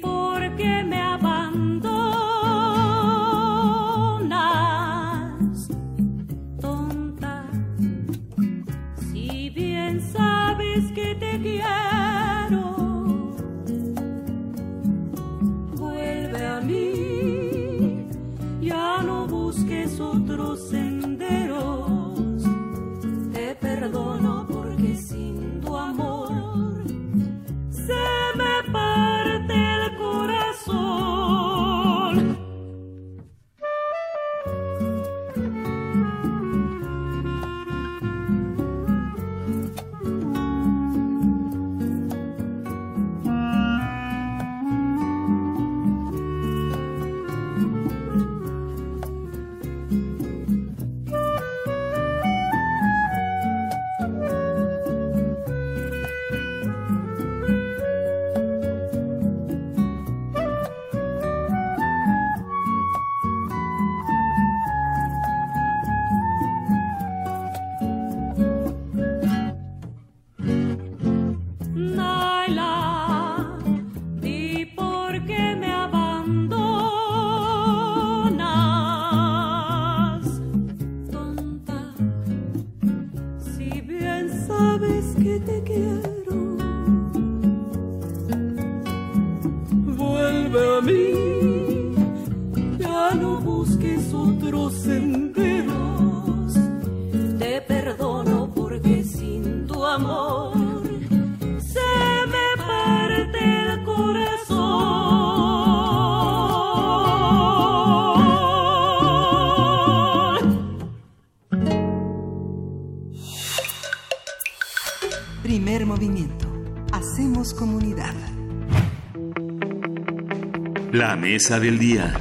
del día.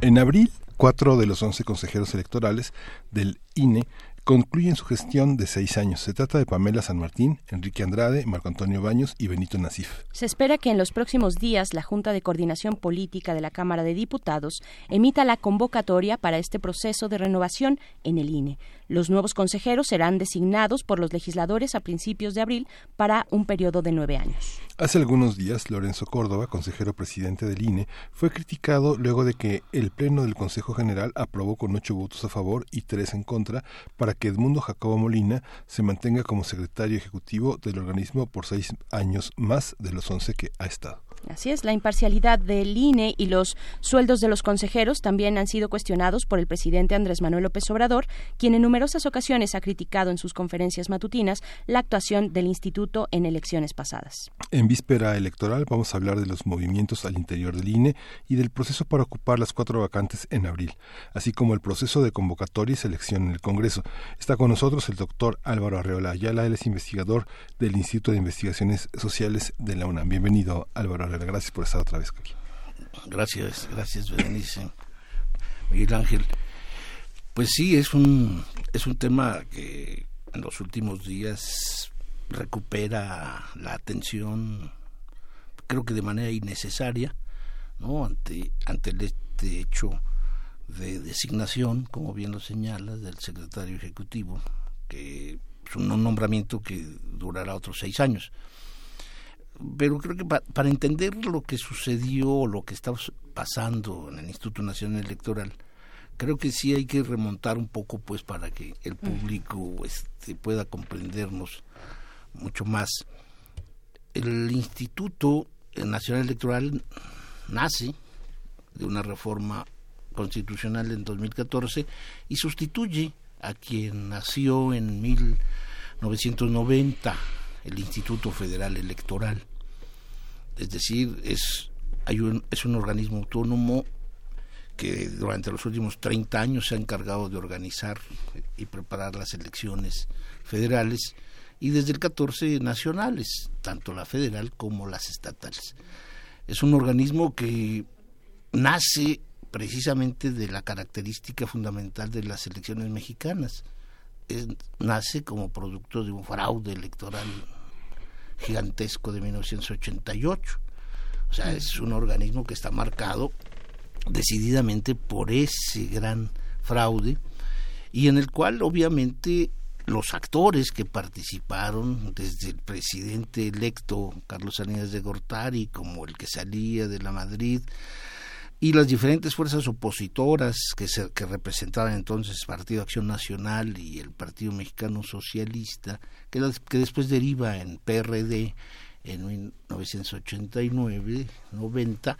En abril, cuatro de los once consejeros electorales del INE concluyen su gestión de seis años. Se trata de Pamela San Martín, Enrique Andrade, Marco Antonio Baños y Benito Nasif. Se espera que en los próximos días la Junta de Coordinación Política de la Cámara de Diputados emita la convocatoria para este proceso de renovación en el INE. Los nuevos consejeros serán designados por los legisladores a principios de abril para un periodo de nueve años. Hace algunos días, Lorenzo Córdoba, consejero presidente del INE, fue criticado luego de que el Pleno del Consejo General aprobó con ocho votos a favor y tres en contra para que Edmundo Jacobo Molina se mantenga como secretario ejecutivo del organismo por seis años más de los once que ha estado. Así es, la imparcialidad del INE y los sueldos de los consejeros también han sido cuestionados por el presidente Andrés Manuel López Obrador, quien en numerosas ocasiones ha criticado en sus conferencias matutinas la actuación del instituto en elecciones pasadas. En víspera electoral vamos a hablar de los movimientos al interior del INE y del proceso para ocupar las cuatro vacantes en abril, así como el proceso de convocatoria y selección en el Congreso. Está con nosotros el doctor Álvaro Arreola Ayala, él es investigador del Instituto de Investigaciones Sociales de la UNAM. Bienvenido, Álvaro Arreola. Gracias por estar otra vez aquí. Gracias, gracias, Berenice. Miguel Ángel. Pues sí, es un, es un tema que en los últimos días recupera la atención, creo que de manera innecesaria, ¿no? Ante, ante este hecho de designación, como bien lo señala, del secretario ejecutivo, que es un nombramiento que durará otros seis años. Pero creo que para entender lo que sucedió, lo que está pasando en el Instituto Nacional Electoral, creo que sí hay que remontar un poco, pues, para que el público este, pueda comprendernos mucho más. El Instituto Nacional Electoral nace de una reforma constitucional en 2014 y sustituye a quien nació en 1990, el Instituto Federal Electoral. Es decir, es, hay un, es un organismo autónomo que durante los últimos 30 años se ha encargado de organizar y preparar las elecciones federales y desde el 14 nacionales, tanto la federal como las estatales. Es un organismo que nace precisamente de la característica fundamental de las elecciones mexicanas. nace como producto de un fraude electoral gigantesco de 1988. O sea, es un organismo que está marcado decididamente por ese gran fraude y en el cual obviamente los actores que participaron, desde el presidente electo Carlos Salinas de Gortari, como el que salía de la Madrid, y las diferentes fuerzas opositoras que, se, que representaban entonces Partido Acción Nacional y el Partido Mexicano Socialista, que, que después deriva en PRD en 1989, 90,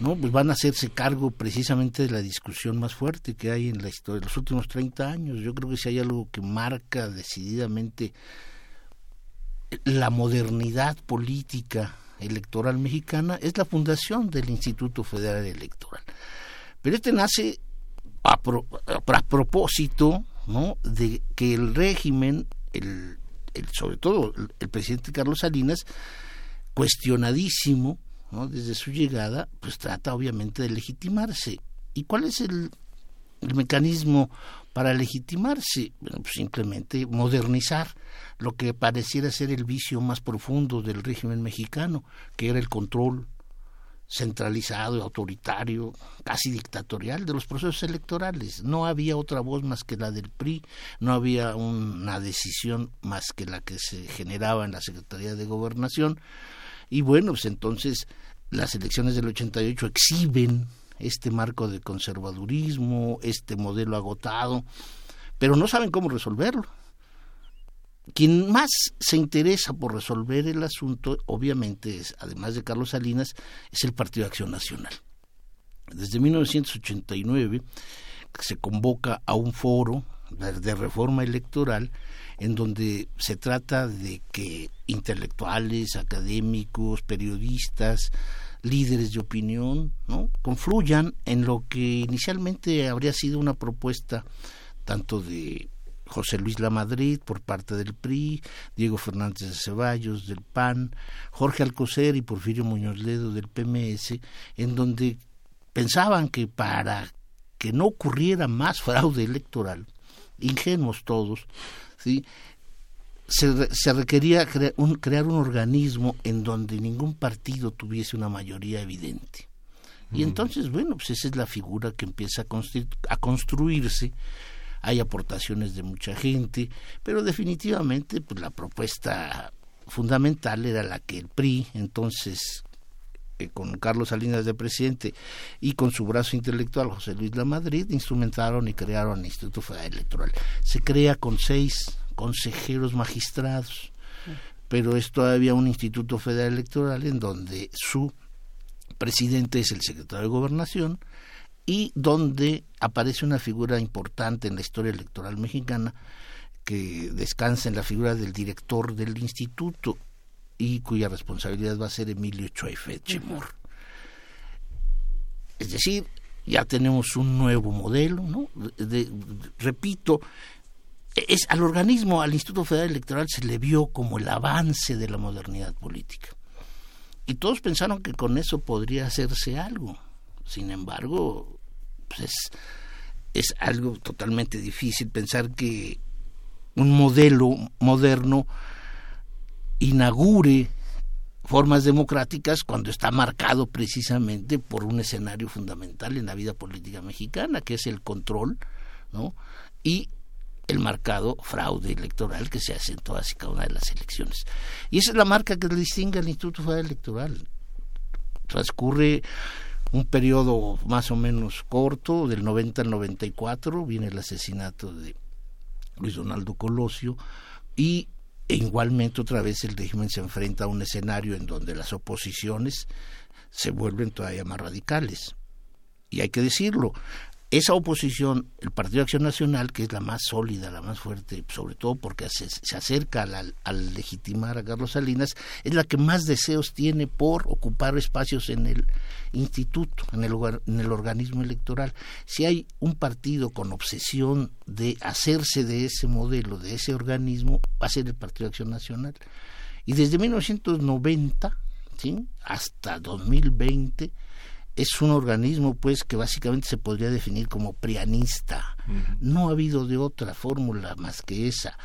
¿no? Pues van a hacerse cargo precisamente de la discusión más fuerte que hay en la historia de los últimos 30 años. Yo creo que si hay algo que marca decididamente la modernidad política electoral mexicana es la fundación del Instituto Federal Electoral. Pero este nace a, propósito ¿no? de que el régimen, el, sobre todo el, presidente Carlos Salinas, cuestionadísimo ¿no? desde su llegada, pues trata obviamente de legitimarse. ¿Y cuál es el, mecanismo para legitimarse? Pues simplemente modernizar lo que pareciera ser el vicio más profundo del régimen mexicano, que era el control centralizado, autoritario, casi dictatorial de los procesos electorales. No había otra voz más que la del PRI, no había una decisión más que la que se generaba en la Secretaría de Gobernación. Y bueno, pues entonces las elecciones del 88 exhiben este marco de conservadurismo, este modelo agotado, pero no saben cómo resolverlo. Quien más se interesa por resolver el asunto, obviamente, es, además de Carlos Salinas, es el Partido de Acción Nacional. Desde 1989 se convoca a un foro de reforma electoral en donde se trata de que intelectuales, académicos, periodistas, líderes de opinión, ¿no? confluyan en lo que inicialmente habría sido una propuesta tanto de José Luis Lamadrid por parte del PRI, Diego Fernández de Ceballos del PAN, Jorge Alcocer y Porfirio Muñoz Ledo del PMS, en donde pensaban que para que no ocurriera más fraude electoral, ingenuos todos, ¿sí? Se, se requería un, crear un organismo en donde ningún partido tuviese una mayoría evidente. Y entonces, bueno, pues esa es la figura que empieza a, a construirse hay aportaciones de mucha gente, pero definitivamente pues la propuesta fundamental era la que el PRI, entonces eh, con Carlos Salinas de presidente y con su brazo intelectual José Luis Lamadrid, instrumentaron y crearon el Instituto Federal Electoral. Se crea con seis consejeros magistrados, pero es todavía un Instituto Federal Electoral en donde su presidente es el secretario de Gobernación, y donde aparece una figura importante en la historia electoral mexicana que descansa en la figura del director del instituto y cuya responsabilidad va a ser Emilio Choifet Chemor. Es decir, ya tenemos un nuevo modelo, ¿no? repito, es al organismo, al Instituto Federal Electoral se le vio como el avance de la modernidad política. Y todos pensaron que con eso podría hacerse algo. Sin embargo, pues es, algo totalmente difícil pensar que un modelo moderno inaugure formas democráticas cuando está marcado precisamente por un escenario fundamental en la vida política mexicana, que es el control, ¿no? Y el marcado fraude electoral que se hace en todas y cada una de las elecciones. Y esa es la marca que distingue al Instituto Federal Electoral. Transcurre un periodo más o menos corto, del 90 al 94, viene el asesinato de Luis Donaldo Colosio y igualmente otra vez el régimen se enfrenta a un escenario en donde las oposiciones se vuelven todavía más radicales. Y hay que decirlo, esa oposición, el Partido de Acción Nacional, que es la más sólida, la más fuerte, sobre todo porque se, acerca al, legitimar a Carlos Salinas, es la que más deseos tiene por ocupar espacios en el instituto, en el, en el organismo electoral. Si hay un partido con obsesión de hacerse de ese modelo, de ese organismo, va a ser el Partido de Acción Nacional. Y desde 1990 ¿sí? hasta 2020, es un organismo pues que básicamente se podría definir como prianista. No ha habido de otra fórmula más que esa.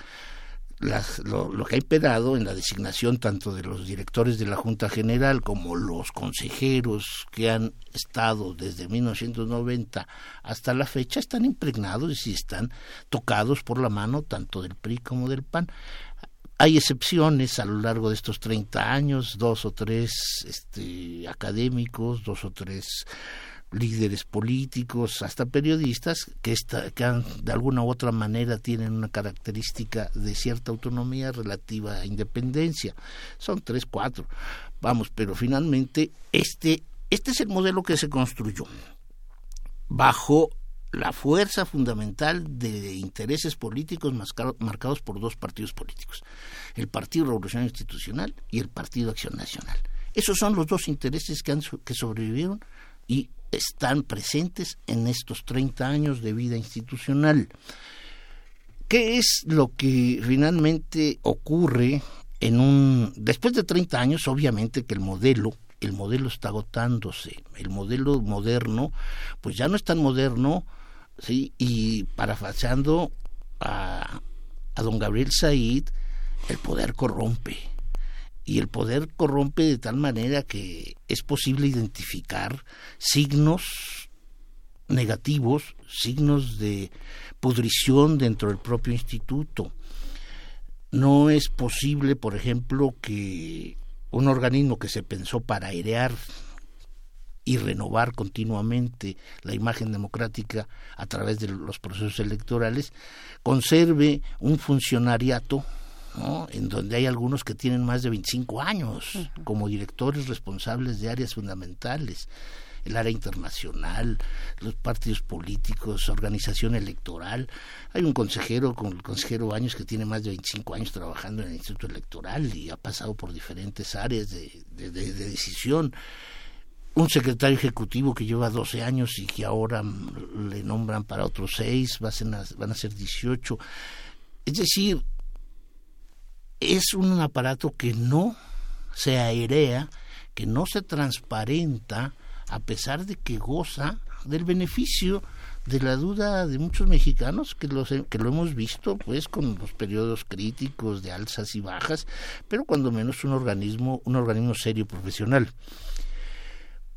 lo, que ha imperado en la designación tanto de los directores de la Junta General como los consejeros que han estado desde 1990 hasta la fecha están impregnados y están tocados por la mano tanto del PRI como del PAN. Hay excepciones a lo largo de estos 30 años, dos o tres este, académicos, dos o tres líderes políticos, hasta periodistas que, que de alguna u otra manera tienen una característica de cierta autonomía relativa a independencia. Son tres, cuatro. Vamos, pero finalmente este, este es el modelo que se construyó bajo la fuerza fundamental de intereses políticos marcados por dos partidos políticos, el Partido Revolucionario Institucional y el Partido Acción Nacional. Esos son los dos intereses que, han, que sobrevivieron y están presentes en estos 30 años de vida institucional. ¿Qué es lo que finalmente ocurre en un después de 30 años obviamente que el modelo el modelo está agotándose, el modelo moderno pues ya no es tan moderno ¿sí? Y parafraseando a, a don Gabriel Said, el poder corrompe. Y el poder corrompe de tal manera que es posible identificar signos negativos, signos de pudrición dentro del propio instituto. No es posible, por ejemplo, que un organismo que se pensó para airear y renovar continuamente la imagen democrática a través de los procesos electorales, conserve un funcionariato en donde hay algunos que tienen más de 25 años como directores responsables de áreas fundamentales, el área internacional, los partidos políticos, organización electoral. Hay un consejero, con el consejero Baños, que tiene más de 25 años trabajando en el Instituto Electoral y ha pasado por diferentes áreas de, de decisión un secretario ejecutivo que lleva 12 años y que ahora le nombran para otros 6, van a ser 18. Es decir, es un aparato que no se airea, que no se transparenta, a pesar de que goza del beneficio de la duda de muchos mexicanos que, los, que lo hemos visto pues con los periodos críticos de alzas y bajas, pero cuando menos un organismo, un organismo serio profesional.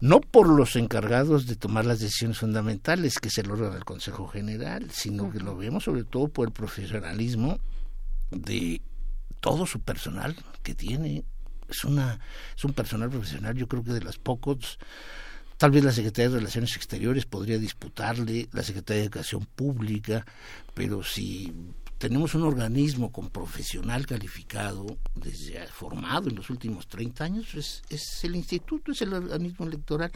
No por los encargados de tomar las decisiones fundamentales, que es el órgano del Consejo General, sino que lo vemos sobre todo por el profesionalismo de todo su personal que tiene. Es, una, es un personal profesional, yo creo que de los pocos Tal vez la Secretaría de Relaciones Exteriores podría disputarle, la Secretaría de Educación Pública, pero si tenemos un organismo con profesional calificado, desde formado en los últimos 30 años, es, es el instituto, es el organismo electoral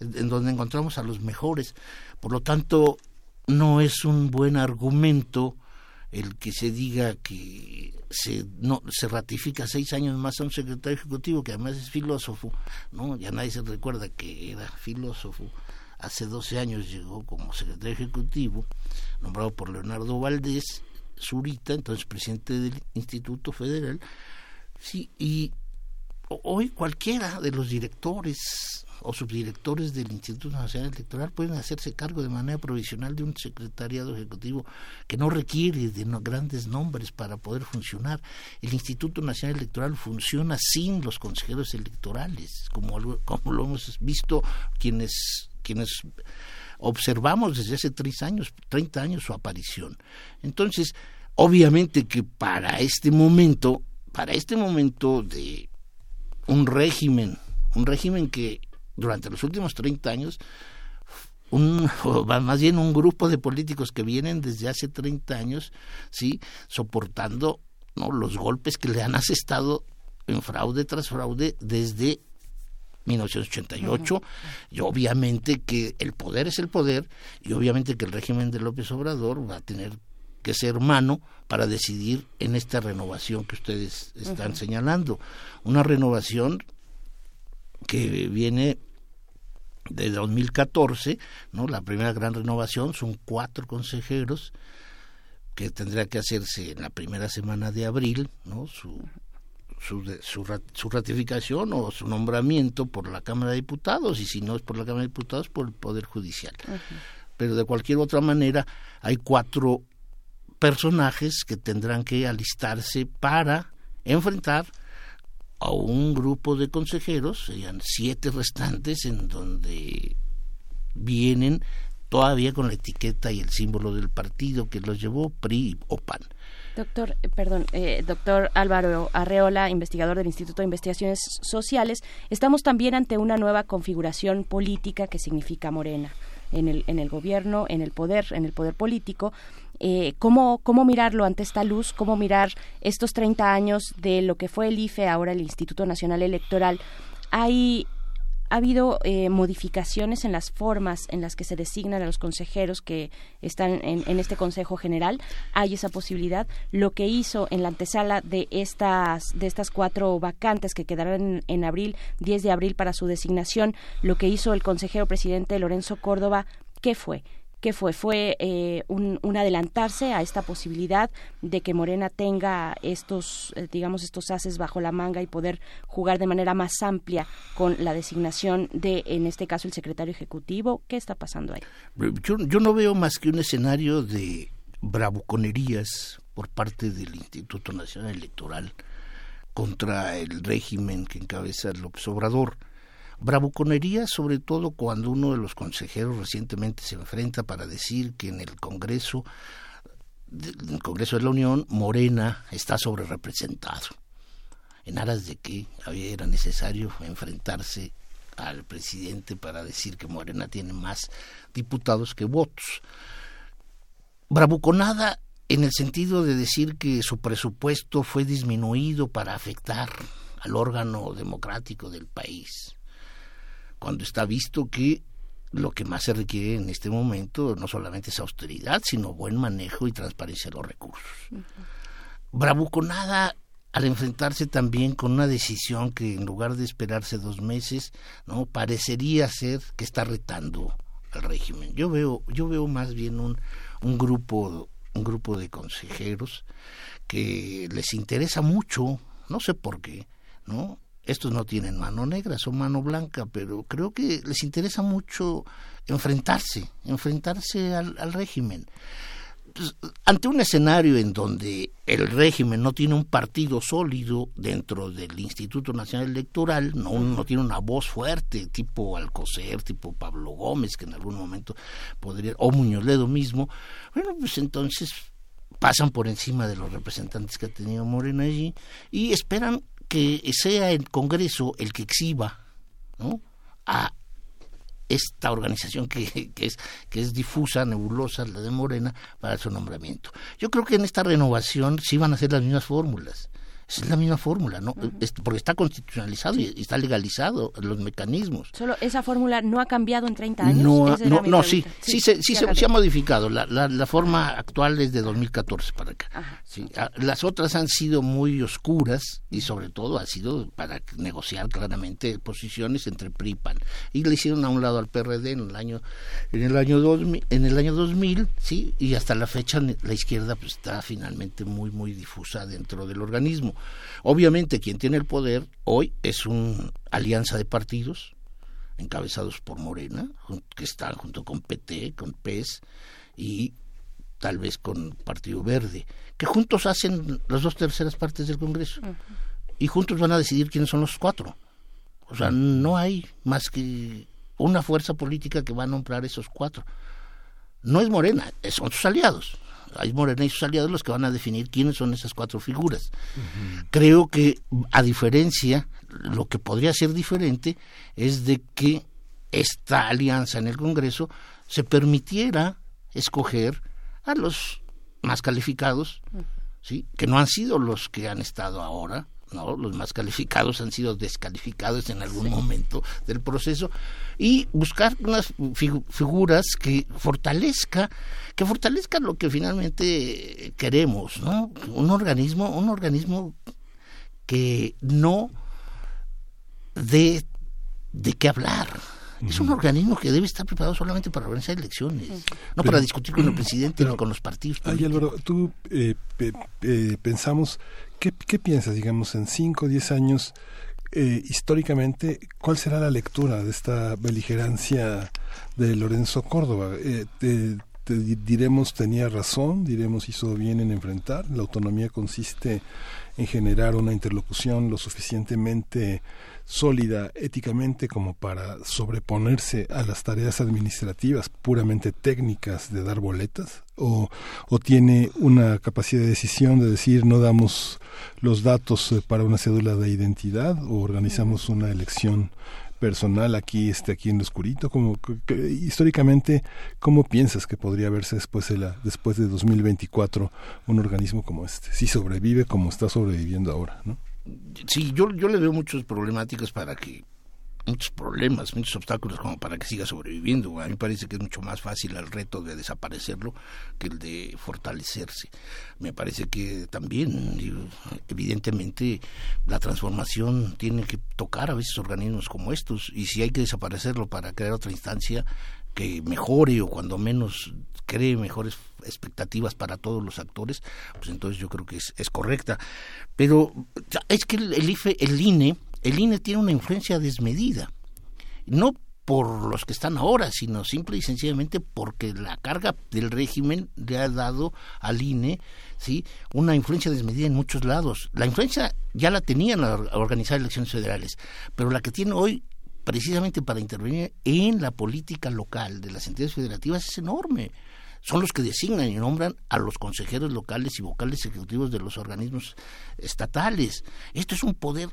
en donde encontramos a los mejores. Por lo tanto, no es un buen argumento el que se diga que se no se ratifica seis años más a un secretario ejecutivo que además es filósofo no ya nadie se recuerda que era filósofo hace 12 años llegó como secretario ejecutivo nombrado por Leonardo Valdés Zurita entonces presidente del Instituto Federal sí y hoy cualquiera de los directores o subdirectores del Instituto Nacional Electoral pueden hacerse cargo de manera provisional de un secretariado ejecutivo que no requiere de grandes nombres para poder funcionar. El Instituto Nacional Electoral funciona sin los consejeros electorales, como, como lo hemos visto quienes, quienes observamos desde hace tres años, 30 años su aparición. Entonces, obviamente que para este momento, para este momento de un régimen, un régimen que durante los últimos 30 años, un, más bien un grupo de políticos que vienen desde hace 30 años, sí, soportando ¿no? los golpes que le han asestado en fraude tras fraude desde 1988 y obviamente que el poder es el poder y obviamente que el régimen de López Obrador va a tener que ser mano para decidir en esta renovación que ustedes están señalando. Una renovación que viene de 2014, ¿no? La primera gran renovación son cuatro consejeros que tendrá que hacerse en la primera semana de abril, ¿no? Su, su, su, ratificación o su nombramiento por la Cámara de Diputados y si no es por la Cámara de Diputados por el Poder Judicial. Pero de cualquier otra manera hay cuatro personajes que tendrán que alistarse para enfrentar a un grupo de consejeros, serían siete restantes, en donde vienen todavía con la etiqueta y el símbolo del partido que los llevó, PRI o PAN. Doctor, eh, perdón, eh, doctor Álvaro Arreola, investigador del Instituto de Investigaciones Sociales, estamos también ante una nueva configuración política que significa Morena en el, en el gobierno, en el poder, en el poder político, eh, ¿cómo, cómo mirarlo ante esta luz, cómo mirar estos 30 años de lo que fue el IFE, ahora el Instituto Nacional Electoral. Hay ha habido eh, modificaciones en las formas en las que se designan a los consejeros que están en, este Consejo General. Hay esa posibilidad. Lo que hizo en la antesala de estas, de estas cuatro vacantes que quedarán en, en abril, 10 de abril para su designación, lo que hizo el consejero presidente Lorenzo Córdoba, ¿qué fue? ¿Qué fue? Fue eh, un, adelantarse a esta posibilidad de que Morena tenga estos, eh, digamos, estos haces bajo la manga y poder jugar de manera más amplia con la designación de, en este caso, el secretario ejecutivo. ¿Qué está pasando ahí? Yo, yo no veo más que un escenario de bravuconerías por parte del Instituto Nacional Electoral contra el régimen que encabeza López Obrador Bravuconería, sobre todo cuando uno de los consejeros recientemente se enfrenta para decir que en el Congreso, Congreso de la Unión, Morena está sobre representado. En aras de que era necesario enfrentarse al presidente para decir que Morena tiene más diputados que votos. Bravuconada en el sentido de decir que su presupuesto fue disminuido para afectar al órgano democrático del país cuando está visto que lo que más se requiere en este momento no solamente es austeridad, sino buen manejo y transparencia de los recursos. Bravuconada al enfrentarse también con una decisión que en lugar de esperarse dos meses, no parecería ser que está retando al régimen. Yo veo, yo veo más bien un, un grupo, un grupo de consejeros que les interesa mucho, no sé por qué, ¿no? Estos no tienen mano negra, son mano blanca, pero creo que les interesa mucho enfrentarse, enfrentarse al, régimen. Ante un escenario en donde el régimen no tiene un partido sólido dentro del Instituto Nacional Electoral, no, no tiene una voz fuerte, tipo Alcocer, tipo Pablo Gómez, que en algún momento podría, o Muñoz Ledo mismo, bueno, pues entonces pasan por encima de los representantes que ha tenido Morena allí y esperan que sea el Congreso el que exhiba a esta organización que, que, es, que es difusa, nebulosa, la de Morena, para su nombramiento. Yo creo que en esta renovación sí van a ser las mismas fórmulas. Es la misma fórmula, ¿no? Porque está constitucionalizado y está legalizado los mecanismos. Solo esa fórmula no ha cambiado en 30 años. No, no, no sí, sí, sí, sí, se, ha modificado. La, la, la, forma actual es de 2014 para acá. Sí, las otras han sido muy oscuras y sobre todo ha sido para negociar claramente posiciones entre PRI y PAN. Y le hicieron a un lado al PRD en el año en el año 2000, en el año 2000, sí, y hasta la fecha la izquierda pues está finalmente muy muy difusa dentro del organismo. Obviamente quien tiene el poder hoy es una alianza de partidos encabezados por Morena, que están junto con PT, con PES y tal vez con Partido Verde, que juntos hacen las dos terceras partes del Congreso y juntos van a decidir quiénes son los cuatro. O sea, no hay más que una fuerza política que va a nombrar esos cuatro. No es Morena, son sus aliados hay Morena y sus aliados los que van a definir quiénes son esas cuatro figuras. Creo que, a diferencia, lo que podría ser diferente es de que esta alianza en el Congreso se permitiera escoger a los más calificados, ¿sí? que no han sido los que han estado ahora, no, los más calificados han sido descalificados en algún momento del proceso. Y buscar unas figuras que fortalezca que fortalezca lo que finalmente queremos, ¿no? Un organismo, un organismo que no dé de qué hablar, es un organismo que debe estar preparado solamente para organizar elecciones, no para discutir con el presidente ni con los partidos. Ay, Álvaro, tú eh, eh, pensamos, ¿qué, ¿qué, piensas, digamos, en 5 o 10 años, eh, históricamente, cuál será la lectura de esta beligerancia de Lorenzo Córdoba? Te, diremos tenía razón, diremos hizo bien en enfrentar. La autonomía consiste en generar una interlocución lo suficientemente sólida éticamente como para sobreponerse a las tareas administrativas puramente técnicas de dar boletas o, o tiene una capacidad de decisión de decir no damos los datos eh, para una cédula de identidad o organizamos una elección personal aquí este aquí en lo oscurito como históricamente cómo piensas que podría verse después de la después de 2024 un organismo como este si sobrevive como está sobreviviendo ahora no sí, yo, yo le veo muchos problemáticas para que muchos problemas, muchos obstáculos como para que siga sobreviviendo. A mí parece que es mucho más fácil el reto de desaparecerlo que el de fortalecerse. Me parece que también, evidentemente, la transformación tiene que tocar a veces organismos como estos y si hay que desaparecerlo para crear otra instancia que mejore o cuando menos cree mejores expectativas para todos los actores, pues entonces yo creo que es, correcta. Pero es que el, IFE, el INE, el INE tiene una influencia desmedida. No por los que están ahora, sino simple y sencillamente porque la carga del régimen le ha dado al INE ¿sí? una influencia desmedida en muchos lados. La influencia ya la tenían a organizar elecciones federales, pero la que tiene hoy precisamente para intervenir en la política local de las entidades federativas es enorme son los que designan y nombran a los consejeros locales y vocales ejecutivos de los organismos estatales. Esto es un poder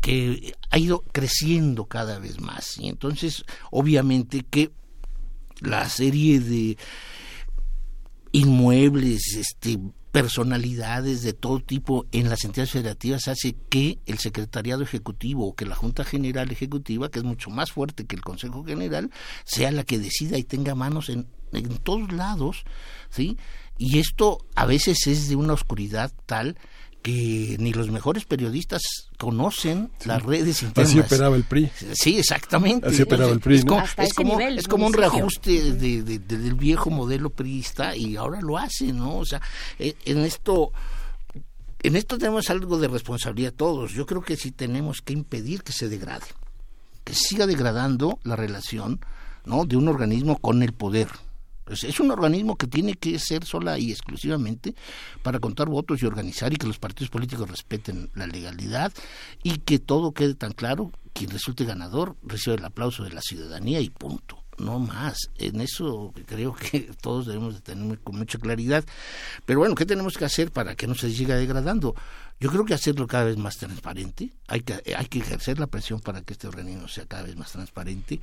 que ha ido creciendo cada vez más. Y entonces, obviamente que la serie de inmuebles, este, personalidades de todo tipo en las entidades federativas hace que el secretariado ejecutivo o que la Junta General Ejecutiva, que es mucho más fuerte que el Consejo General, sea la que decida y tenga manos en, en todos lados, ¿sí? Y esto a veces es de una oscuridad tal que ni los mejores periodistas conocen las redes internas. Así operaba el PRI. Sí, exactamente. Así operaba el PRI. Es como, es como, es como un reajuste de, del viejo modelo priista y ahora lo hace, ¿no? O sea, eh, en esto en esto tenemos algo de responsabilidad todos. Yo creo que sí tenemos que impedir que se degrade, que siga degradando la relación ¿no? de un organismo con el poder. Es un organismo que tiene que ser sola y exclusivamente para contar votos y organizar y que los partidos políticos respeten la legalidad y que todo quede tan claro, quien resulte ganador recibe el aplauso de la ciudadanía y punto no más. En eso creo que todos debemos de tener con mucha claridad. Pero bueno, ¿qué tenemos que hacer para que no se siga degradando? Yo creo que hacerlo cada vez más transparente. Hay que, hay que ejercer la presión para que este organismo sea cada vez más transparente.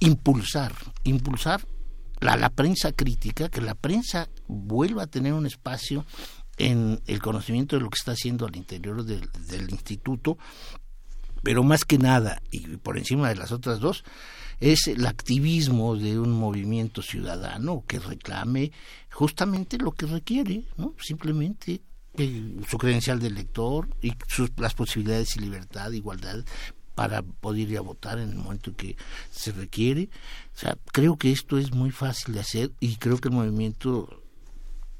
Impulsar, impulsar la, la prensa crítica, que la prensa vuelva a tener un espacio en el conocimiento de lo que está haciendo al interior del, instituto, pero más que nada, y por encima de las otras dos, es el activismo de un movimiento ciudadano que reclame justamente lo que requiere, ¿no? Simplemente eh, su credencial de elector y sus, las posibilidades y libertad, igualdad para poder ir a votar en el momento que se requiere. O sea, creo que esto es muy fácil de hacer y creo que el movimiento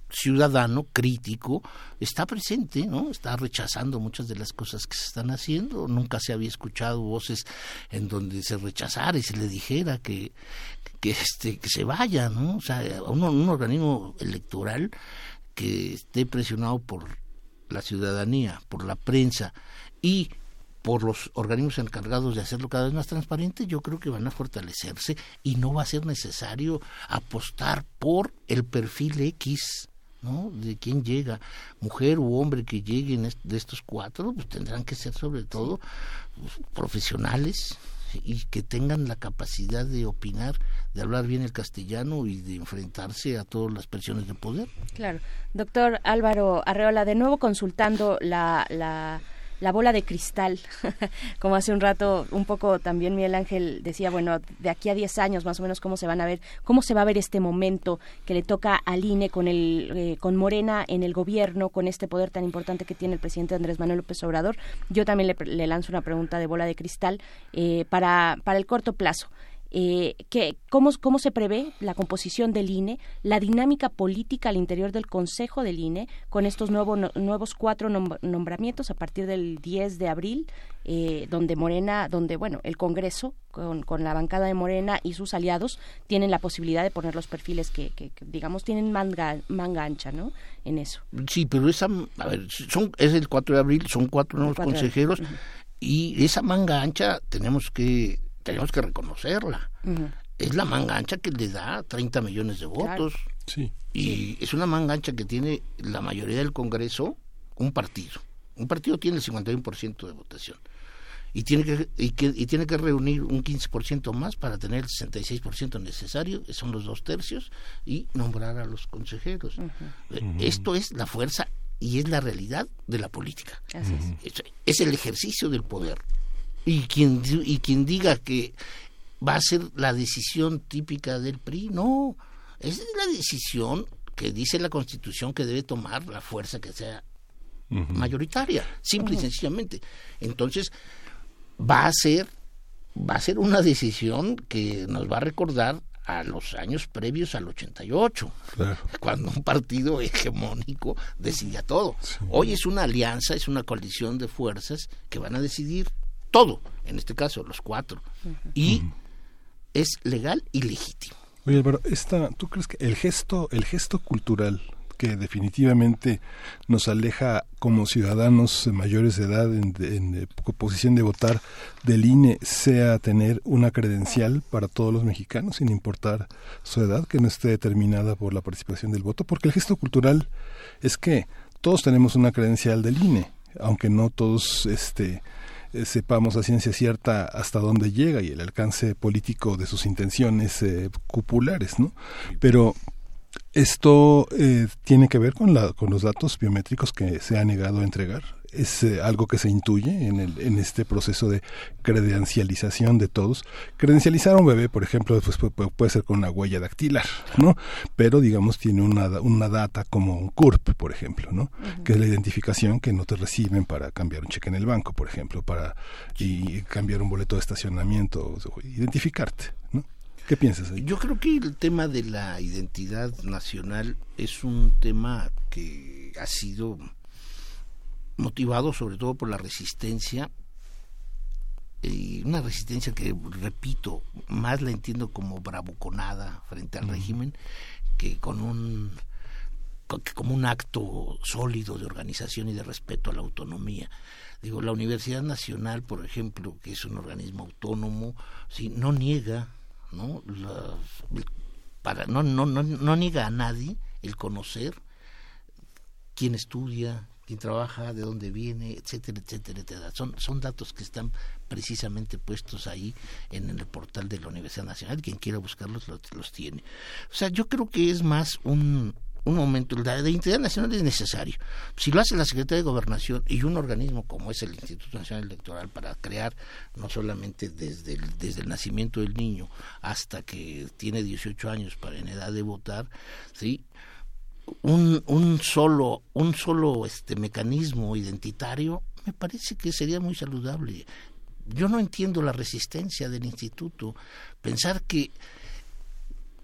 ciudadano crítico está presente, ¿no? Está rechazando muchas de las cosas que se están haciendo. Nunca se había escuchado voces en donde se rechazara y se le dijera que que este que se vaya, ¿no? O sea, un, un organismo electoral que esté presionado por la ciudadanía, por la prensa y por los organismos encargados de hacerlo cada vez más transparente, yo creo que van a fortalecerse y no va a ser necesario apostar por el perfil X ¿no? De quién llega, mujer u hombre que lleguen de estos cuatro, pues tendrán que ser sobre todo pues, profesionales y que tengan la capacidad de opinar, de hablar bien el castellano y de enfrentarse a todas las presiones de poder. Claro. Doctor Álvaro Arreola, de nuevo consultando la, la la bola de cristal, como hace un rato un poco también Miguel Ángel decía, bueno, de aquí a 10 años más o menos cómo se van a ver, cómo se va a ver este momento que le toca al INE con el eh, con Morena en el gobierno, con este poder tan importante que tiene el presidente Andrés Manuel López Obrador. Yo también le, lanzo una pregunta de bola de cristal eh, para para el corto plazo eh, que, cómo, cómo se prevé la composición del INE, la dinámica política al interior del Consejo del INE con estos nuevos cuatro nombramientos a partir del 10 de abril, eh, donde Morena, donde bueno, el Congreso con, con, la bancada de Morena y sus aliados tienen la posibilidad de poner los perfiles que, que, digamos tienen manga, manga ancha, ¿no? En eso. Sí, pero esa, a ver, son, es el 4 de abril, son cuatro nuevos consejeros. Y esa manga ancha tenemos que tenemos que reconocerla. Es la manga ancha que le da 30 millones de votos. Sí. Y es una manga ancha que tiene la mayoría del Congreso un partido. Un partido tiene el 51% de votación. Y tiene que, y, que, y tiene que reunir un 15% más para tener el 66% necesario, que son los dos tercios, y nombrar a los consejeros. Eh, esto es la fuerza y es la realidad de la política. es el ejercicio del poder y quien y quien diga que va a ser la decisión típica del PRI, no, es la decisión que dice la Constitución que debe tomar la fuerza que sea mayoritaria, simple y sencillamente. Entonces, va a ser va a ser una decisión que nos va a recordar a los años previos al 88, cuando un partido hegemónico decidía todo. Hoy es una alianza, es una coalición de fuerzas que van a decidir todo, en este caso los cuatro, y es legal y legítimo. Oye, Álvaro, esta, ¿tú crees que el gesto, el gesto cultural que definitivamente nos aleja como ciudadanos mayores de edad en, en, posición de votar del INE sea tener una credencial para todos los mexicanos sin importar su edad que no esté determinada por la participación del voto porque el gesto cultural es que todos tenemos una credencial del INE aunque no todos este eh, sepamos a ciencia cierta hasta dónde llega y el alcance político de sus intenciones eh, cupulares, ¿no? Pero esto eh, tiene que ver con, la, con los datos biométricos que se ha negado a entregar es eh, algo que se intuye en, el, en este proceso de credencialización de todos. Credencializar a un bebé, por ejemplo, pues, puede, ser con una huella dactilar, ¿no? Pero, digamos, tiene una, una data como un CURP, por ejemplo, ¿no? Que es la identificación que no te reciben para cambiar un cheque en el banco, por ejemplo, para y cambiar un boleto de estacionamiento, identificarte, ¿no? ¿Qué piensas? Ahí? Yo creo que el tema de la identidad nacional es un tema que ha sido motivado sobre todo por la resistencia y una resistencia que repito más la entiendo como bravuconada frente al régimen que con un que como un acto sólido de organización y de respeto a la autonomía. Digo la Universidad Nacional por ejemplo que es un organismo autónomo sí no niega no para no no no no niega a nadie el conocer quién estudia quién trabaja, de dónde viene, etcétera, etcétera, etcétera. Son, son datos que están precisamente puestos ahí en el portal de la Universidad Nacional. Quien quiera buscarlos los, los tiene. O sea, yo creo que es más un, un momento, la de identidad nacional es necesario. Si lo hace la Secretaría de Gobernación y un organismo como es el Instituto Nacional Electoral para crear no solamente desde desde el nacimiento del niño hasta que tiene 18 años para en edad de votar, ¿sí? Un, un solo un solo este mecanismo identitario me parece que sería muy saludable. Yo no entiendo la resistencia del instituto. Pensar que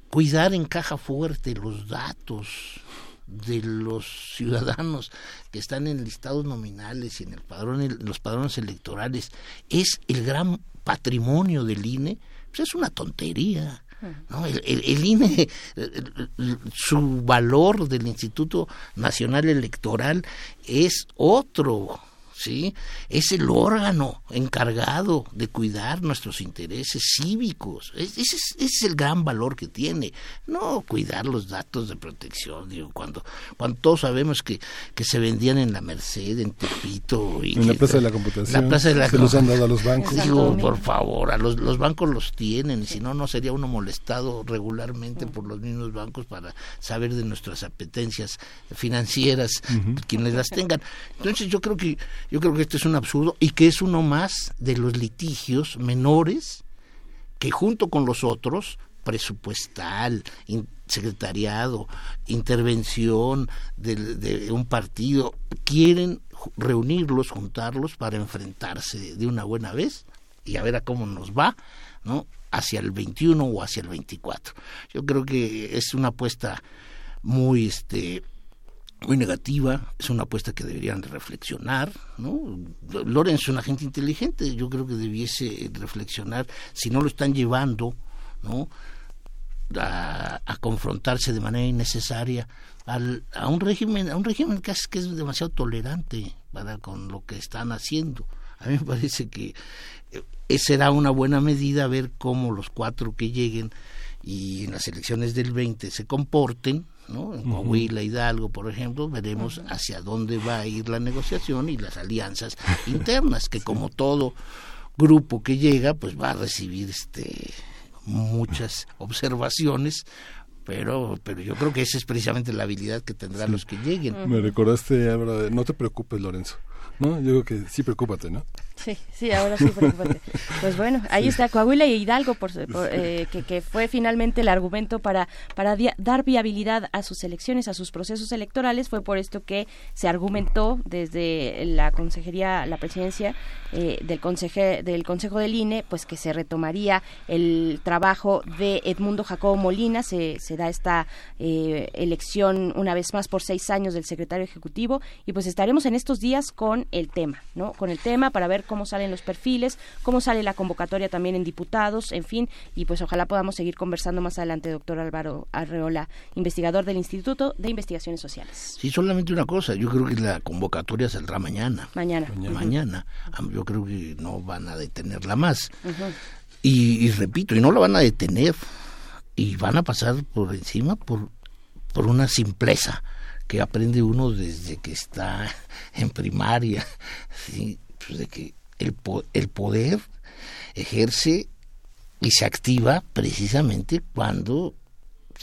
cuidar en caja fuerte los datos de los ciudadanos que están en listados nominales y en el padrón los padrones electorales es el gran patrimonio del INE pues es una tontería ¿no? El, el, INE, su valor del Instituto Nacional Electoral es otro ¿sí? Es el órgano encargado de cuidar nuestros intereses cívicos. Ese es, el gran valor que tiene. No cuidar los datos de protección, digo, cuando, cuando todos sabemos que, que se vendían en la Merced, en Tepito. Y en la Plaza de la Computación. La de la se los han dado a los bancos. Digo, por favor, a los, los bancos los tienen, y si no, no sería uno molestado regularmente por los mismos bancos para saber de nuestras apetencias financieras, quienes las tengan. Entonces yo creo que yo creo que esto es un absurdo y que es uno más de los litigios menores que junto con los otros, presupuestal, secretariado, intervención de, de, un partido, quieren reunirlos, juntarlos para enfrentarse de una buena vez y a ver a cómo nos va, ¿no? Hacia el 21 o hacia el 24. Yo creo que es una apuesta muy este muy negativa, es una apuesta que deberían reflexionar, ¿no? Lorenz es una gente inteligente, yo creo que debiese reflexionar si no lo están llevando, ¿no? A, confrontarse de manera innecesaria al, a un régimen, a un régimen que es, que es demasiado tolerante para con lo que están haciendo. A mí me parece que eh, será una buena medida ver cómo los cuatro que lleguen y en las elecciones del 20 se comporten, ¿no? En Coahuila, Hidalgo, por ejemplo, veremos hacia dónde va a ir la negociación y las alianzas internas, que como todo grupo que llega, pues va a recibir este muchas observaciones, pero pero yo creo que esa es precisamente la habilidad que tendrán los que lleguen. Me recordaste, Álvaro, no te preocupes, Lorenzo. ¿no? Yo creo que sí, preocúpate, ¿no? Sí, sí, ahora sí, preocúpate. pues bueno, ahí está Coahuila y Hidalgo, por, eh, que, que, fue finalmente el argumento para, para dar viabilidad a sus elecciones, a sus procesos electorales. Fue por esto que se argumentó desde la consejería, la presidencia eh, del, conseje, del Consejo del INE, pues que se retomaría el trabajo de Edmundo Jacobo Molina. Se, se da esta eh, elección una vez más por seis años del secretario ejecutivo y pues estaremos en estos días con el tema, ¿no? Con el tema para ver cómo salen los perfiles, cómo sale la convocatoria también en diputados, en fin, y pues ojalá podamos seguir conversando más adelante, doctor Álvaro Arreola, investigador del Instituto de Investigaciones Sociales. Sí, solamente una cosa, yo creo que la convocatoria saldrá mañana. Mañana. Mañana. Yo creo que no van a detenerla más. y, y repito, y no la van a detener, y van a pasar por encima por, por una simpleza que aprende uno desde que está en primaria, ¿sí? Pues de que el, el poder ejerce y se activa precisamente cuando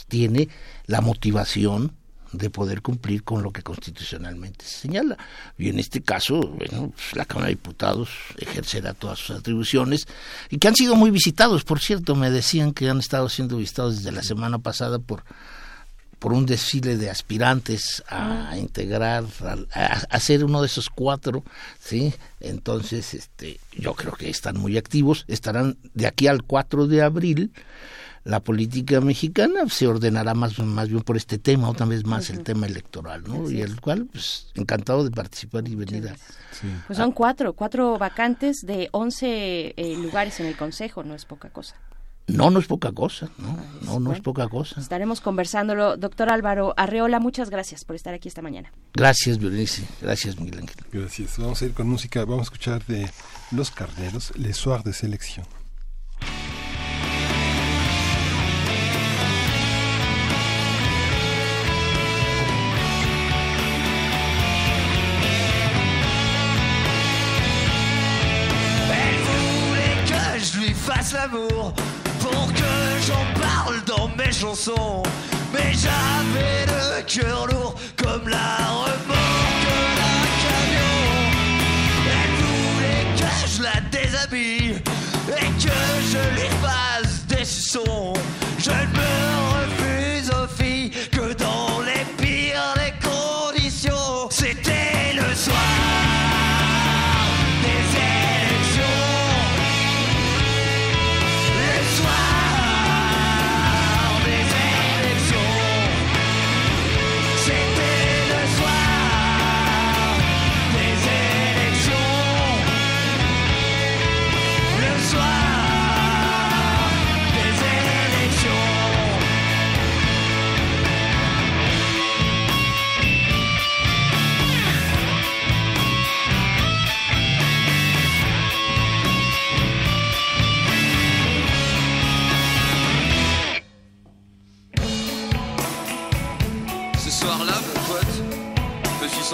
tiene la motivación de poder cumplir con lo que constitucionalmente se señala. Y en este caso, bueno, pues, la Cámara de Diputados ejercerá todas sus atribuciones y que han sido muy visitados, por cierto, me decían que han estado siendo visitados desde la semana pasada por por un desfile de aspirantes a ah. integrar, a, ser uno de esos cuatro, ¿sí? Entonces, este, yo creo que están muy activos, estarán de aquí al 4 de abril, la política mexicana se ordenará más, más bien por este tema, otra vez más el tema electoral, ¿no? y el cual, pues, encantado de participar y venir a... Pues son cuatro, cuatro vacantes de once eh, lugares en el Consejo, no es poca cosa. No, no es poca cosa, no, no, no es poca cosa. Estaremos conversándolo. Doctor Álvaro Arreola, muchas gracias por estar aquí esta mañana. Gracias, Violenice. Gracias, Miguel Ángel. Gracias. Vamos a ir con música. Vamos a escuchar de Los Carneros, Les Soir de Selección. fasse l'amour Mais j'avais le cœur lourd comme la remorque d'un camion. Elle voulait que je la déshabille et que je lui fasse des sons.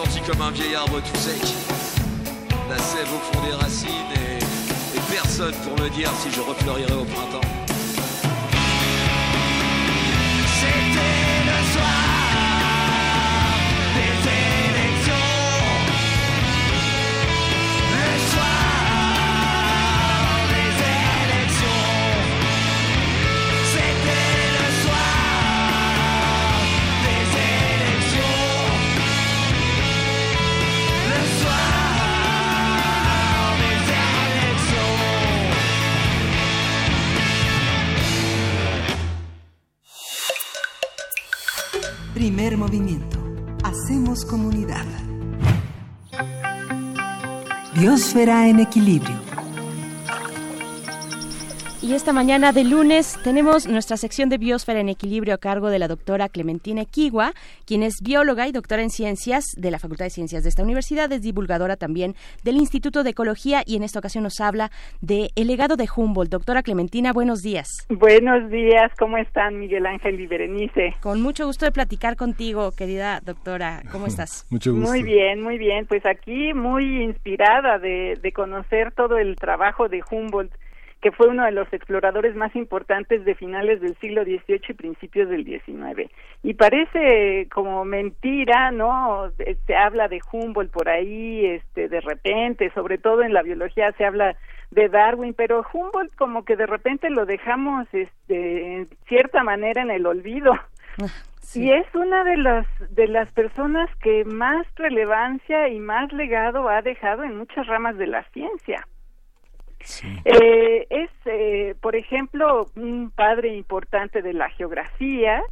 Senti comme un vieil arbre tout sec. La sève au fond des racines et, et personne pour me dire si je refleurirai au printemps. Primer movimiento. Hacemos comunidad. Biosfera en equilibrio. Y esta mañana de lunes tenemos nuestra sección de Biosfera en Equilibrio a cargo de la doctora Clementina Equigua, quien es bióloga y doctora en ciencias de la Facultad de Ciencias de esta universidad, es divulgadora también del Instituto de Ecología y en esta ocasión nos habla de el legado de Humboldt. Doctora Clementina, buenos días. Buenos días, ¿cómo están Miguel Ángel y Berenice? Con mucho gusto de platicar contigo, querida doctora. ¿Cómo estás? Mucho gusto. Muy bien, muy bien. Pues aquí muy inspirada de, de conocer todo el trabajo de Humboldt, que fue uno de los exploradores más importantes de finales del siglo XVIII y principios del XIX. Y parece como mentira, ¿no? Se habla de Humboldt por ahí, este, de repente, sobre todo en la biología se habla de Darwin, pero Humboldt como que de repente lo dejamos, este, en cierta manera en el olvido. Y es una de las de las personas que más relevancia y más legado ha dejado en muchas ramas de la ciencia. Eh, es, eh, por ejemplo, un padre importante de la geografía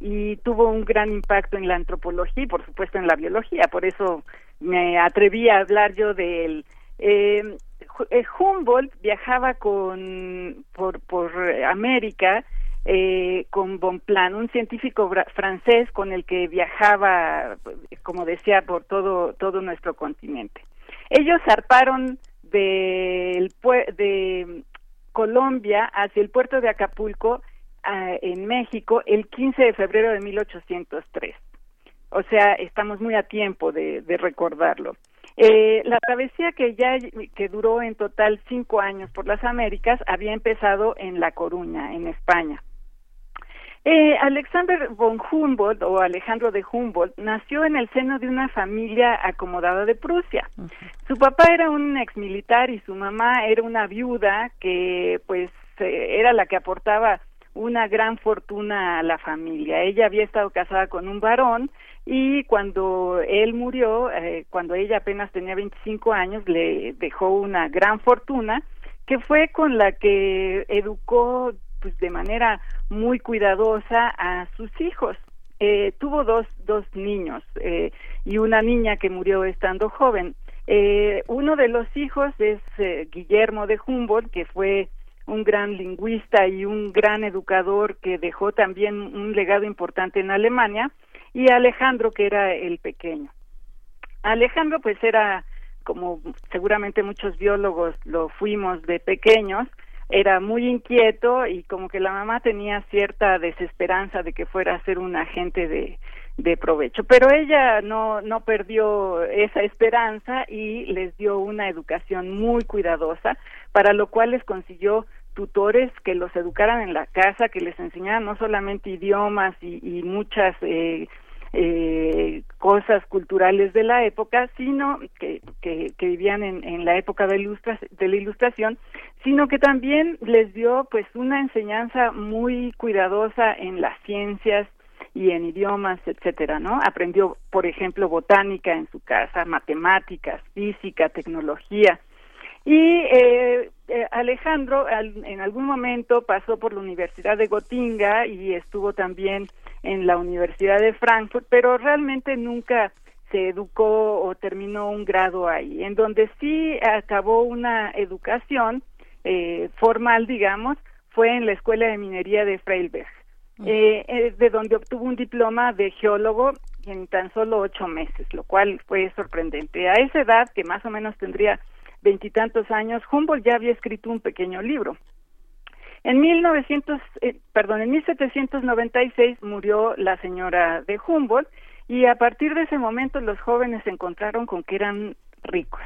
y tuvo un gran impacto en la antropología y, por supuesto, en la biología. Por eso me atreví a hablar yo de él. Eh, eh, Humboldt viajaba con por, por América eh, con Bonpland, un científico francés con el que viajaba, como decía, por todo todo nuestro continente. Ellos zarparon pue- de Colombia hacia el puerto de Acapulco ah, en México el 15 de febrero de 1803. O sea, estamos muy a tiempo de, de recordarlo. Eh, la travesía que ya que duró en total cinco años por las Américas había empezado en La Coruña, en España. Eh, Alexander von Humboldt o Alejandro de Humboldt nació en el seno de una familia acomodada de Prusia. Su papá era un exmilitar y su mamá era una viuda que pues eh, era la que aportaba una gran fortuna a la familia. Ella había estado casada con un varón y cuando él murió, eh, cuando ella apenas tenía 25 años, le dejó una gran fortuna que fue con la que educó pues de manera muy cuidadosa a sus hijos. Eh, tuvo dos, dos niños eh, y una niña que murió estando joven. Eh, uno de los hijos es eh, Guillermo de Humboldt, que fue un gran lingüista y un gran educador que dejó también un legado importante en Alemania, y Alejandro, que era el pequeño. Alejandro, pues era, como seguramente muchos biólogos lo fuimos de pequeños, era muy inquieto y como que la mamá tenía cierta desesperanza de que fuera a ser un agente de, de provecho. Pero ella no, no perdió esa esperanza y les dio una educación muy cuidadosa, para lo cual les consiguió tutores que los educaran en la casa, que les enseñaran no solamente idiomas y, y muchas eh, eh, cosas culturales de la época, sino que, que, que vivían en, en, la época de, ilustra, de la ilustración, sino que también les dio pues una enseñanza muy cuidadosa en las ciencias y en idiomas, etcétera, ¿no? Aprendió, por ejemplo, botánica en su casa, matemáticas, física, tecnología. Y eh, eh, Alejandro al, en algún momento pasó por la Universidad de Gotinga y estuvo también en la Universidad de Frankfurt, pero realmente nunca se educó o terminó un grado ahí. En donde sí acabó una educación eh, formal, digamos, fue en la Escuela de Minería de Freiberg, eh, eh, de donde obtuvo un diploma de geólogo en tan solo ocho meses, lo cual fue sorprendente. A esa edad, que más o menos tendría veintitantos años, Humboldt ya había escrito un pequeño libro. En 1900, eh, perdón, en 1796 murió la señora de Humboldt y a partir de ese momento los jóvenes se encontraron con que eran ricos.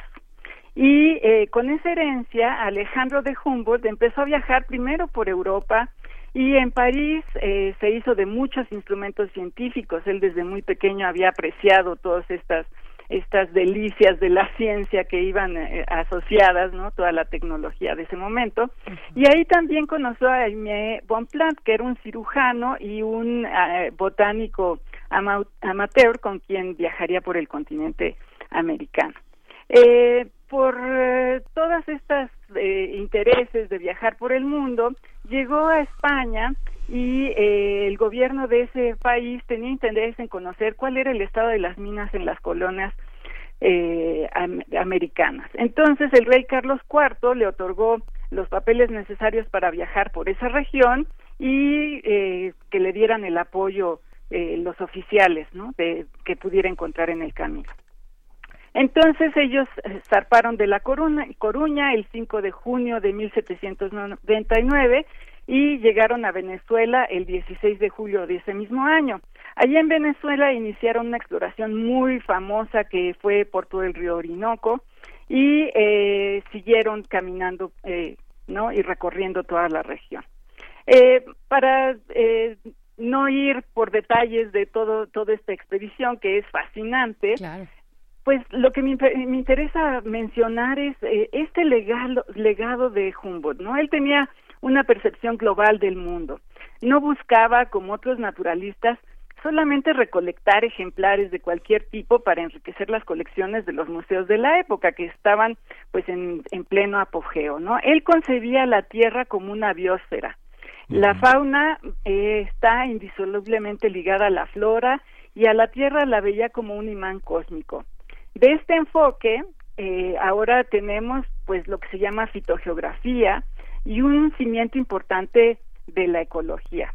Y eh, con esa herencia, Alejandro de Humboldt empezó a viajar primero por Europa y en París eh, se hizo de muchos instrumentos científicos. Él desde muy pequeño había apreciado todas estas estas delicias de la ciencia que iban eh, asociadas, ¿no? Toda la tecnología de ese momento. Y ahí también conoció a Aimé Bonpland, que era un cirujano y un eh, botánico ama amateur con quien viajaría por el continente americano. Eh, por eh, todas estas eh, intereses de viajar por el mundo, llegó a España y eh, el gobierno de ese país tenía interés en conocer cuál era el estado de las minas en las colonias eh, am americanas. Entonces el rey Carlos IV le otorgó los papeles necesarios para viajar por esa región y eh, que le dieran el apoyo eh, los oficiales ¿no? de, que pudiera encontrar en el camino. Entonces ellos eh, zarparon de la Coruña, Coruña el 5 de junio de 1799 y llegaron a Venezuela el 16 de julio de ese mismo año. Allí en Venezuela iniciaron una exploración muy famosa que fue por todo el río Orinoco y eh, siguieron caminando eh, no y recorriendo toda la región. Eh, para eh, no ir por detalles de todo toda esta expedición que es fascinante, claro. pues lo que me, me, interesa mencionar es eh, este legado, legado de Humboldt, ¿no? Él tenía una percepción global del mundo. No buscaba, como otros naturalistas, solamente recolectar ejemplares de cualquier tipo para enriquecer las colecciones de los museos de la época que estaban pues en, en pleno apogeo, ¿no? Él concebía la Tierra como una biosfera. La fauna eh, está indisolublemente ligada a la flora y a la Tierra la veía como un imán cósmico. De este enfoque, eh, ahora tenemos pues lo que se llama fitogeografía y un cimiento importante de la ecología.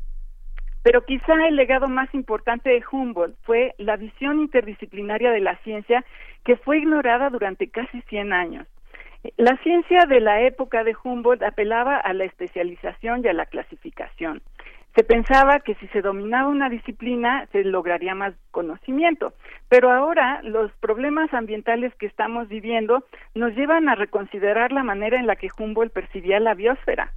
Pero quizá el legado más importante de Humboldt fue la visión interdisciplinaria de la ciencia que fue ignorada durante casi 100 años. La ciencia de la época de Humboldt apelaba a la especialización y a la clasificación. Se pensaba que si se dominaba una disciplina se lograría más conocimiento, pero ahora los problemas ambientales que estamos viviendo nos llevan a reconsiderar la manera en la que Humboldt percibía la biosfera.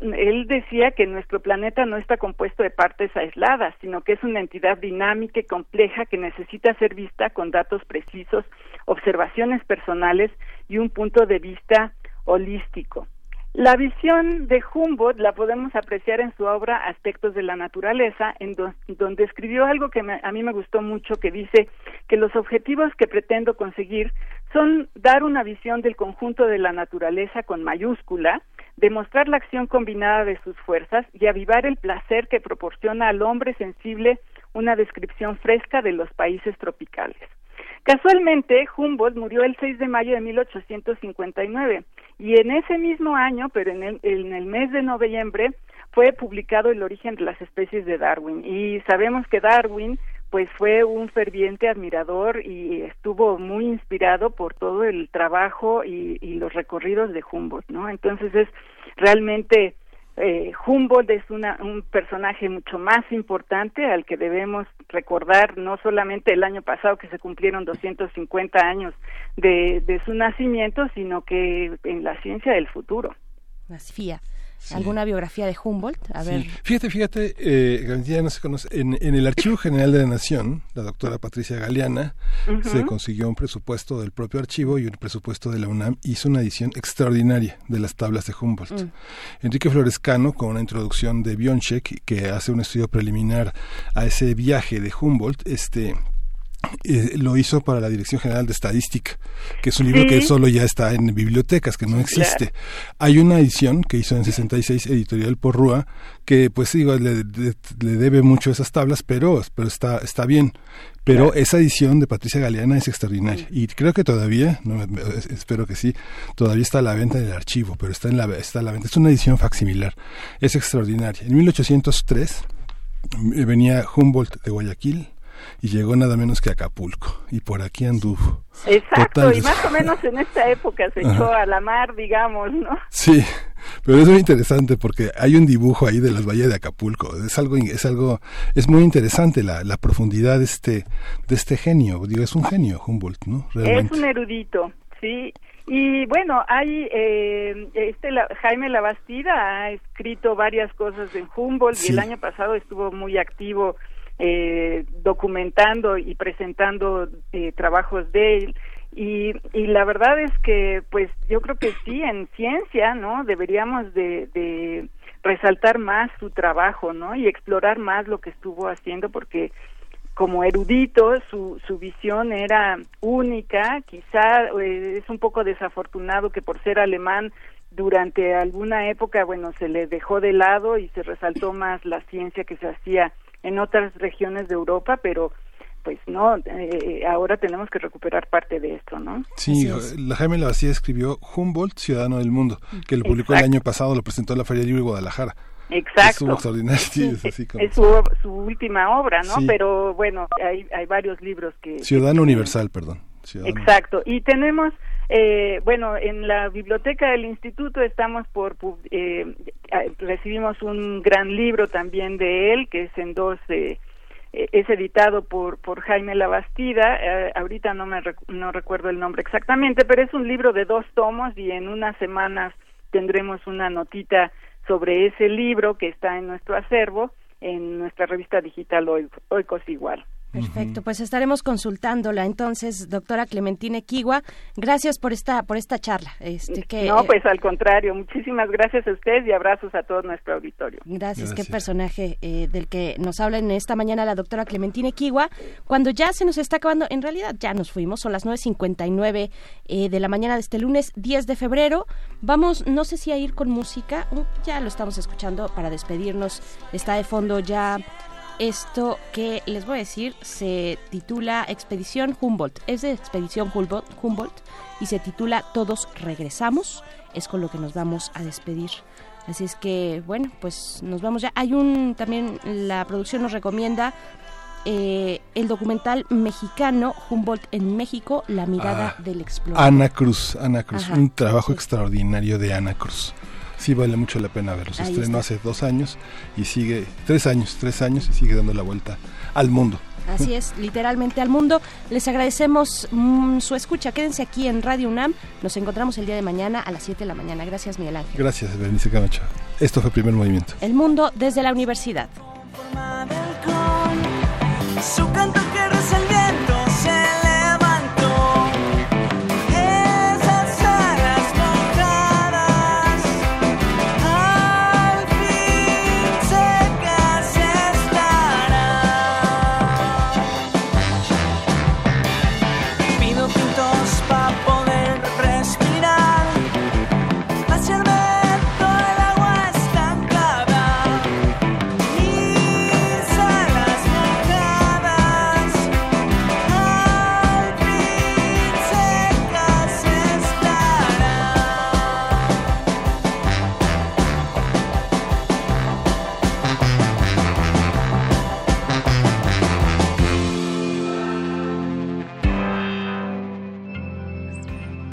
Él decía que nuestro planeta no está compuesto de partes aisladas, sino que es una entidad dinámica y compleja que necesita ser vista con datos precisos, observaciones personales y un punto de vista holístico. La visión de Humboldt la podemos apreciar en su obra Aspectos de la Naturaleza, en do donde escribió algo que me, a mí me gustó mucho, que dice que los objetivos que pretendo conseguir son dar una visión del conjunto de la naturaleza con mayúscula, demostrar la acción combinada de sus fuerzas y avivar el placer que proporciona al hombre sensible una descripción fresca de los países tropicales. Casualmente, Humboldt murió el 6 de mayo de 1859 y en ese mismo año, pero en el, mes de noviembre, fue publicado El origen de las especies de Darwin. Y sabemos que Darwin pues fue un ferviente admirador y estuvo muy inspirado por todo el trabajo y, y los recorridos de Humboldt, ¿no? Entonces es realmente eh, Humboldt es una, un personaje mucho más importante al que debemos recordar no solamente el año pasado que se cumplieron 250 años de, de su nacimiento, sino que en la ciencia del futuro. ¿Alguna biografía de Humboldt? A ver. Sí. Fíjate, fíjate, eh, ya no se conoce. En, en, el Archivo General de la Nación, la doctora Patricia Galeana se consiguió un presupuesto del propio archivo y un presupuesto de la UNAM. Hizo una edición extraordinaria de las tablas de Humboldt. Mm. Enrique Florescano, con una introducción de Bionchek, que hace un estudio preliminar a ese viaje de Humboldt, este eh, lo hizo para la Dirección General de Estadística, que es un libro Sí. que solo ya está en bibliotecas, que no existe. Hay una edición que hizo en 66, editorial por Rúa, que pues digo, le, le- le debe mucho esas tablas, pero, pero está, está bien. Pero esa edición de Patricia Galeana es extraordinaria. Y creo que todavía, no, espero que sí, todavía está a la venta en el archivo, pero está, en la, está a la venta. Es una edición facsimilar. Es extraordinaria. En 1803 eh, venía Humboldt de Guayaquil y llegó nada menos que a Acapulco. Y por aquí anduvo. Exacto, Total, y más o menos en esta época se Ajá. echó a la mar, digamos, ¿no? Sí, pero es muy interesante porque hay un dibujo ahí de las bahías de Acapulco. Es algo, es algo, es muy interesante la, la profundidad de este, de este genio. Digo, es un genio Humboldt, ¿no? Realmente. Es un erudito, sí. Y bueno, hay eh, este la- Jaime Labastida ha escrito varias cosas en Humboldt y el año pasado estuvo muy activo eh, documentando y presentando eh, trabajos de él. Y, la verdad es que, pues yo creo que sí, en ciencia, ¿no? Deberíamos de, de resaltar más su trabajo, ¿no? Y explorar más lo que estuvo haciendo porque como erudito su, su visión era única, quizá eh, es un poco desafortunado que por ser alemán durante alguna época, bueno, se le dejó de lado y se resaltó más la ciencia que se hacía en otras regiones de Europa, pero pues no, eh, ahora tenemos que recuperar parte de esto, ¿no? Sí, la Jaime Lavacía escribió Humboldt, Ciudadano del Mundo, que lo publicó el año pasado, lo presentó en la Feria Libre de Guadalajara. Exacto. Estuvo extraordinario, sí, es así como Es su, su última obra, ¿no? Sí. Pero bueno, hay, hay varios libros que... Ciudadano Universal, perdón. Ciudadano. Exacto. Y tenemos, eh, bueno, en la biblioteca del instituto estamos por, eh, recibimos un gran libro también de él, que es en dos, eh, eh, es editado por, por Jaime Labastida, eh, ahorita no me no recuerdo el nombre exactamente, pero es un libro de dos tomos y en unas semanas tendremos una notita sobre ese libro que está en nuestro acervo en nuestra revista digital Oikos Igual. Perfecto, pues estaremos consultándola entonces, doctora Clementine Kiwa. Gracias por esta por esta charla. Este que No, pues al contrario, muchísimas gracias a usted y abrazos a todo nuestro auditorio. Gracias, qué personaje eh, del que nos habla en esta mañana la doctora Clementine Kiwa. Cuando ya se nos está acabando, en realidad ya nos fuimos, son las 9.59 eh, de la mañana de este lunes 10 de febrero. Vamos, no sé si a ir con música, uh, ya lo estamos escuchando para despedirnos. Está de fondo ya esto que les voy a decir se titula Expedición Humboldt. Es de Expedición Humboldt, Humboldt y se titula Todos regresamos. Es con lo que nos vamos a despedir. Así es que, bueno, pues nos vamos ya. Hay un, también la producción nos recomienda eh, el documental mexicano Humboldt en México, La mirada Ah, del explorador. Ana Cruz, Ana Cruz, Ajá, un trabajo extraordinario de Ana Cruz. Sí vale mucho la pena verlo. Se Ahí estrenó hace dos años y sigue, tres años, tres años y sigue dando la vuelta al mundo. Así es, literalmente al mundo. Les agradecemos mm, su escucha. Quédense aquí en Radio UNAM. Nos encontramos el día de mañana a las 7 de la mañana. Gracias, Miguel Ángel. Gracias, Berenice Camacho. Esto fue Primer Movimiento. El mundo desde la universidad. Su canto que